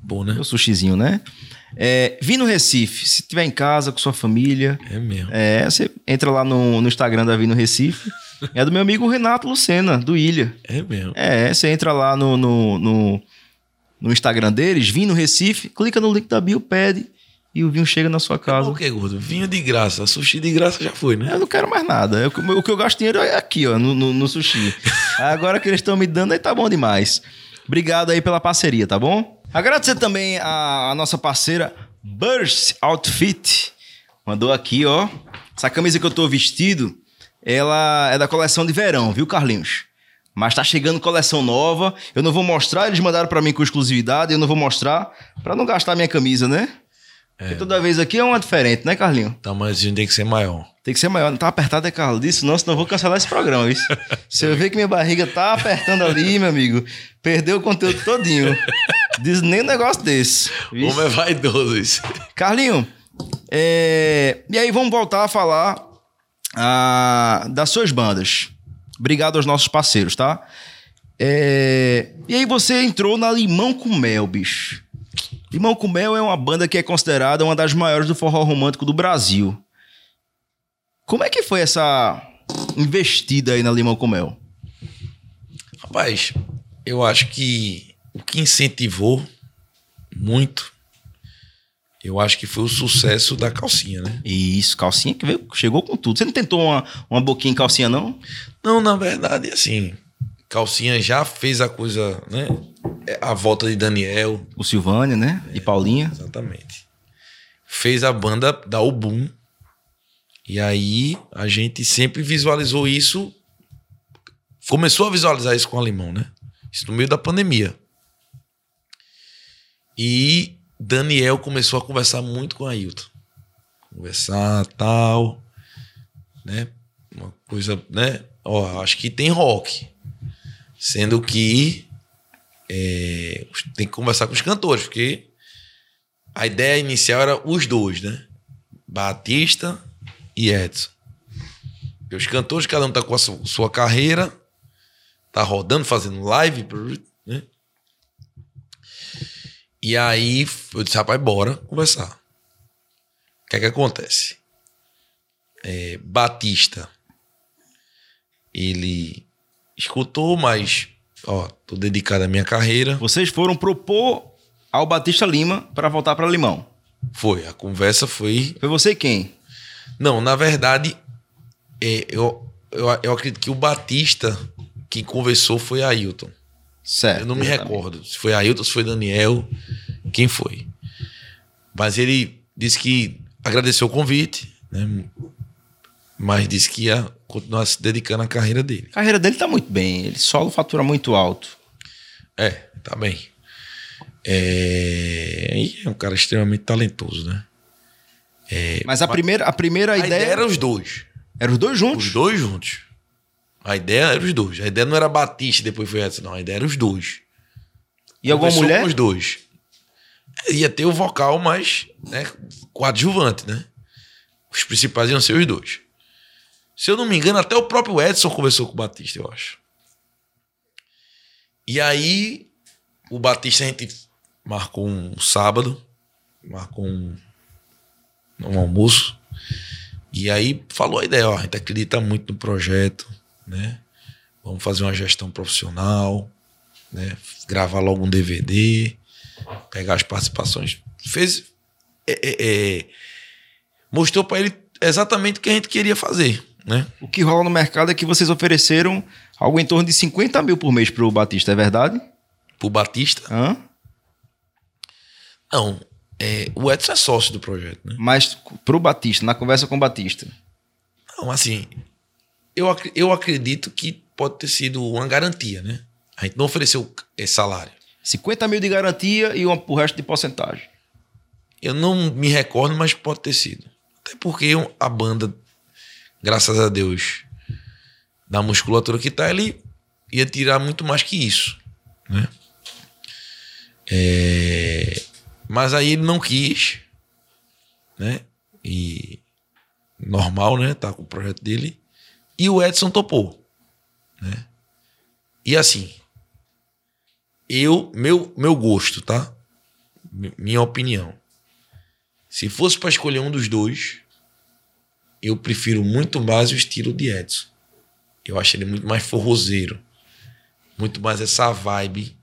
Bom, né? O sushizinho, né? É, vim no Recife, se tiver em casa com sua família, É mesmo. é, você entra lá no, no Instagram da Vino Recife. É do meu amigo Renato Lucena, do Ilha. É mesmo. É, você entra lá no, no, no, no Instagram deles, Vino Recife, clica no link da bio, pede e o vinho chega na sua casa. O que, gordo? Vinho de graça. Sushi de graça já foi, né? Eu não quero mais nada. Eu- o que eu gasto dinheiro é aqui, ó, no, no, no sushi. Agora que eles estão me dando, aí tá bom demais. Obrigado aí pela parceria, tá bom? Agradecer também a, a nossa parceira Burst Outfit. Mandou aqui, ó. Essa camisa que eu tô vestido, ela é da coleção de verão, viu, Carlinhos? Mas tá chegando coleção nova. Eu não vou mostrar, eles mandaram pra mim com exclusividade, eu não vou mostrar pra não gastar minha camisa, né? Porque toda vez aqui é uma diferente, né, Carlinho? O tamanhozinho tem que ser maior. Tem que ser maior. Não tá apertado, é Carlos? Disso não, senão eu vou cancelar esse programa. Isso. Se eu ver que minha barriga tá apertando ali, meu amigo, perdeu o conteúdo todinho. Diz nem um negócio desse. Vixe. Como é vaidoso isso. Carlinho, é, e aí vamos voltar a falar ah, das suas bandas. Obrigado aos nossos parceiros, tá? É, E aí você entrou na Limão com Mel, bicho. Limão com Mel é uma banda que é considerada uma das maiores do forró romântico do Brasil. Como é que foi essa investida aí na Limão com Mel? Rapaz, eu acho que o que incentivou muito, eu acho que foi o sucesso da calcinha, né? Isso, calcinha que veio, chegou com tudo. Você não tentou uma, uma boquinha em calcinha, não? Não, na verdade, assim, calcinha já fez a coisa, né? É, A volta de Daniel, O Silvânia, né? E Paulinha. exatamente. Fez a banda dar o boom. E aí a gente sempre visualizou isso. Começou a visualizar isso com a Limão, né? Isso no meio da pandemia. E Daniel começou a conversar muito com a Ailton. Conversar, tal, né? Uma coisa, né? Ó, acho que tem rock. Sendo que é, tem que conversar com os cantores, porque a ideia inicial era os dois, né? Batista e Edson. Os cantores, cada um tá com a su- sua carreira, tá rodando, fazendo live, né? E aí eu disse, rapaz, bora conversar. O que é que acontece? é, Batista, ele escutou, mas, ó, tô dedicado à minha carreira. Vocês foram propor ao Batista Lima para voltar para Limão. Foi, a conversa foi. Foi você quem? Não, na verdade, é, eu, eu, eu acredito que o Batista quem conversou foi Ailton. Certo. Eu não me recordo se foi Ailton, se foi Daniel, quem foi. Mas ele disse que agradeceu o convite, né? mas disse que ia continuar se dedicando à carreira dele. A carreira dele tá muito bem, ele solo fatura muito alto. É, tá bem. É, e é um cara extremamente talentoso, né? Mas a primeira, a primeira A ideia, ideia era os dois. eram os dois juntos. Os dois juntos. A ideia era os dois. A ideia não era Batista depois foi Edson, não. A ideia era os dois. E alguma Conversou mulher? Com os dois. Ia ter o vocal, mas né, coadjuvante, né? Os principais iam ser os dois. Se eu não me engano, até o próprio Edson conversou com o Batista, eu acho. E aí, o Batista a gente marcou um sábado, marcou um, um almoço. E aí falou a ideia, ó, a gente acredita muito no projeto, né? Vamos fazer uma gestão profissional, né? Gravar logo um DVD, pegar as participações. Fez. é, é, é, mostrou para ele exatamente o que a gente queria fazer, né? O que rola no mercado é que vocês ofereceram algo em torno de 50 mil por mês pro Batista, é verdade? Pro Batista. Hã? Não. é, o Edson é sócio do projeto, né? Mas pro Batista, na conversa com o Batista. Não, assim, eu, ac- eu acredito que pode ter sido uma garantia, né? A gente não ofereceu esse salário. 50 mil de garantia e o resto de porcentagem. Eu não me recordo, mas pode ter sido. Até porque a banda, graças a Deus, da musculatura que tá, ele ia tirar muito mais que isso, né? É, Mas aí ele não quis, né? E normal, né? Tá com o projeto dele. E o Edson topou, né? E assim, eu, meu, meu gosto, tá? Mi- Minha opinião. Se fosse para escolher um dos dois, eu prefiro muito mais o estilo de Edson. Eu acho ele muito mais forrozeiro. Muito mais essa vibe,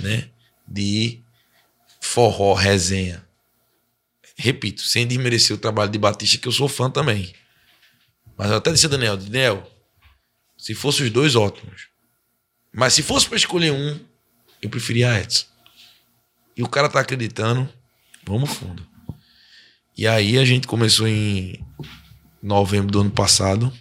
né? De forró, resenha. Repito, sem desmerecer o trabalho de Batista, que eu sou fã também. Mas eu até disse a Daniel, Daniel, se fosse os dois, ótimos. Mas se fosse para escolher um, eu preferia Edson. E o cara tá acreditando, vamos fundo. E aí a gente começou em novembro do ano passado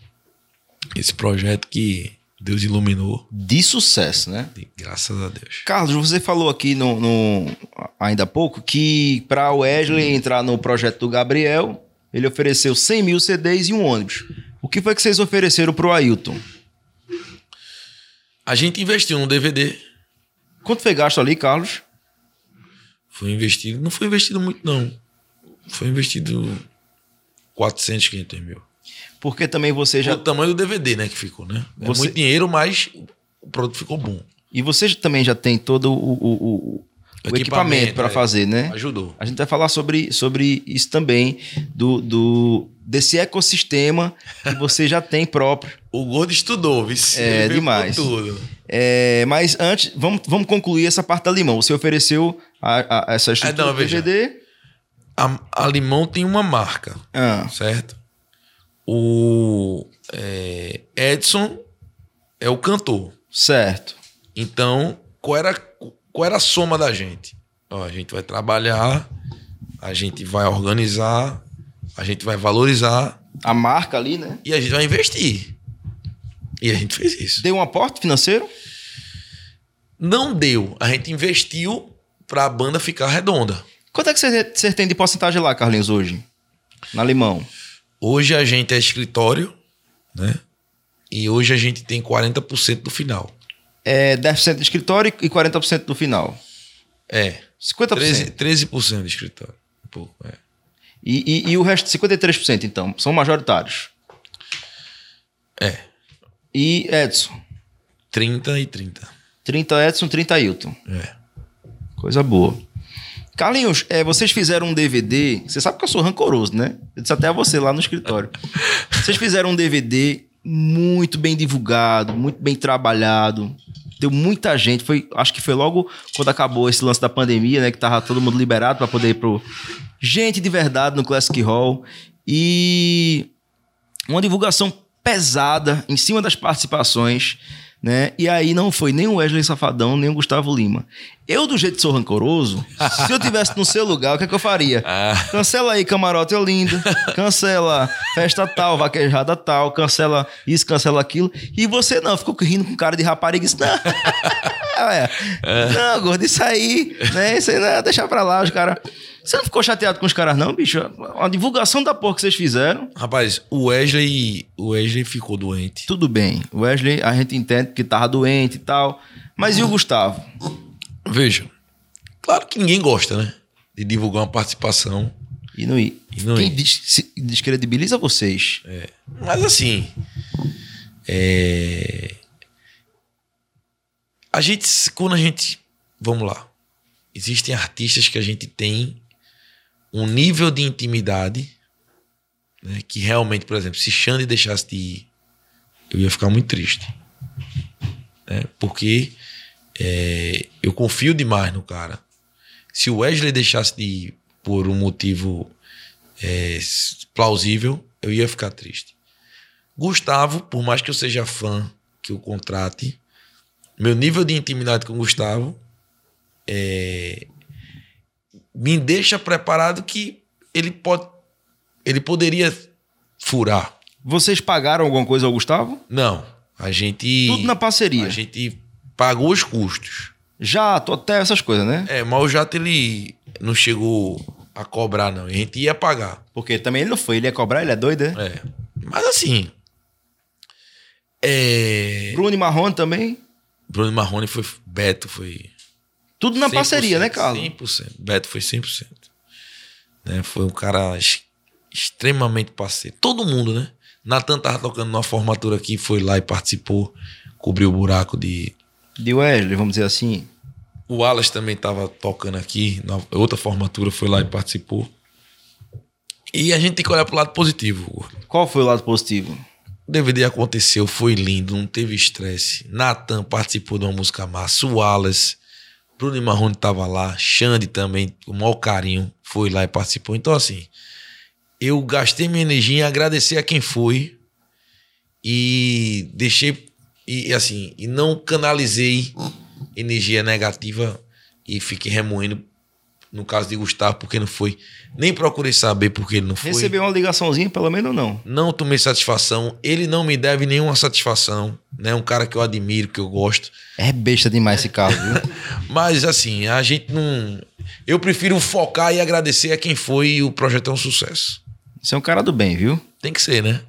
esse projeto que Deus iluminou, De sucesso, né? e graças a Deus. Carlos, você falou aqui no, no- ainda há pouco que para o Wesley entrar no projeto do Gabriel, ele ofereceu 100 mil CDs e um ônibus. O que foi que vocês ofereceram pro Ailton? A gente investiu no DVD, Quanto foi gasto ali, Carlos? foi investido, não foi investido muito não. Foi investido 400, 500 mil. Porque também você Já... O tamanho do DVD, né, que ficou, né? É Você- muito dinheiro, mas o produto ficou bom. E você também já tem todo o, o- o- o equipamento para é. fazer, né? Ajudou. A gente vai falar sobre, sobre isso também, do, do, desse ecossistema que você já tem próprio. O Gordo estudou, viu? É, demais. Tudo. É, mas antes, vamos, vamos concluir essa parte da limão. Você ofereceu a, a- essa estrutura Ah, não, do. DVD. A, a Limão tem uma marca. Ah, certo? O é, Edson é o cantor. certo. Então, qual era, qual era a soma da gente? Ó, a gente vai trabalhar, a gente vai organizar, a gente vai valorizar A marca ali, né? e a gente vai investir. E a gente fez isso. Deu um aporte financeiro? Não deu. A gente investiu para a banda ficar redonda. Quanto é que você, você tem de porcentagem lá, Carlinhos, hoje? Na limão. Hoje a gente é escritório, né? E hoje a gente tem 40% do final. É 10% de escritório e 40% do final. É. 50%. 13%, 13% de escritório. Um pouco, é. E, e, e o resto, 53%, então, são majoritários. É. E Edson. 30 e 30. 30 Edson, 30 Ailton. É. Coisa boa. Carlinhos, é, vocês fizeram um DVD. Você sabe que eu sou rancoroso, né? Eu disse até a você lá no escritório. vocês fizeram um DVD muito bem divulgado, muito bem trabalhado. Deu muita gente. Foi, acho que foi logo quando acabou esse lance da pandemia, né? Que tava todo mundo liberado para poder ir pro. Gente de verdade no Classic Hall. E uma divulgação pesada em cima das participações né? E aí não foi nem o Wesley Safadão, nem o Gustavo Lima. Eu, do jeito que sou rancoroso, se eu tivesse no seu lugar, o que, é que eu faria? Ah. Cancela aí Camarote Olinda, cancela Festa tal, Vaquejada tal, cancela isso, cancela aquilo. E você não, ficou rindo com cara de rapariga e disse, não, é, não, gordo, isso aí, né? Isso aí não, deixa pra lá, os caras... Você não ficou chateado com os caras, não, bicho? A divulgação da porra que vocês fizeram. Rapaz, o Wesley, o Wesley ficou doente. Tudo bem. O Wesley, a gente entende que tava doente e tal. Mas e o Gustavo? Veja, claro que ninguém gosta, né? De divulgar uma participação. E não ir. E não Quem ir. Des descredibiliza vocês. É. Mas assim. É... A gente, quando a gente. Vamos lá. Existem artistas que a gente tem um nível de intimidade né, que realmente, por exemplo, se Xande deixasse de ir, eu ia ficar muito triste. Né, porque é, eu confio demais no cara. Se o Wesley deixasse de ir por um motivo é, plausível, eu ia ficar triste. Gustavo, por mais que eu seja fã, que eu contrate, meu nível de intimidade com o Gustavo é, me deixa preparado que ele pode. Ele poderia furar. Vocês pagaram alguma coisa ao Gustavo? Não. A gente. Tudo na parceria. A gente pagou os custos. Jato, até essas coisas, né? É, mas o jato ele não chegou a cobrar, não. A gente ia pagar. Porque também ele não foi, ele ia cobrar, ele é doido, né? É. Mas assim. É... Bruno e Marrone também? Bruno e Marrone foi. Beto foi. Tudo na parceria, né, Carlos? 100%. Beto foi 100%. Né? Foi um cara extremamente parceiro. Todo mundo, né? Natan tava tocando numa formatura aqui, foi lá e participou, cobriu o buraco de. De Wesley, vamos dizer assim. O Wallace também tava tocando aqui, na outra formatura, foi lá e participou. E a gente tem que olhar pro lado positivo. Qual foi o lado positivo? O DVD aconteceu, foi lindo, não teve estresse. Natan participou de uma música massa, o Wallace Bruno Marrone estava lá, Xande também, com o maior carinho, foi lá e participou. Então, assim, eu gastei minha energia em agradecer a quem foi e deixei, e assim, e não canalizei energia negativa e fiquei remoendo no caso de Gustavo, porque não foi. Nem procurei saber porque ele não foi. Recebeu uma ligaçãozinha, pelo menos não. Não tomei satisfação. Ele não me deve nenhuma satisfação. Né? Um cara que eu admiro, que eu gosto. É besta demais esse carro, viu? Mas assim, a gente não. Eu prefiro focar e agradecer a quem foi e o projeto é um sucesso. Você é um cara do bem, viu? Tem que ser, né?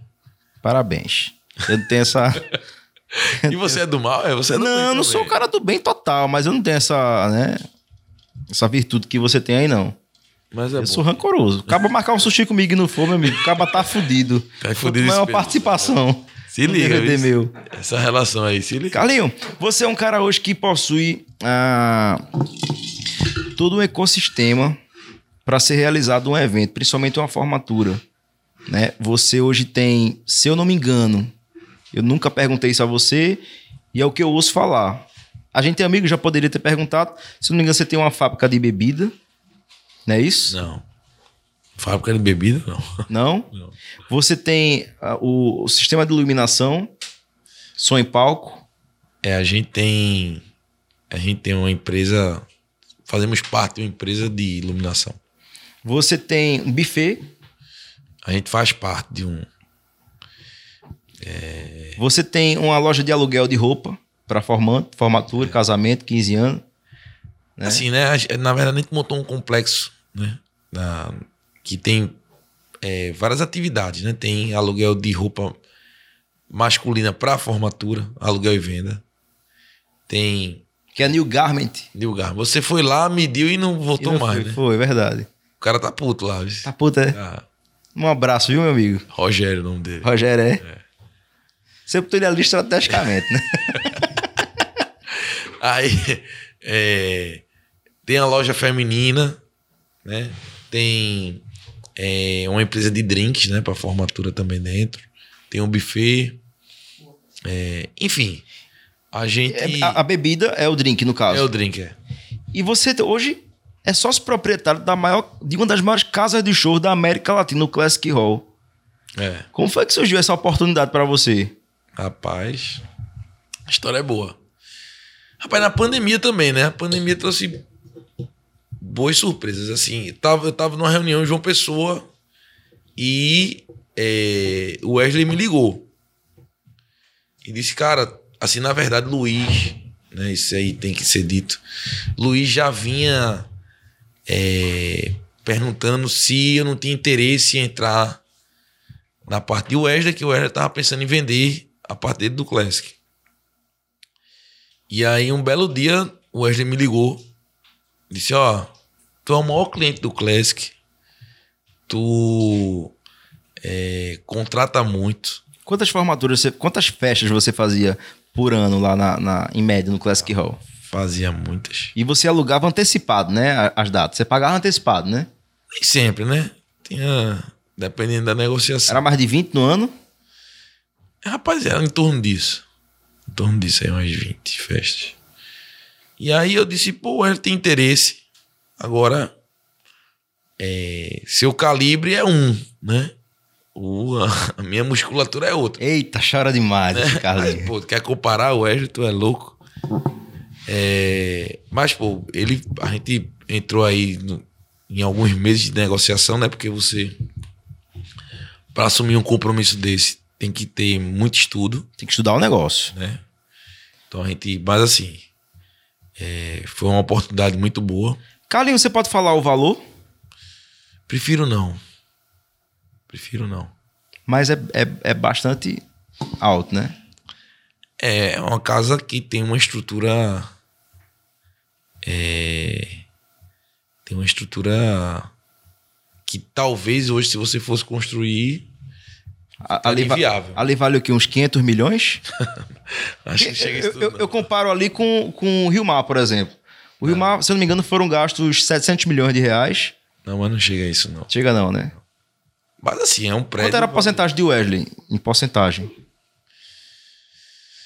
Parabéns. Eu tenho essa. e você é do mal? É, você é do não, eu não sou um cara do bem total, mas eu não tenho essa, né? essa virtude que você tem aí, não. Mas é eu bom. sou rancoroso. Acaba marcar um sushi comigo e não for, meu amigo. Acaba tá fudido. Tá fudido. Maior participação. Se liga, meu. Essa relação aí, se liga. Carlinho, você é um cara hoje que possui ah, todo um ecossistema para ser realizado um evento, principalmente uma formatura. Né? Você hoje tem, se eu não me engano, eu nunca perguntei isso a você, e é o que eu ouço falar. A gente tem amigo, já poderia ter perguntado. Se não me engano, você tem uma fábrica de bebida. Não é isso? Não. Fábrica de bebida, não. Não? não. Você tem uh, o, o, sistema de iluminação, som em palco. É, a gente tem. A gente tem uma empresa. Fazemos parte de uma empresa de iluminação. Você tem um buffet. A gente faz parte de um. É... Você tem uma loja de aluguel de roupa para formatura, é. casamento, 15 anos. Né? Assim, né? Na verdade, a gente montou um complexo, né? Na, que tem é, várias atividades, né? Tem aluguel de roupa masculina para formatura, aluguel e venda. Tem. Que é New Garment. New Garment. Você foi lá, mediu e não voltou e não mais, foi, né? Foi, verdade. O cara tá puto lá. Viu? Tá puto, é? Ah. Um abraço, viu, meu amigo? Rogério, o nome dele. Rogério, é? é. Você botou ele ali estrategicamente, né? Aí é, tem a loja feminina, né? Tem é, uma empresa de drinks, né? Para formatura também dentro. Tem um buffet. É, enfim, a gente. É, a, a bebida é o drink, no caso. É o drink, é. E você hoje é sócio proprietário da maior, de uma das maiores casas de show da América Latina, o Classic Hall. É. Como foi que surgiu essa oportunidade para você? Rapaz, a história é boa. Rapaz, na pandemia também, né? A pandemia trouxe boas surpresas. Assim, eu tava, eu tava numa reunião em João Pessoa e é, o Wesley me ligou. E disse, cara, assim, na verdade, Luiz, né? Isso aí tem que ser dito. Luiz já vinha é, perguntando se eu não tinha interesse em entrar na parte de Wesley, que o Wesley tava pensando em vender a dele do Classic. E aí, um belo dia, o Wesley me ligou. Disse: Ó, tu é o maior cliente do Classic. Tu é, contrata muito. Quantas formaturas, você, quantas festas você fazia por ano lá na, na, em média no Classic Hall? Fazia muitas. E você alugava antecipado, né? As datas. Você pagava antecipado, né? Nem sempre, né? Tinha. Dependendo da negociação. Era mais de 20 no ano? Rapaz, era em torno disso. Em torno disso aí, umas 20 festas. E aí eu disse, pô, ele tem interesse. Agora, é, seu calibre é um, né? O, a, minha musculatura é outra. Eita, chora demais esse Aí, Carlinhos. pô, quer comparar o Wesley, tu é louco. É, mas, pô, ele, a gente entrou aí no- em alguns meses de negociação, né? Porque você, para assumir um compromisso desse, tem que ter muito estudo, Tem que estudar o negócio. né? Então a gente, mas assim, é, foi uma oportunidade muito boa. Carlinhos, você pode falar o valor? Prefiro não. Prefiro não. Mas é, é, é bastante alto, né? É uma casa que tem uma estrutura. É, tem uma estrutura que talvez hoje, se você fosse construir, A- ali, va- inviável. ali vale o quê? Uns 500 milhões? acho que chega a eu, isso tudo, eu- não. eu comparo ali com, com o Rio Mar, por exemplo. O Rio Mar, se eu não me engano, foram gastos 700 milhões de reais. Não, mas não chega a isso, não. Chega não, né? Mas assim, é um prédio. Quanto era a porcentagem de Wesley? Em porcentagem.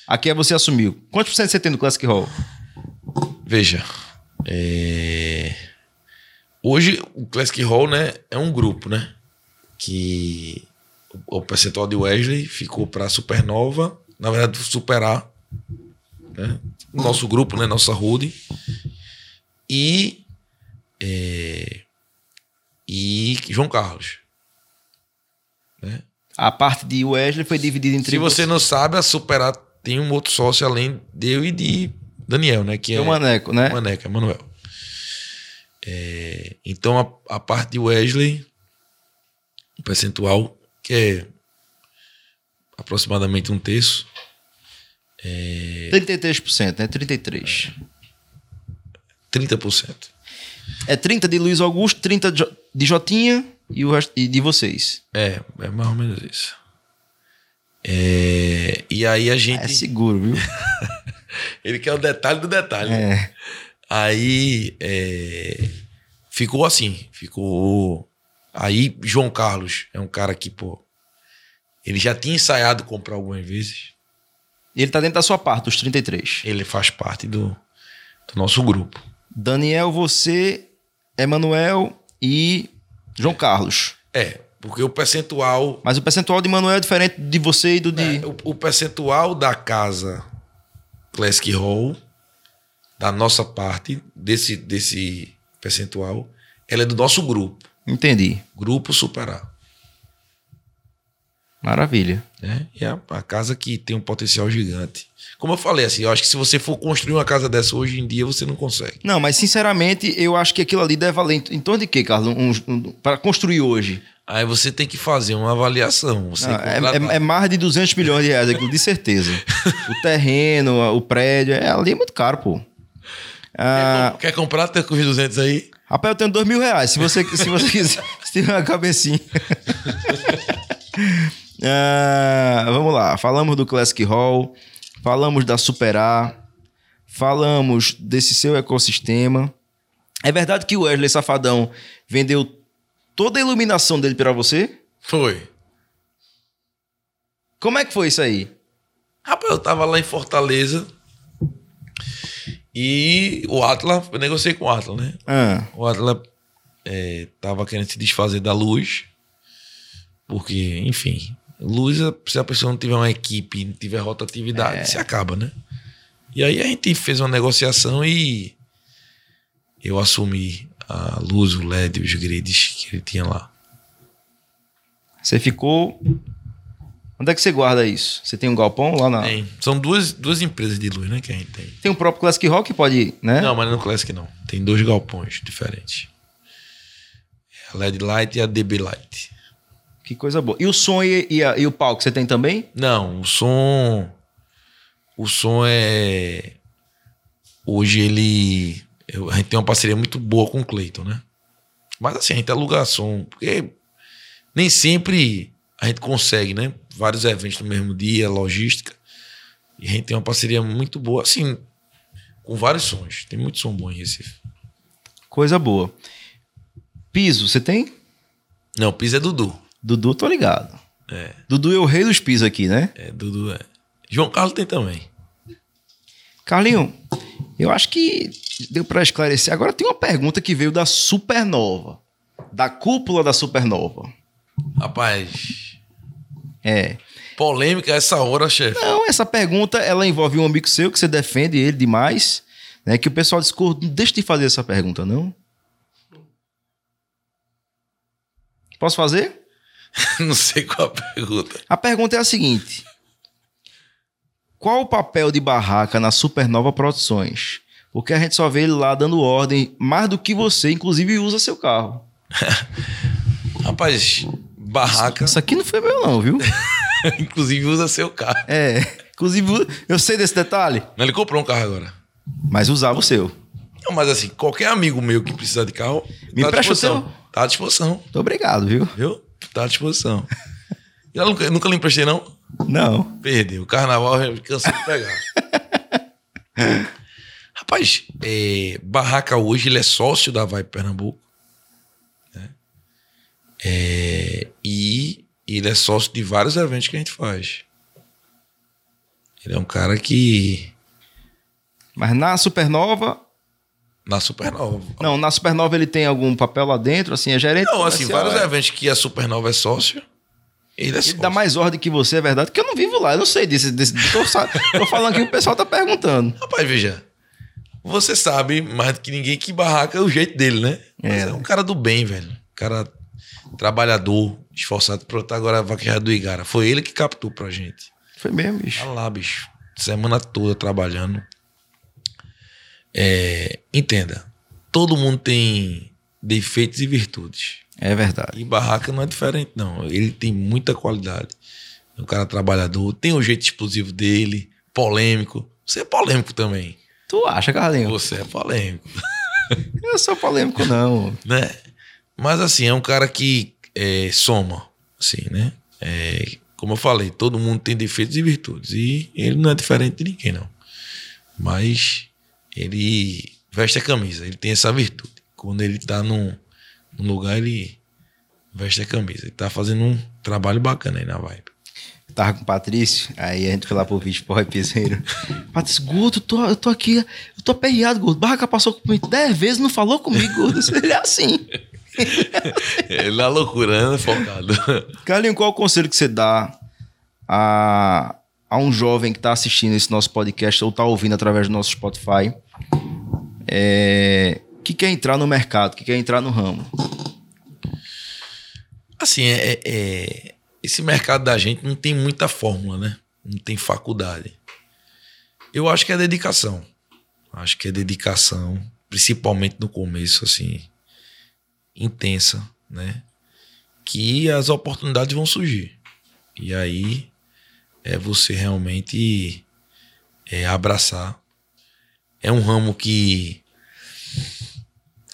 Aqui é você assumiu. Quantos por cento você tem do Classic Hall? Veja. é, Hoje o Classic Hall, né, é um grupo, né? Que o percentual de Wesley ficou para Supernova, na verdade, superar né? o nosso grupo, né? Nossa holding. E. é, E João Carlos. Né? A parte de Wesley foi dividida entre Se você não sabe, a Superar tem um outro sócio além de eu e de Daniel, né? Que Tem é o Maneco, né? Maneca, Manuel. É, então, a, a parte de Wesley, o percentual, que é aproximadamente um terço, 33%, né? 33%. 30%. É 30 de Luiz Augusto, 30 de Jo- de Jotinha e o resto de vocês. É, é mais ou menos isso. É, e aí a gente. É seguro, viu? Ele quer o detalhe do detalhe. É. Aí é, ficou assim, ficou. Aí João Carlos é um cara que, pô, ele já tinha ensaiado comprar algumas vezes. E ele tá dentro da sua parte, dos 33. Ele faz parte do, do nosso grupo. Daniel, você, Emanuel e João Carlos. É, porque o percentual. Mas o percentual de Manuel é diferente de você e do de. é, o, o percentual da casa Classic Hall, da nossa parte, desse, desse percentual, ela é do nosso grupo. Entendi. Grupo Superar. Maravilha. E é a casa que tem um potencial gigante. Como eu falei, assim, eu acho que se você for construir uma casa dessa hoje em dia, você não consegue. Não, mas sinceramente, eu acho que aquilo ali deve valer em, torno de quê, Carlos? Um, um, para construir hoje. Aí você tem que fazer uma avaliação. Não, é, é- é mais de 200 milhões de reais, aquilo, de certeza. o terreno, o prédio, é, ali é muito caro, pô. Ah, Quer comprar tem com os 200 aí? Rapaz, eu tenho dois mil reais, se você, se você quiser, se tiver uma cabecinha. Ah, vamos lá, falamos do Classic Hall, falamos da Superar, falamos desse seu ecossistema. É verdade que o Wesley Safadão vendeu toda a iluminação dele pra você? Foi. Como é que foi isso aí? Rapaz, eu tava lá em Fortaleza e o Atlas, eu negociei com o Atlas, né? Ah, O Atlas é, tava querendo se desfazer da luz, porque, enfim, luz, se a pessoa não tiver uma equipe, não tiver rotatividade, se acaba, né? E aí a gente fez uma negociação e eu assumi a luz, o LED, os grids que ele tinha lá. você ficou. Onde é que você guarda isso? Você tem um galpão lá na. Tem. São duas, duas empresas de luz, né, que a gente tem. Tem o próprio Classic Rock que pode, né? Não, mas não é no Classic não. Tem dois galpões diferentes. A LED Light e a DB Light. Que coisa boa. E o som e, e a- e o palco você tem também? Não, o som. O som é. Hoje ele. eu- a gente tem uma parceria muito boa com o Cleiton, né? Mas assim, a gente aluga som, porque nem sempre a gente consegue, né? Vários eventos no mesmo dia, logística. E a gente tem uma parceria muito boa, assim, com vários sons. Tem muito som bom em Recife. Coisa boa. Piso, você tem? Não, piso é Dudu. Dudu, tô ligado. É, Dudu é o rei dos pisos aqui, né? é Dudu é. João Carlos tem também. Carlinho, eu acho que deu pra esclarecer. Agora tem uma pergunta que veio da Supernova. Da cúpula da Supernova. Rapaz, É. polêmica essa hora, chefe. Não, essa pergunta ela envolve um amigo seu que você defende ele demais, né? Que o pessoal discorda. Deixa de fazer essa pergunta, não? Posso fazer? Não sei qual a pergunta. A pergunta é a seguinte: Qual o papel de Barraca na Supernova Produções? Porque a gente só vê ele lá dando ordem, mais do que você, inclusive usa seu carro. Rapaz, barraca, Isso aqui não foi meu, não, viu? inclusive usa seu carro. É. Inclusive, eu sei desse detalhe, Não, Ele comprou um carro agora. mas usava o seu. Não, mas assim, qualquer amigo meu que precisar de carro, Me tá empresta o seu? Tá à disposição, Muito obrigado, viu? viu? Tá à disposição. Eu nunca, nunca lhe emprestei, não? Não. Perdeu. O carnaval eu cansei de pegar. Rapaz, é, Barraca hoje ele é sócio da Vai Pernambuco. É, e ele é sócio de vários eventos que a gente faz. Ele é um cara que. Mas na Supernova. Na Supernova. Não, na Supernova ele tem algum papel lá dentro, assim, é gerente. Não, assim, vários é. eventos que a Supernova é sócio. Ele é Ele dá mais ordem que você, é verdade? Porque eu não vivo lá, eu não sei disso. desse, tô, tô falando que o pessoal tá perguntando. Rapaz, veja. Você sabe mais do que ninguém que barraca é o jeito dele, né? Mas É. é um cara do bem, velho. Um cara trabalhador, esforçado pra estar agora a vaquejar do Igara. Foi ele que captou pra gente. Foi mesmo, bicho. Tá lá, bicho. Semana toda trabalhando. É, entenda. Todo mundo tem defeitos e virtudes. É verdade. E Barraca não é diferente, não. Ele tem muita qualidade. É um cara trabalhador, tem o jeito explosivo dele, polêmico. Você é polêmico também. Tu acha, Carlinhos? Você é polêmico, Eu sou polêmico, não. né? Mas assim, é um cara que é, soma, assim, né? É, como eu falei, todo mundo tem defeitos e virtudes. E ele não é diferente de ninguém, não. Mas ele veste a camisa, ele tem essa virtude. Quando ele tá num, num lugar, ele veste a camisa. Ele tá fazendo um trabalho bacana aí na vibe. Tava com o Patrício, aí a gente foi lá pro vídeo porra piseiro. Patrício, Gordo, eu tô, eu tô aqui, eu tô aperreado, Gordo. Barraca passou comigo dez vezes, não falou comigo, Gordo. Ele é assim. Ele na loucura, né? Focado. Carlinhos, qual é o conselho que você dá a, a um jovem que está assistindo esse nosso podcast ou está ouvindo através do nosso Spotify é, que quer entrar no mercado, que quer entrar no ramo? Assim, é, é- esse mercado da gente não tem muita fórmula, né? Não tem faculdade. Eu acho que é dedicação. Acho que é dedicação, principalmente no começo, assim, intensa, né? Que as oportunidades vão surgir. E aí é você realmente é, abraçar. É um ramo que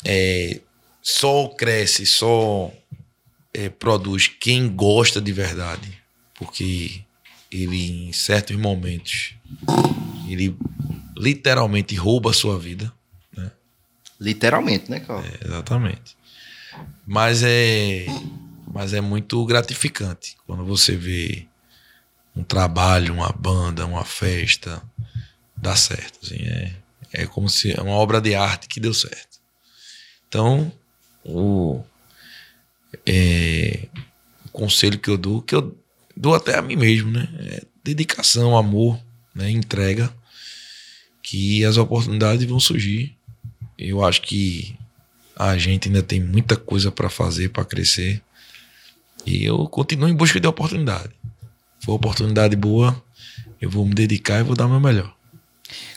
é, só cresce, só é, produz quem gosta de verdade, porque ele em certos momentos ele literalmente rouba a sua vida, né? Literalmente, né, Carl? É, exatamente. Mas é, mas é muito gratificante quando você vê um trabalho, uma banda, uma festa dar certo. Assim, é, é como se é uma obra de arte que deu certo. Então, o, é, o conselho que eu dou, que eu dou até a mim mesmo, né? É dedicação, amor, né? entrega, que as oportunidades vão surgir. Eu acho que a gente ainda tem muita coisa para fazer, para crescer. E eu continuo em busca de oportunidade. For oportunidade boa, eu vou me dedicar e vou dar o meu melhor.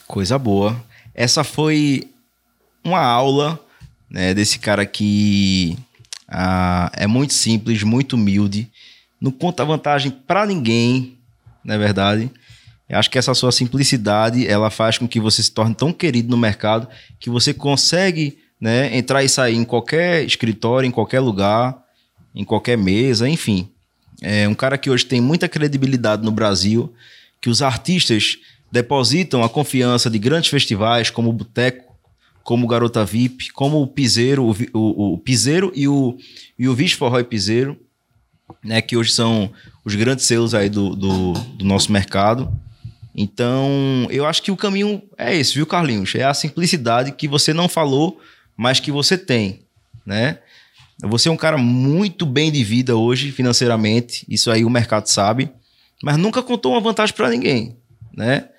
Coisa boa. Essa foi uma aula né, desse cara que ah, é muito simples, muito humilde, não conta vantagem para ninguém, não é verdade? Eu acho que essa sua simplicidade ela faz com que você se torne tão querido no mercado que você consegue né, entrar e sair em qualquer escritório, em qualquer lugar, em qualquer mesa, enfim. É um cara que hoje tem muita credibilidade no Brasil, que os artistas depositam a confiança de grandes festivais como o Boteco, como o Garota VIP, como o Piseiro, o, o, o Piseiro e o, e o Vis Forró e Piseiro, né, que hoje são os grandes selos aí do, do, do nosso mercado. Então, eu acho que o caminho é esse, viu, Carlinhos? É a simplicidade que você não falou, mas que você tem, né? Você é um cara muito bem de vida hoje, financeiramente, isso aí o mercado sabe, mas nunca contou uma vantagem para ninguém, né?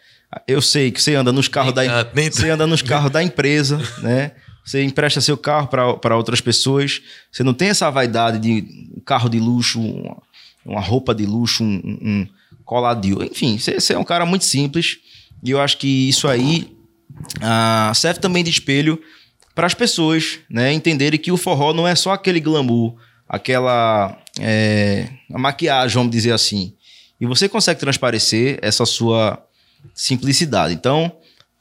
Eu sei que você anda nos carros da você anda nos carros da empresa, né? Você empresta seu carro para outras pessoas. Você não tem essa vaidade de um carro de luxo, uma, uma roupa de luxo, um, um. Enfim, você, você, é um cara muito simples. E eu acho que isso aí ah, serve também de espelho para as pessoas né, entenderem que o forró não é só aquele glamour, aquela é, maquiagem, vamos dizer assim. E você consegue transparecer essa sua simplicidade. Então,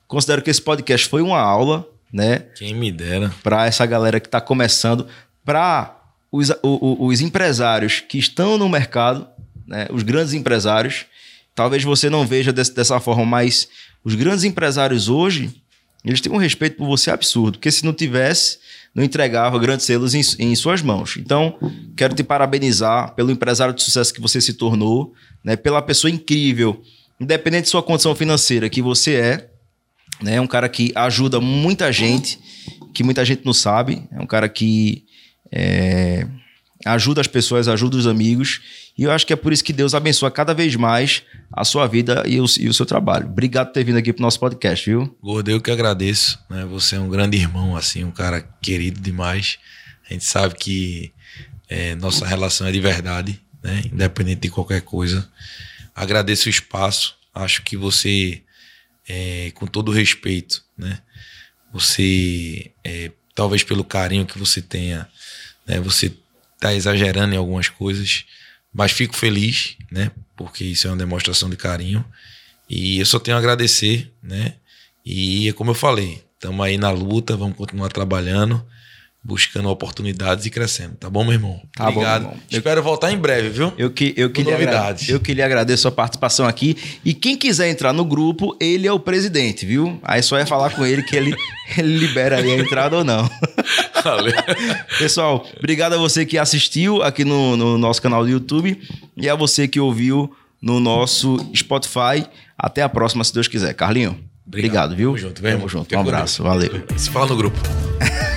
considero que esse podcast foi uma aula, né? Quem me dera. Para essa galera que está começando, para os, os empresários que estão no mercado, né? os grandes empresários. Talvez você não veja desse, dessa forma, mas os grandes empresários hoje, eles têm um respeito por você absurdo, porque se não tivesse, não entregava grandes selos em, em, suas mãos. Então, quero te parabenizar pelo empresário de sucesso que você se tornou, né, pela pessoa incrível independente de sua condição financeira, que você é, né? É um cara que ajuda muita gente, que muita gente não sabe. É um cara que é, ajuda as pessoas, ajuda os amigos. E eu acho que é por isso que Deus abençoa cada vez mais a sua vida e o, e o seu trabalho. Obrigado por ter vindo aqui pro nosso podcast, viu? Gordo, eu que agradeço. Né? Você é um grande irmão, assim, um cara querido demais. A gente sabe que é, nossa relação é de verdade, né? independente de qualquer coisa. Agradeço o espaço. Acho que você, é, com todo respeito, né? Você, é, talvez pelo carinho que você tenha, né? Você está exagerando em algumas coisas, mas fico feliz, né? Porque isso é uma demonstração de carinho. E eu só tenho a agradecer, né? E é como eu falei, estamos aí na luta, vamos continuar trabalhando buscando oportunidades e crescendo. Tá bom, meu irmão? Tá Obrigado. Bom, irmão. Espero voltar em breve, viu? Eu que eu que, lhe agradeço, eu que lhe agradeço a participação aqui. E quem quiser entrar no grupo, ele é o presidente, viu? Aí só é falar com ele que ele, ele libera aí a entrada ou não. Valeu. Pessoal, obrigado a você que assistiu aqui no, no nosso canal do YouTube e a você que ouviu no nosso Spotify. Até a próxima, se Deus quiser. Carlinho, obrigado, obrigado viu? Tamo junto, vem. Tamo junto. Um abraço, valeu. Se fala no grupo.